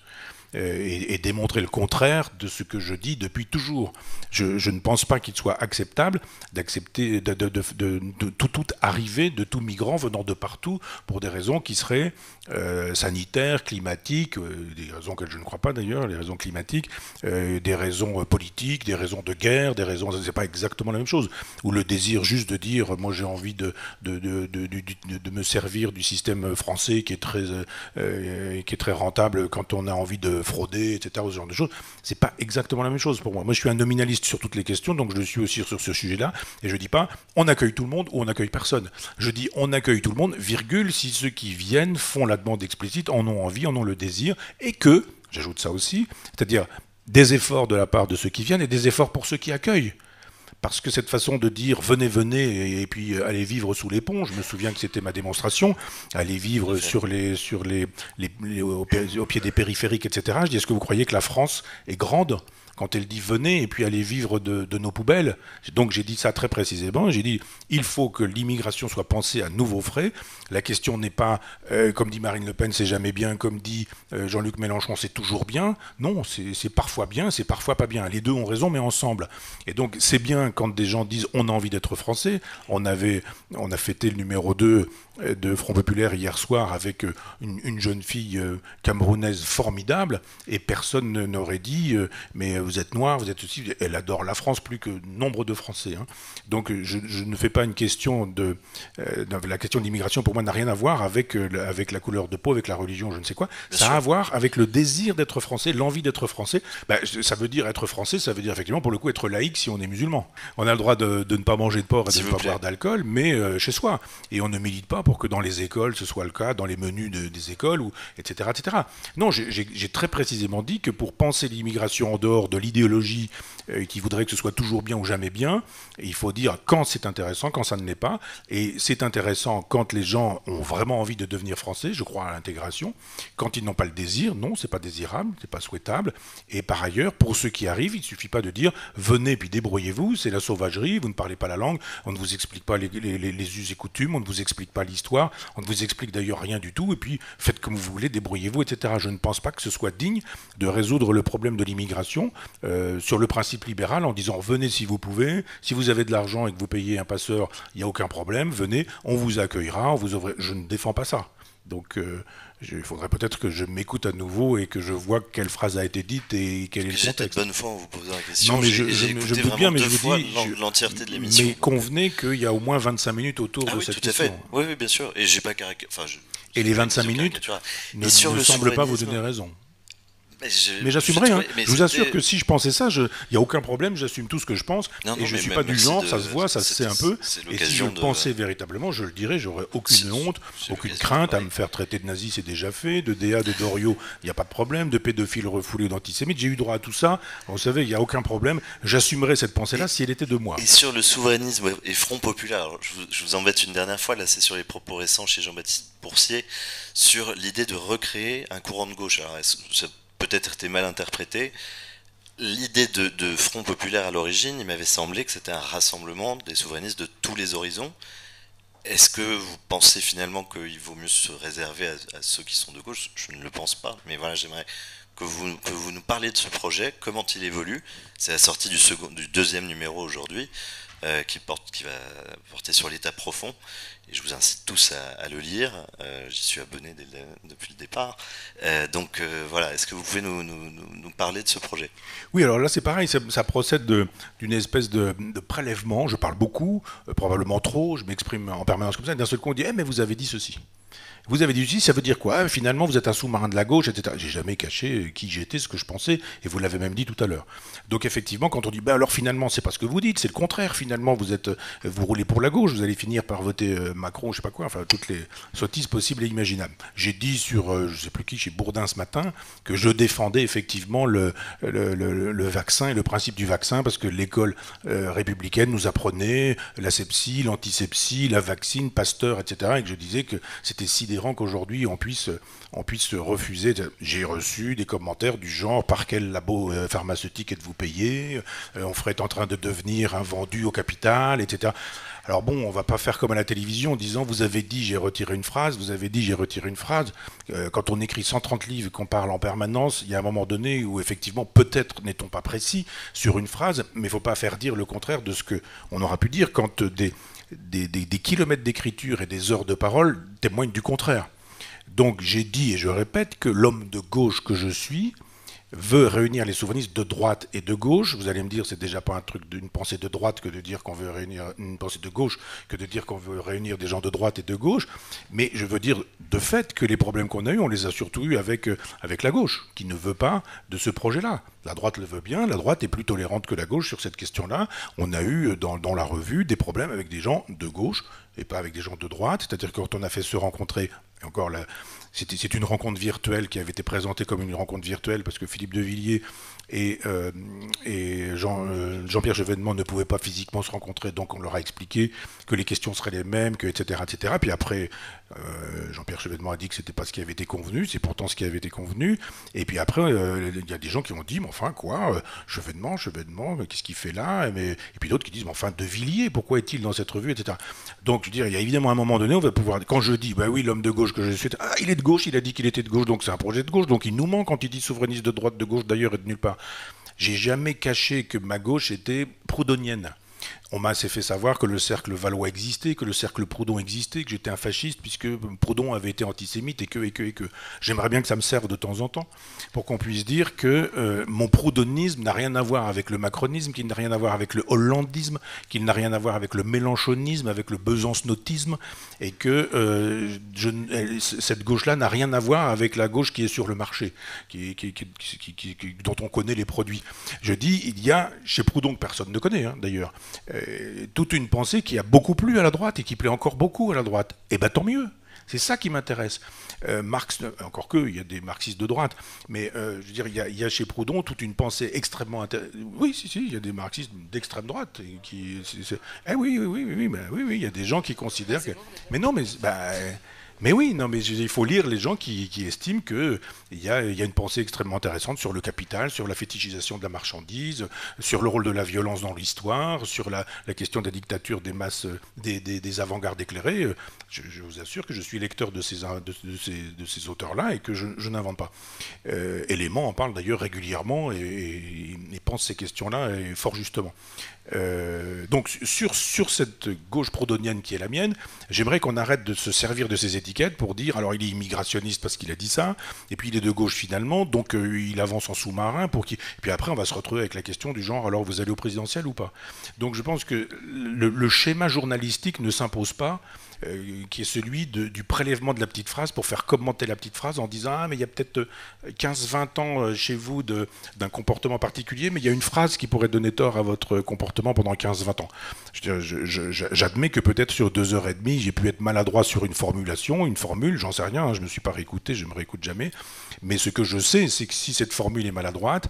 Speaker 2: Euh, et, démontrer le contraire de ce que je dis depuis toujours. Je, ne pense pas qu'il soit acceptable d'accepter de, de, de, tout, toute arrivée de tout migrant venant de partout pour des raisons qui seraient euh, sanitaires, climatiques, euh, des raisons que je ne crois pas d'ailleurs, les raisons climatiques, des raisons politiques, des raisons de guerre, des raisons, c'est pas exactement la même chose. Ou le désir juste de dire, moi j'ai envie de, me servir du système français qui est très, qui est très rentable quand on a envie de frauder, etc., ce genre de choses. C'est pas exactement la même chose pour moi. Moi, je suis un nominaliste sur toutes les questions, donc je suis aussi sur ce sujet-là, et je dis pas on accueille tout le monde ou on accueille personne. Je dis on accueille tout le monde, virgule, si ceux qui viennent font la demande explicite, en ont envie, en ont le désir, et que, j'ajoute ça aussi, c'est-à-dire des efforts de la part de ceux qui viennent et des efforts pour ceux qui accueillent parce que cette façon de dire venez, venez et puis euh, allez vivre sous les ponts, je me souviens que c'était ma démonstration, aller vivre sur les, sur les, les, au, pied des périphériques, etc. Je dis est-ce que vous croyez que la France est grande quand elle dit venez et puis allez vivre de, nos poubelles. Donc j'ai dit ça très précisément. J'ai dit il faut que l'immigration soit pensée à nouveaux frais. La question n'est pas, euh, comme dit Marine Le Pen, c'est jamais bien, comme dit euh, Jean-Luc Mélenchon, c'est toujours bien. Non, c'est parfois bien, c'est parfois pas bien. Les deux ont raison, mais ensemble. Et donc c'est bien quand des gens disent on a envie d'être français. On, avait, on a fêté le numéro 2 euh, de Front Populaire hier soir avec une, jeune fille camerounaise formidable et personne n'aurait dit mais vous vous êtes noir, vous êtes aussi. Elle adore la France plus que nombre de Français. Hein. Donc je, ne fais pas une question de. la question de l'immigration pour moi n'a rien à voir avec, avec la couleur de peau, avec la religion, je ne sais quoi. ça a à voir avec le désir d'être français, l'envie d'être français. Bah, ça veut dire être français, ça veut dire effectivement pour le coup être laïque si on est musulman. On a le droit de, ne pas manger de porc et de ne pas boire d'alcool, mais chez soi. Et on ne milite pas pour que dans les écoles ce soit le cas, dans les menus des écoles, ou, etc., etc. Non, j'ai très précisément dit que pour penser l'immigration en dehors de l'idéologie euh, qui voudrait que ce soit toujours bien ou jamais bien, il faut dire quand c'est intéressant, quand ça ne l'est pas. Et c'est intéressant quand les gens ont vraiment envie de devenir français, je crois à l'intégration. Quand ils n'ont pas le désir, non, c'est pas désirable, c'est pas souhaitable. Et par ailleurs, pour ceux qui arrivent, il ne suffit pas de dire venez puis débrouillez-vous, c'est la sauvagerie, vous ne parlez pas la langue, on ne vous explique pas les, les us et coutumes, on ne vous explique pas l'histoire, on ne vous explique d'ailleurs rien du tout, et puis faites comme vous voulez, débrouillez-vous, etc. Je ne pense pas que ce soit digne de résoudre le problème de l'immigration euh, sur le principe libéral en disant venez si vous pouvez, si vous avez de l'argent et que vous payez un passeur, il n'y a aucun problème, venez, on vous accueillera, on vous ouvre... Je ne défends pas ça. Donc euh, il faudrait peut-être que je m'écoute à nouveau et que je vois quelle phrase a été dite et quel est le contexte.
Speaker 1: bonne foi en vous posant la question.
Speaker 2: Non, mais je, je, je bien, mais je vous dis
Speaker 1: l'entièreté de l'émission.
Speaker 2: Mais convenez qu'il y a au moins 25 minutes autour
Speaker 1: ah
Speaker 2: de cette question. Fait.
Speaker 1: Oui, oui, bien sûr. Et j'ai pas enfin,
Speaker 2: Et les 25 minutes ne, ne semblent pas vous donner raison. Mais j'assumerai. Hein. Je vous assure que si je pensais ça, il n'y a aucun problème, j'assume tout ce que je pense. et je ne suis pas du genre, ça se voit, ça se sait un peu. Et si je pensais véritablement, je le dirais, j'aurais aucune honte, aucune crainte à me faire traiter de nazi, c'est déjà fait. De DA, de Dorio, il n'y a pas de problème. De pédophile refoulé ou d'antisémite, j'ai eu droit à tout ça. Vous savez, il n'y a aucun problème. J'assumerais cette pensée-là si elle était de moi.
Speaker 1: Et sur le souverainisme et Front Populaire, je vous, embête une dernière fois, là c'est sur les propos récents chez Jean-Baptiste Boursier, sur l'idée de recréer un courant de gauche. Alors, peut-être été mal interprété. L'idée de, Front Populaire à l'origine, il m'avait semblé que c'était un rassemblement des souverainistes de tous les horizons. Est-ce que vous pensez finalement qu'il vaut mieux se réserver à, ceux qui sont de gauche? Je ne le pense pas, mais voilà, j'aimerais que vous, que vous nous parliez de ce projet, comment il évolue. C'est la sortie du, second, du deuxième numéro aujourd'hui. Euh, qui, porte, qui va porter sur l'état profond. Et je vous incite tous à, le lire. Euh, j'y suis abonné depuis le départ. Euh, donc voilà, est-ce que vous pouvez nous, parler de ce projet?
Speaker 2: Oui, alors là c'est pareil, ça, procède d'une espèce de, prélèvement. Je parle beaucoup, probablement trop, je m'exprime en permanence comme ça. D'un seul coup on dit, eh, mais vous avez dit ceci. Vous avez dit aussi, ça veut dire quoi? Finalement, vous êtes un sous-marin de la gauche, etc. J'ai jamais caché qui j'étais, ce que je pensais, et vous l'avez même dit tout à l'heure. Donc effectivement, quand on dit, bah alors finalement, c'est pas ce que vous dites, c'est le contraire. Finalement, vous êtes, vous roulez pour la gauche, vous allez finir par voter euh, Macron, je sais pas quoi, enfin toutes les sottises possibles et imaginables. J'ai dit sur, euh, je sais plus qui, chez Bourdin ce matin, que je défendais effectivement le, le, vaccin et le principe du vaccin parce que l'école euh, républicaine nous apprenait l'asepsie, l'antisepsie, la vaccine, Pasteur, etc. Et que je disais que c'était si qu'aujourd'hui on puisse, on puisse refuser. J'ai reçu des commentaires du genre par quel labo euh, pharmaceutique êtes-vous payé? Euh, On ferait en train de devenir un vendu au capital, etc. Alors bon, on va pas faire comme à la télévision en disant vous avez dit j'ai retiré une phrase, vous avez dit j'ai retiré une phrase. Euh, quand on écrit 130 livres et qu'on parle en permanence, il y a un moment donné où effectivement peut-être n'est-on pas précis sur une phrase, mais il faut pas faire dire le contraire de ce que on aura pu dire quand des des, kilomètres d'écriture et des heures de parole témoignent du contraire. Donc j'ai dit et je répète que l'homme de gauche que je suis veut réunir les souverainistes de droite et de gauche. Vous allez me dire, c'est déjà pas un truc d'une pensée de droite que de dire qu'on veut réunir une pensée de gauche, que de dire qu'on veut réunir des gens de droite et de gauche. Mais je veux dire de fait que les problèmes qu'on a eus, on les a surtout eus avec, euh, la gauche, qui ne veut pas de ce projet-là. La droite le veut bien, la droite est plus tolérante que la gauche sur cette question-là. On a eu dans, dans la revue des problèmes avec des gens de gauche et pas avec des gens de droite. C'est-à-dire quand on a fait se rencontrer, encore là, c'est une rencontre virtuelle qui avait été présentée comme une rencontre virtuelle parce que Philippe de Villiers et, euh, euh, Jean-Pierre Chevènement ne pouvaient pas physiquement se rencontrer, donc on leur a expliqué que les questions seraient les mêmes, que etc. etc. Puis après, euh, Jean-Pierre Chevènement a dit que c'était pas ce qui avait été convenu, c'est pourtant ce qui avait été convenu. Et puis après, il y a des gens qui ont dit, mais enfin quoi, Chevènement, Chevènement, qu'est-ce qu'il fait là Et puis d'autres qui disent, mais enfin, de Villiers, pourquoi est-il dans cette revue, etc. Donc je veux dire, il y a évidemment un moment donné, on va pouvoir, quand je dis, bah oui, l'homme de gauche que je suis, ah, il est de gauche, il a dit qu'il était de gauche, donc c'est un projet de gauche, donc il nous manque quand il dit souverainiste de droite, de gauche d'ailleurs et de nulle part. J'ai jamais caché que ma gauche était proudhonienne. On m'a assez fait savoir que le cercle Valois existait, que le cercle Proudhon existait, que j'étais un fasciste puisque Proudhon avait été antisémite et que, et que, et que. J'aimerais bien que ça me serve de temps en temps pour qu'on puisse dire que euh, mon proudhonisme n'a rien à voir avec le macronisme, qu'il n'a rien à voir avec le hollandisme, qu'il n'a rien à voir avec le mélanchonisme, avec le besancenautisme, et que euh, cette gauche-là n'a rien à voir avec la gauche qui est sur le marché, dont on connaît les produits. Je dis, il y a, chez Proudhon, que personne ne connaît hein, d'ailleurs, euh, toute une pensée qui a beaucoup plu à la droite et qui plaît encore beaucoup à la droite. Et eh bien tant mieux. C'est ça qui m'intéresse. Euh, Marx, encore que, il y a des marxistes de droite, mais euh, je veux dire, il y, a, chez Proudhon toute une pensée extrêmement intéressante. Oui, si, si, il y a des marxistes d'extrême droite. qui, Eh oui, oui, oui, oui, oui, oui, il y a des gens qui considèrent que. Mais non, mais. Bah, mais oui, non, mais il faut lire les gens qui, estiment qu'il y a, y a une pensée extrêmement intéressante sur le capital, sur la fétichisation de la marchandise, sur le rôle de la violence dans l'histoire, sur la, question de la dictature des masses, des, avant-gardes éclairées. Je, vous assure que je suis lecteur de ces, auteurs-là et que je, n'invente pas. Euh, en parle d'ailleurs régulièrement et, et pense ces questions-là fort justement. Euh, donc sur, sur cette gauche prodonienne qui est la mienne, j'aimerais qu'on arrête de se servir de ces étiquettes pour dire alors il est immigrationniste parce qu'il a dit ça, et puis il est de gauche finalement, donc euh, il avance en sous-marin pour qui. Puis après on va se retrouver avec la question du genre alors vous allez au présidentiel ou pas? Donc je pense que le schéma journalistique ne s'impose pas euh, qui est celui du prélèvement de la petite phrase pour faire commenter la petite phrase en disant Ah, mais il y a peut-être 15-20 ans euh, chez vous d'un comportement particulier, mais il y a une phrase qui pourrait donner tort à votre comportement pendant 15-20 ans. J'admets que peut-être sur deux heures et demie, j'ai pu être maladroit sur une formulation, une formule, j'en sais rien, hein, je ne me suis pas réécouté, je ne me réécoute jamais. Mais ce que je sais, c'est que si cette formule est maladroite,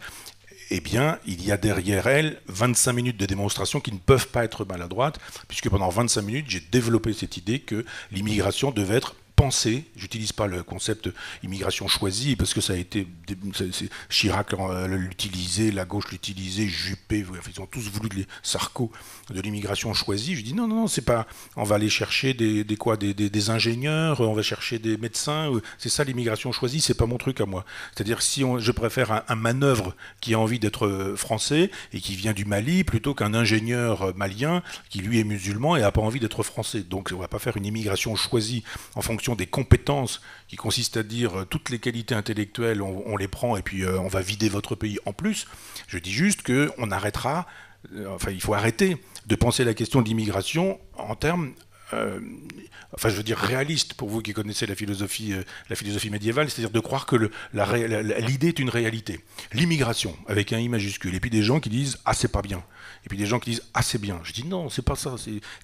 Speaker 2: eh bien, il y a derrière elle 25 minutes de démonstration qui ne peuvent pas être maladroites, puisque pendant 25 minutes, j'ai développé cette idée que l'immigration devait être J'utilise pas le concept immigration choisie parce que ça a été Chirac l'utilisait, la gauche l'utilisait, Juppé, ils ont tous voulu les Sarko de l'immigration choisie. Je dis non, non, non, c'est pas. On va aller chercher des, quoi, des, ingénieurs, on va chercher des médecins. C'est ça l'immigration choisie, c'est pas mon truc à moi. C'est-à-dire si je préfère un, manœuvre qui a envie d'être français et qui vient du Mali plutôt qu'un ingénieur malien qui lui est musulman et a pas envie d'être français. Donc on va pas faire une immigration choisie en fonction des compétences qui consistent à dire euh, toutes les qualités intellectuelles, on, les prend et puis euh, on va vider votre pays en plus. Je dis juste qu'on arrêtera, euh, enfin il faut arrêter de penser la question de l'immigration en termes enfin je veux dire réaliste pour vous qui connaissez la philosophie, la philosophie médiévale, c'est-à-dire de croire que l'idée est une réalité. L'immigration avec un i majuscule, et puis des gens qui disent ah c'est pas bien. Et puis des gens qui disent ah c'est bien. Je dis non, c'est pas ça.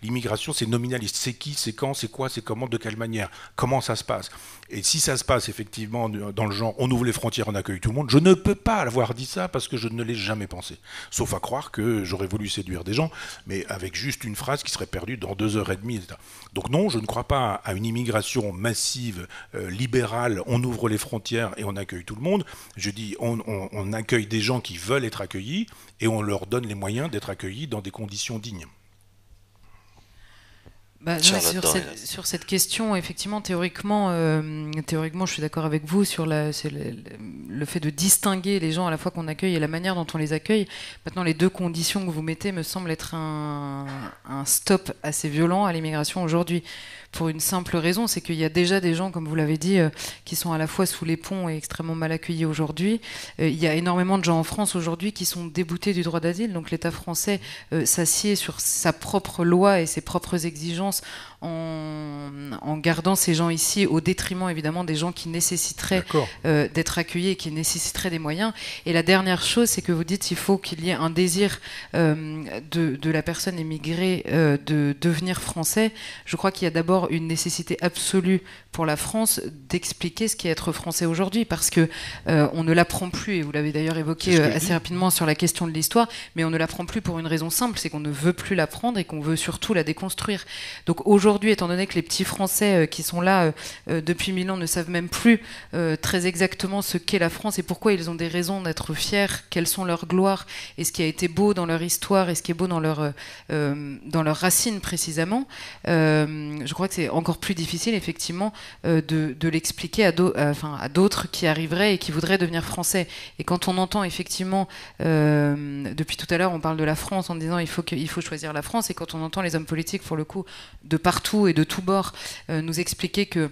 Speaker 2: L'immigration, c'est nominaliste. C'est qui, c'est quand, c'est quoi, c'est comment, de quelle manière, comment ça se passe? Et si ça se passe effectivement dans le genre on ouvre les frontières, on accueille tout le monde, je ne peux pas avoir dit ça parce que je ne l'ai jamais pensé. Sauf à croire que j'aurais voulu séduire des gens, mais avec juste une phrase qui serait perdue dans deux heures et demie. Etc. Donc non, je ne crois pas à une immigration massive, euh, libérale, on ouvre les frontières et on accueille tout le monde. Je dis on accueille des gens qui veulent être accueillis et on leur donne les moyens d'être accueillis dans des conditions dignes.
Speaker 3: Bah, sur, cette, question, effectivement, théoriquement, euh, théoriquement, je suis d'accord avec vous sur la, le, fait de distinguer les gens à la fois qu'on accueille et la manière dont on les accueille. Maintenant, les deux conditions que vous mettez me semblent être un, un stop assez violent à l'immigration aujourd'hui pour une simple raison, c'est qu'il y a déjà des gens, comme vous l'avez dit, euh, qui sont à la fois sous les ponts et extrêmement mal accueillis aujourd'hui. Euh, il y a énormément de gens en France aujourd'hui qui sont déboutés du droit d'asile. Donc l'État français euh, s'assied sur sa propre loi et ses propres exigences en, gardant ces gens ici au détriment évidemment des gens qui nécessiteraient euh, d'être accueillis et qui nécessiteraient des moyens. Et la dernière chose, c'est que vous dites qu'il faut qu'il y ait un désir euh, de, la personne émigrée euh, de devenir français. Je crois qu'il y a d'abord une nécessité absolue pour la France d'expliquer ce qu'est être français aujourd'hui, parce que on ne l'apprend plus, et vous l'avez d'ailleurs évoqué assez rapidement sur la question de l'histoire, mais on ne l'apprend plus pour une raison simple, c'est qu'on ne veut plus l'apprendre et qu'on veut surtout la déconstruire. Donc aujourd'hui, étant donné que les petits Français qui sont là depuis mille ans ne savent même plus très exactement ce qu'est la France et pourquoi ils ont des raisons d'être fiers, quelles sont leurs gloires et ce qui a été beau dans leur histoire et ce qui est beau dans leur, dans leurs racines précisément, je crois que c'est encore plus difficile effectivement de, de l'expliquer à d'autres qui arriveraient et qui voudraient devenir français. Et quand on entend effectivement, euh, depuis tout à l'heure, on parle de la France en disant il faut, qu'il faut choisir la France, et quand on entend les hommes politiques, pour le coup, de partout et de tous bords, euh, nous expliquer que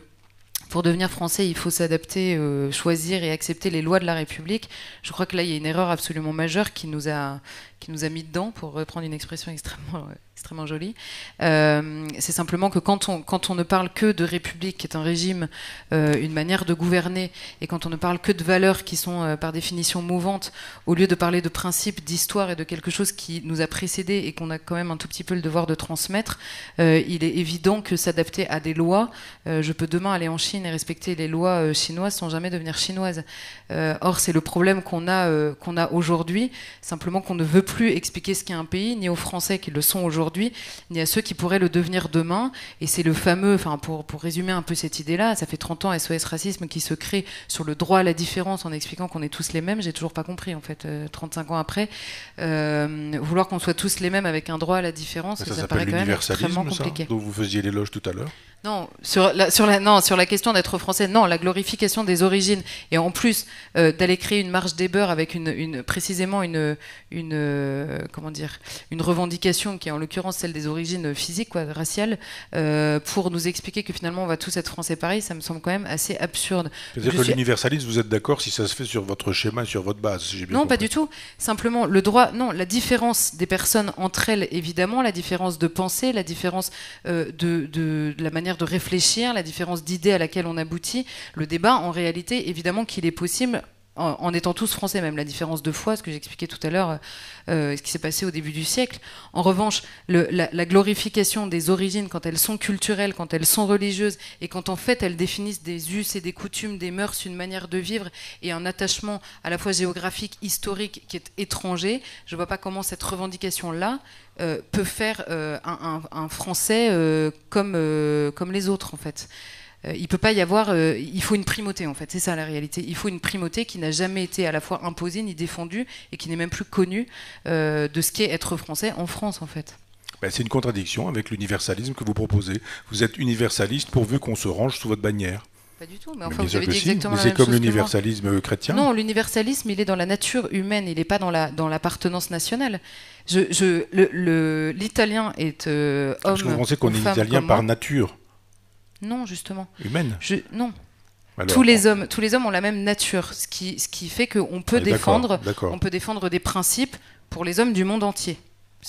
Speaker 3: pour devenir français, il faut s'adapter, euh, choisir et accepter les lois de la République. Je crois que là, il y a une erreur absolument majeure qui nous a, qui nous a mis dedans, pour reprendre une expression extrêmement extrêmement jolie. Euh, c'est simplement que quand on, quand on ne parle que de république, qui est un régime, euh, une manière de gouverner, et quand on ne parle que de valeurs qui sont euh, par définition mouvantes, au lieu de parler de principes, d'histoire et de quelque chose qui nous a précédé et qu'on a quand même un tout petit peu le devoir de transmettre, il est évident que s'adapter à des lois, je peux demain aller en Chine et respecter les lois chinoises sans jamais devenir chinoise. or, c'est le problème qu'on a, qu'on a aujourd'hui, simplement qu'on ne veut plus expliquer ce qu'est un pays, ni aux Français qui le sont aujourd'hui aujourd'hui, ni à ceux qui pourraient le devenir demain. Et c'est le fameux, enfin pour, pour résumer un peu cette idée-là, ça fait 30 ans SOS Racisme qui se crée sur le droit à la différence en expliquant qu'on est tous les mêmes. J'ai toujours pas compris en fait, 35 euh, ans après. Euh, vouloir qu'on soit tous les mêmes avec un droit à la différence,
Speaker 2: ça,
Speaker 3: ça,
Speaker 2: paraît quand même extrêmement compliqué. Ça, dont vous faisiez l'éloge tout à l'heure
Speaker 3: non sur, la, sur la, non, sur la question d'être français, non, la glorification des origines, et en plus euh, d'aller créer une marge des beurs avec une, une précisément une, une, comment dire, une revendication qui est en l'occurrence celle des origines physiques, quoi, raciales, euh, pour nous expliquer que finalement on va tous être français pareil, ça me semble quand même assez absurde.
Speaker 2: C'est-à-dire que l'universalisme, vous êtes d'accord si ça se fait sur votre schéma, sur votre base si
Speaker 3: Non, pas du tout. Simplement, le droit, non, la différence des personnes entre elles, évidemment, la différence de pensée, la différence euh, de, de, la manière de réfléchir, la différence d'idées à laquelle on aboutit, le débat, en réalité, évidemment qu'il est possible en, étant tous français, même la différence de foi, ce que j'expliquais tout à l'heure, euh, ce qui s'est passé au début du siècle. En revanche, la, glorification des origines, quand elles sont culturelles, quand elles sont religieuses, et quand en fait elles définissent des us et des coutumes, des mœurs, une manière de vivre et un attachement à la fois géographique, historique, qui est étranger, je ne vois pas comment cette revendication-là euh, peut faire euh, un, un, Français comme, comme les autres, en fait. Euh, il peut pas y avoir, euh, il faut une primauté en fait, c'est ça la réalité. Il faut une primauté qui n'a jamais été à la fois imposée ni défendue et qui n'est même plus connue euh, de ce qu'est être français en France en fait.
Speaker 2: Ben, c'est une contradiction avec l'universalisme que vous proposez. Vous êtes universaliste pourvu qu'on se range sous votre bannière.
Speaker 3: Pas du tout, mais enfin, vous avez dit exactement
Speaker 2: mais C'est comme l'universalisme chrétien
Speaker 3: Non, l'universalisme, il est dans la nature humaine, il n'est pas dans l'appartenance dans nationale. Je, je, L'italien est homme. Est-ce
Speaker 2: que vous pensez qu'on est italien par nature
Speaker 3: non, justement.
Speaker 2: Humaine
Speaker 3: Je, Non. tous, les hommes, tous les hommes ont la même nature, ce qui, ce qui fait qu'on peut, défendre, on peut défendre des principes pour les hommes du monde entier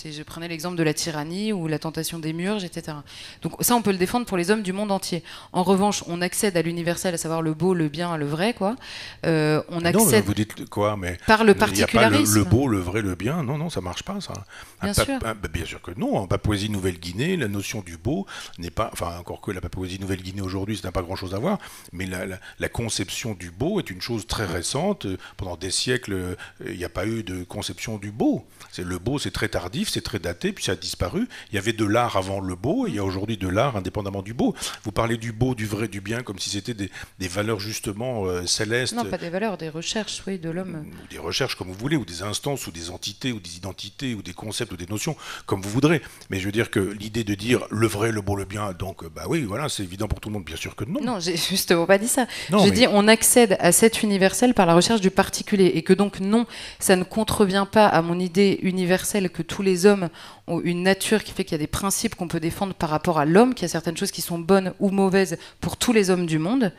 Speaker 3: je prenais l'exemple de la tyrannie ou la tentation des murs, etc. Donc ça, on peut le défendre pour les hommes du monde entier. En revanche, on accède à l'universel, à savoir le beau, le bien, le vrai, quoi. Euh, on accède.
Speaker 2: vous dites quoi Mais
Speaker 3: par le particularisme.
Speaker 2: le, beau, le vrai, le bien. Non, non, ça marche pas, ça.
Speaker 3: Bien sûr.
Speaker 2: Bah, bien sûr que non. En Papouasie-Nouvelle-Guinée, la notion du beau n'est pas. Enfin, encore que la Papouasie-Nouvelle-Guinée aujourd'hui, ça n'a pas grand-chose à voir. Mais la, conception du beau est une chose très récente. Pendant des siècles, euh, il n'y a pas eu de conception du beau. C'est le beau, c'est très tardif c'est très daté, puis ça a disparu. Il y avait de l'art avant le beau, et il y a aujourd'hui de l'art indépendamment du beau. Vous parlez du beau, du vrai, du bien, comme si c'était des, valeurs justement euh, célestes.
Speaker 3: Non, pas des valeurs, des recherches, oui, de l'homme.
Speaker 2: Ou des recherches, comme vous voulez, ou des instances, ou des entités, ou des identités, ou des concepts, ou des notions, comme vous voudrez. Mais je veux dire que l'idée de dire le vrai, le beau, le bien, donc, bah oui, voilà, c'est évident pour tout le monde, bien sûr que non.
Speaker 3: Non, j'ai justement pas dit ça. J'ai dit on accède à cet universel par la recherche du particulier, et que donc non, ça ne contrevient pas à mon idée universelle que tous les hommes ont une nature qui fait qu'il y a des principes qu'on peut défendre par rapport à l'homme, qu'il y a certaines choses qui sont bonnes ou mauvaises pour tous les hommes du monde.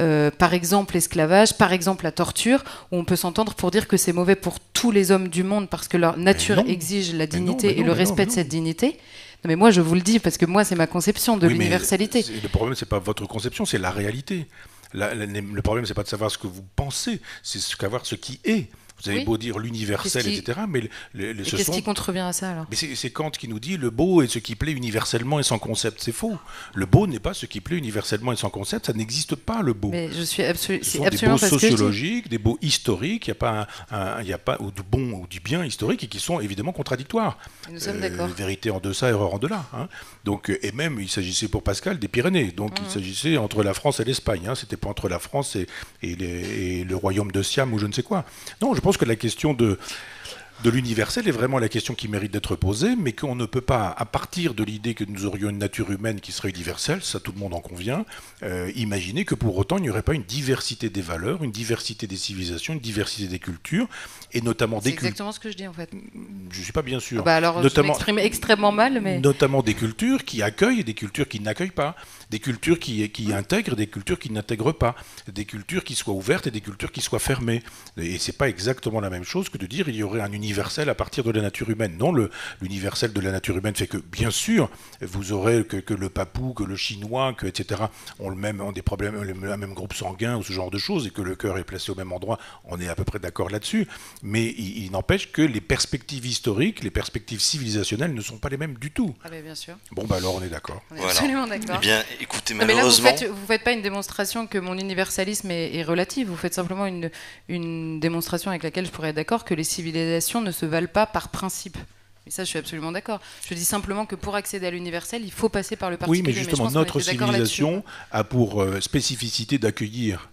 Speaker 3: Euh, par exemple l'esclavage, par exemple la torture, où on peut s'entendre pour dire que c'est mauvais pour tous les hommes du monde parce que leur nature exige la dignité et le respect de cette dignité. Non, mais moi je vous le dis parce que moi c'est ma conception de l'universalité.
Speaker 2: Le problème c'est pas votre conception, c'est la réalité. le problème c'est pas de savoir ce que vous pensez, c'est savoir ce qui est Vous avez beau dire l'universel, etc. Mais
Speaker 3: le, le, qu'est-ce qui contrevient à ça alors?
Speaker 2: Mais c'est Kant qui nous dit le beau est ce qui plaît universellement et sans concept. C'est faux. Le beau n'est pas ce qui plaît universellement et sans concept. Ça n'existe pas le beau.
Speaker 3: Mais je suis absolu
Speaker 2: Ce sont des beaux sociologiques, des beaux historiques. Il n'y a pas, un, y a pas ou du bon ou du bien historique et qui sont évidemment contradictoires.
Speaker 3: nous sommes d'accord. Euh,
Speaker 2: vérité en deçà, erreur en delà. Hein. Donc et même il s'agissait pour Pascal des Pyrénées. Donc il mmh. s'agissait entre la France et l'Espagne. Hein. C'était pas entre la France et, et, le royaume de Siam ou je ne sais quoi. Non, je pense que la question de de l'universel est vraiment la question qui mérite d'être posée, mais qu'on ne peut pas, à partir de l'idée que nous aurions une nature humaine qui serait universelle, ça tout le monde en convient, euh, imaginer que pour autant il n'y aurait pas une diversité des valeurs, une diversité des civilisations, une diversité des cultures, et notamment des
Speaker 3: cultures. C'est exactement ce que je dis en fait.
Speaker 2: Je ne suis pas bien sûr.
Speaker 3: Bah alors, notamment, je m'exprime extrêmement mal, mais.
Speaker 2: Notamment des cultures qui accueillent et des cultures qui n'accueillent pas, des cultures qui, qui intègrent et des cultures qui n'intègrent pas, des cultures qui soient ouvertes et des cultures qui soient fermées. Et c'est pas exactement la même chose que de dire il y aurait un universel à partir de la nature humaine. Non, l'universel de la nature humaine fait que, bien sûr, vous aurez que, le papou, que le chinois, que etc. ont le même ont des problèmes, le même groupe sanguin ou ce genre de choses, et que le cœur est placé au même endroit. On est à peu près d'accord là-dessus. Mais il, n'empêche que les perspectives historiques, les perspectives civilisationnelles ne sont pas les mêmes du tout.
Speaker 3: Ah bien sûr.
Speaker 2: Bon, bah alors on est d'accord.
Speaker 3: Absolument d'accord.
Speaker 1: Eh bien, écoutez, malheureusement.
Speaker 3: vous ne faites, pas une démonstration que mon universalisme est, relatif. Vous faites simplement une, une démonstration avec laquelle je pourrais être d'accord que les civilisations ne se valent pas par principe. Et ça, je suis absolument d'accord. Je dis simplement que pour accéder à l'universel, il faut passer par le particulier.
Speaker 2: Oui, mais justement, notre civilisation a pour euh, spécificité d'accueillir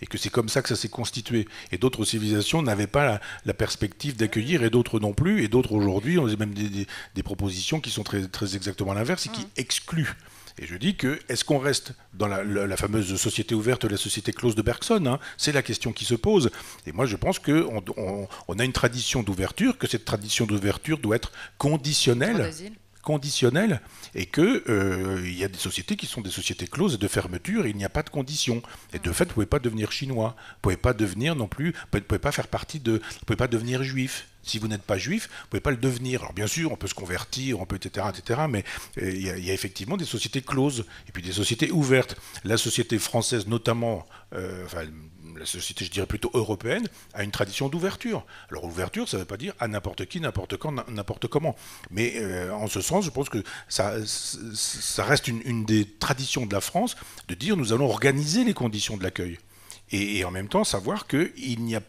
Speaker 2: et que c'est comme ça que ça s'est constitué. Et d'autres civilisations n'avaient pas la, perspective d'accueillir, et d'autres non plus, et d'autres aujourd'hui, on a même des, des, propositions qui sont très, très exactement l'inverse et qui mmh. excluent. Et je dis que, est-ce qu'on reste dans la, fameuse société ouverte, la société close de Bergson hein? C'est la question qui se pose. Et moi, je pense qu'on on, a une tradition d'ouverture, que cette tradition d'ouverture doit être conditionnelle conditionnelle et qu'il euh, il y a des sociétés qui sont des sociétés closes de fermeture et il n'y a pas de conditions. Et de fait, vous pouvez pas devenir chinois, vous pouvez pas devenir non plus, vous pouvez pas faire partie de, vous pouvez pas devenir juif. Si vous n'êtes pas juif, vous pouvez pas le devenir. Alors bien sûr, on peut se convertir, on peut etc. etc. mais euh, il y, a, effectivement des sociétés closes et puis des sociétés ouvertes. La société française notamment, euh, la société, je dirais plutôt européenne, a une tradition d'ouverture. Alors ouverture, ça ne veut pas dire à n'importe qui, n'importe quand, n'importe comment. Mais euh, en ce sens, je pense que ça, reste une, des traditions de la France de dire nous allons organiser les conditions de l'accueil. Et, en même temps savoir qu'il n'y a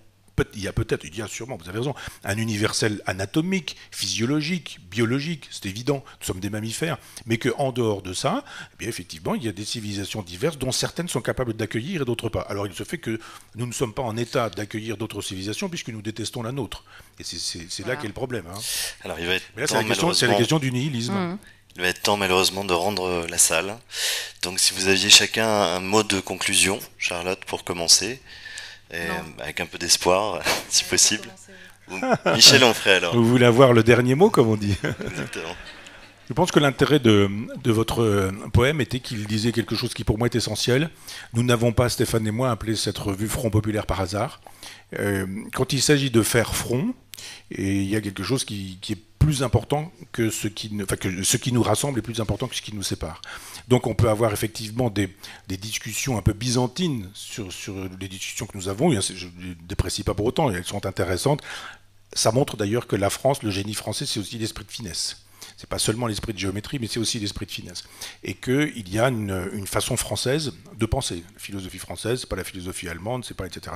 Speaker 2: il y a peut-être, il y a sûrement, vous avez raison, un universel anatomique, physiologique, biologique, c'est évident, nous sommes des mammifères, mais qu'en dehors de ça, eh bien effectivement, il y a des civilisations diverses dont certaines sont capables d'accueillir et d'autres pas. Alors il se fait que nous ne sommes pas en état d'accueillir d'autres civilisations puisque nous détestons la nôtre. Et c'est là qu'est le problème. Hein.
Speaker 1: Alors il va être
Speaker 2: c'est la, la, question du nihilisme. Mmh.
Speaker 1: Il va être temps malheureusement de rendre la salle. Donc si vous aviez chacun un mot de conclusion, Charlotte, pour commencer. Avec un peu d'espoir, si possible. Michel Onfray alors.
Speaker 2: Vous voulez avoir le dernier mot, comme on dit Exactement. Je pense que l'intérêt de, votre euh, poème était qu'il disait quelque chose qui pour moi est essentiel. Nous n'avons pas, Stéphane et moi, appelé cette revue Front Populaire par hasard. Euh, quand il s'agit de faire front, et il y a quelque chose qui, est plus important que ce qui, enfin, que ce qui nous rassemble est plus important que ce qui nous sépare. Donc on peut avoir effectivement des, discussions un peu byzantines sur, les discussions que nous avons. Je ne déprécie pas pour autant, elles sont intéressantes. Ça montre d'ailleurs que la France, le génie français, c'est aussi l'esprit de finesse c'est pas seulement l'esprit de géométrie, mais c'est aussi l'esprit de finesse. Et qu'il y a une, façon française de penser. La philosophie française, c'est pas la philosophie allemande, c'est pas etc.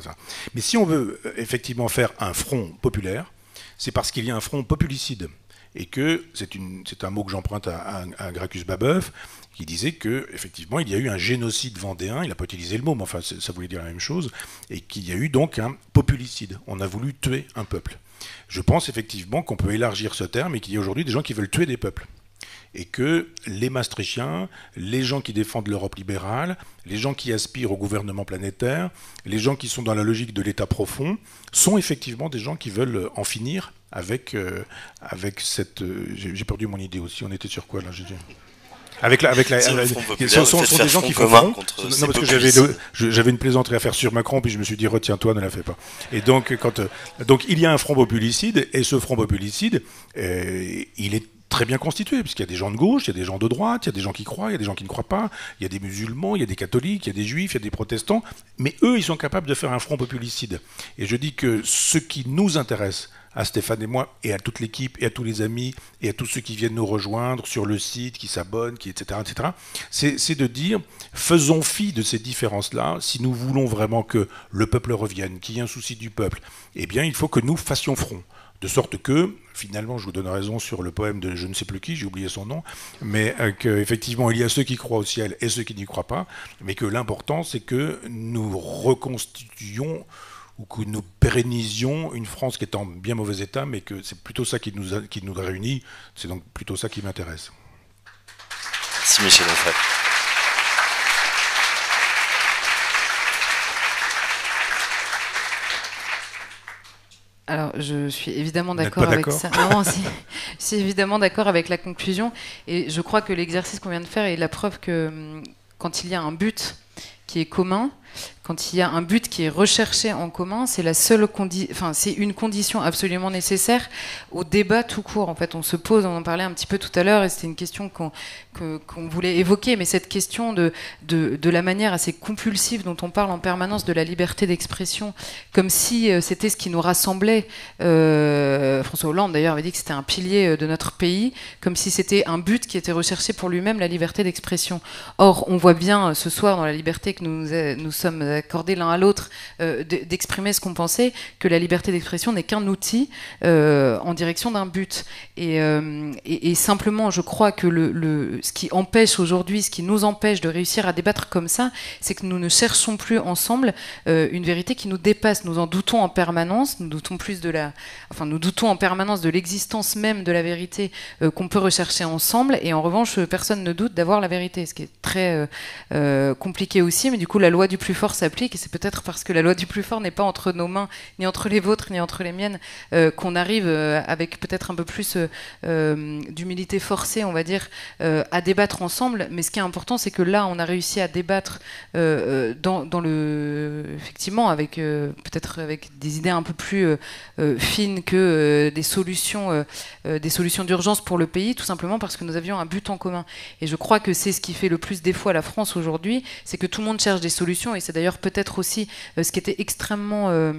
Speaker 2: Mais si on veut euh, effectivement faire un front populaire, c'est parce qu'il y a un front populicide. Et que c'est un mot que j'emprunte à, à, Gracchus Babeuf, qui disait que effectivement il y a eu un génocide vendéen, il n'a pas utilisé le mot, mais enfin ça voulait dire la même chose, et qu'il y a eu donc un populicide. On a voulu tuer un peuple. Je pense effectivement qu'on peut élargir ce terme et qu'il y a aujourd'hui des gens qui veulent tuer des peuples. Et que les Maastrichtiens, les gens qui défendent l'Europe libérale, les gens qui aspirent au gouvernement planétaire, les gens qui sont dans la logique de l'État profond, sont effectivement des gens qui veulent en finir avec, euh, avec cette... Euh, j'ai perdu mon idée aussi, on était sur quoi là
Speaker 1: avec la, avec la,
Speaker 2: ce sont, des gens qui font front. Non, parce que j'avais, j'avais une plaisanterie à faire sur Macron, puis je me suis dit retiens-toi, ne la fais pas. Et donc, quand, euh, donc il y a un front populicide, et ce front populicide, euh, il est très bien constitué, puisqu'il y a des gens de gauche, il y a des gens de droite, il y a des gens qui croient, il y a des gens qui ne croient pas, il y a des musulmans, il y a des catholiques, il y a des juifs, il y a des protestants, mais eux, ils sont capables de faire un front populicide. Et je dis que ce qui nous intéresse, à Stéphane et moi, et à toute l'équipe, et à tous les amis, et à tous ceux qui viennent nous rejoindre sur le site, qui s'abonnent, qui, etc., etc., c'est de dire, faisons fi de ces différences-là, si nous voulons vraiment que le peuple revienne, qu'il y ait un souci du peuple, eh bien, il faut que nous fassions front. De sorte que, finalement, je vous donne raison sur le poème de je ne sais plus qui, j'ai oublié son nom, mais euh, qu'effectivement, il y a ceux qui croient au ciel et ceux qui n'y croient pas, mais que l'important, c'est que nous reconstituions ou que nous pérennisions une France qui est en bien mauvais état, mais que c'est plutôt ça qui nous, qui nous réunit. C'est donc plutôt ça qui m'intéresse.
Speaker 1: Merci Michel Onfray.
Speaker 3: Alors, je suis évidemment d'accord avec ça. Non, c'est évidemment d'accord avec la conclusion. Et je crois que l'exercice qu'on vient de faire est la preuve que hum, quand il y a un but qui est commun, quand il y a un but qui est recherché en commun, c'est la seule enfin c'est une condition absolument nécessaire au débat tout court. En fait, on se pose, on en parlait un petit peu tout à l'heure, et c'était une question qu'on voulait évoquer, mais cette question de, de, la manière assez compulsive dont on parle en permanence de la liberté d'expression, comme si euh, c'était ce qui nous rassemblait. Euh, François Hollande d'ailleurs avait dit que c'était un pilier euh, de notre pays, comme si c'était un but qui était recherché pour lui-même, la liberté d'expression. Or, on voit bien ce soir dans la liberté que nous, nous accorder l'un à l'autre euh, d'exprimer ce qu'on pensait, que la liberté d'expression n'est qu'un outil euh, en direction d'un but. Euh, et, simplement, je crois que le, ce qui empêche aujourd'hui, ce qui nous empêche de réussir à débattre comme ça, c'est que nous ne cherchons plus ensemble une vérité qui nous dépasse. Nous en doutons en permanence, nous doutons plus de la, enfin, nous doutons en permanence de l'existence même de la vérité qu'on peut rechercher ensemble. Et en revanche, personne ne doute d'avoir la vérité, ce qui est très compliqué aussi. Mais du coup, la loi du plus fort s'applique, et c'est peut-être parce que la loi du plus fort n'est pas entre nos mains, ni entre les vôtres, ni entre les miennes, euh, qu'on arrive euh, avec peut-être un peu plus euh, d'humilité forcée, on va dire, à débattre ensemble. Mais ce qui est important, c'est que là, on a réussi à débattre dans, le, effectivement, avec peut-être avec des idées un peu plus fines que des solutions, des solutions d'urgence pour le pays, tout simplement parce que nous avions un but en commun. Et je crois que c'est ce qui fait le plus défaut à la France aujourd'hui, c'est que tout le monde cherche des solutions, c'est d'ailleurs peut-être aussi euh, ce qui était extrêmement euh,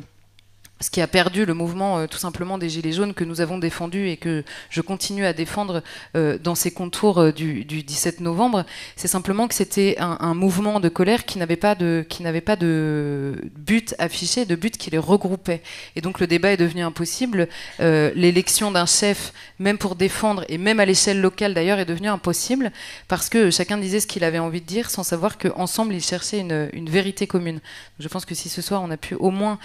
Speaker 3: ce qui a perdu le mouvement euh, tout simplement des Gilets jaunes que nous avons défendu et que je continue à défendre euh, dans ces contours euh, du, 17 novembre, c'est simplement que c'était un, mouvement de colère qui n'avait pas de pas de but affiché, de but qui les regroupait. Et donc le débat est devenu impossible. L'élection d'un chef, même pour défendre et même à l'échelle locale d'ailleurs, est devenue impossible parce que chacun disait ce qu'il avait envie de dire sans savoir qu'ensemble ils cherchaient une, vérité commune. Je pense que si ce soir on a pu au moins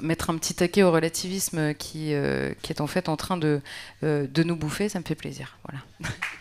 Speaker 3: mettre un petit taquet au relativisme qui, euh, est en fait en train de, euh, de nous bouffer, ça me fait plaisir. Voilà.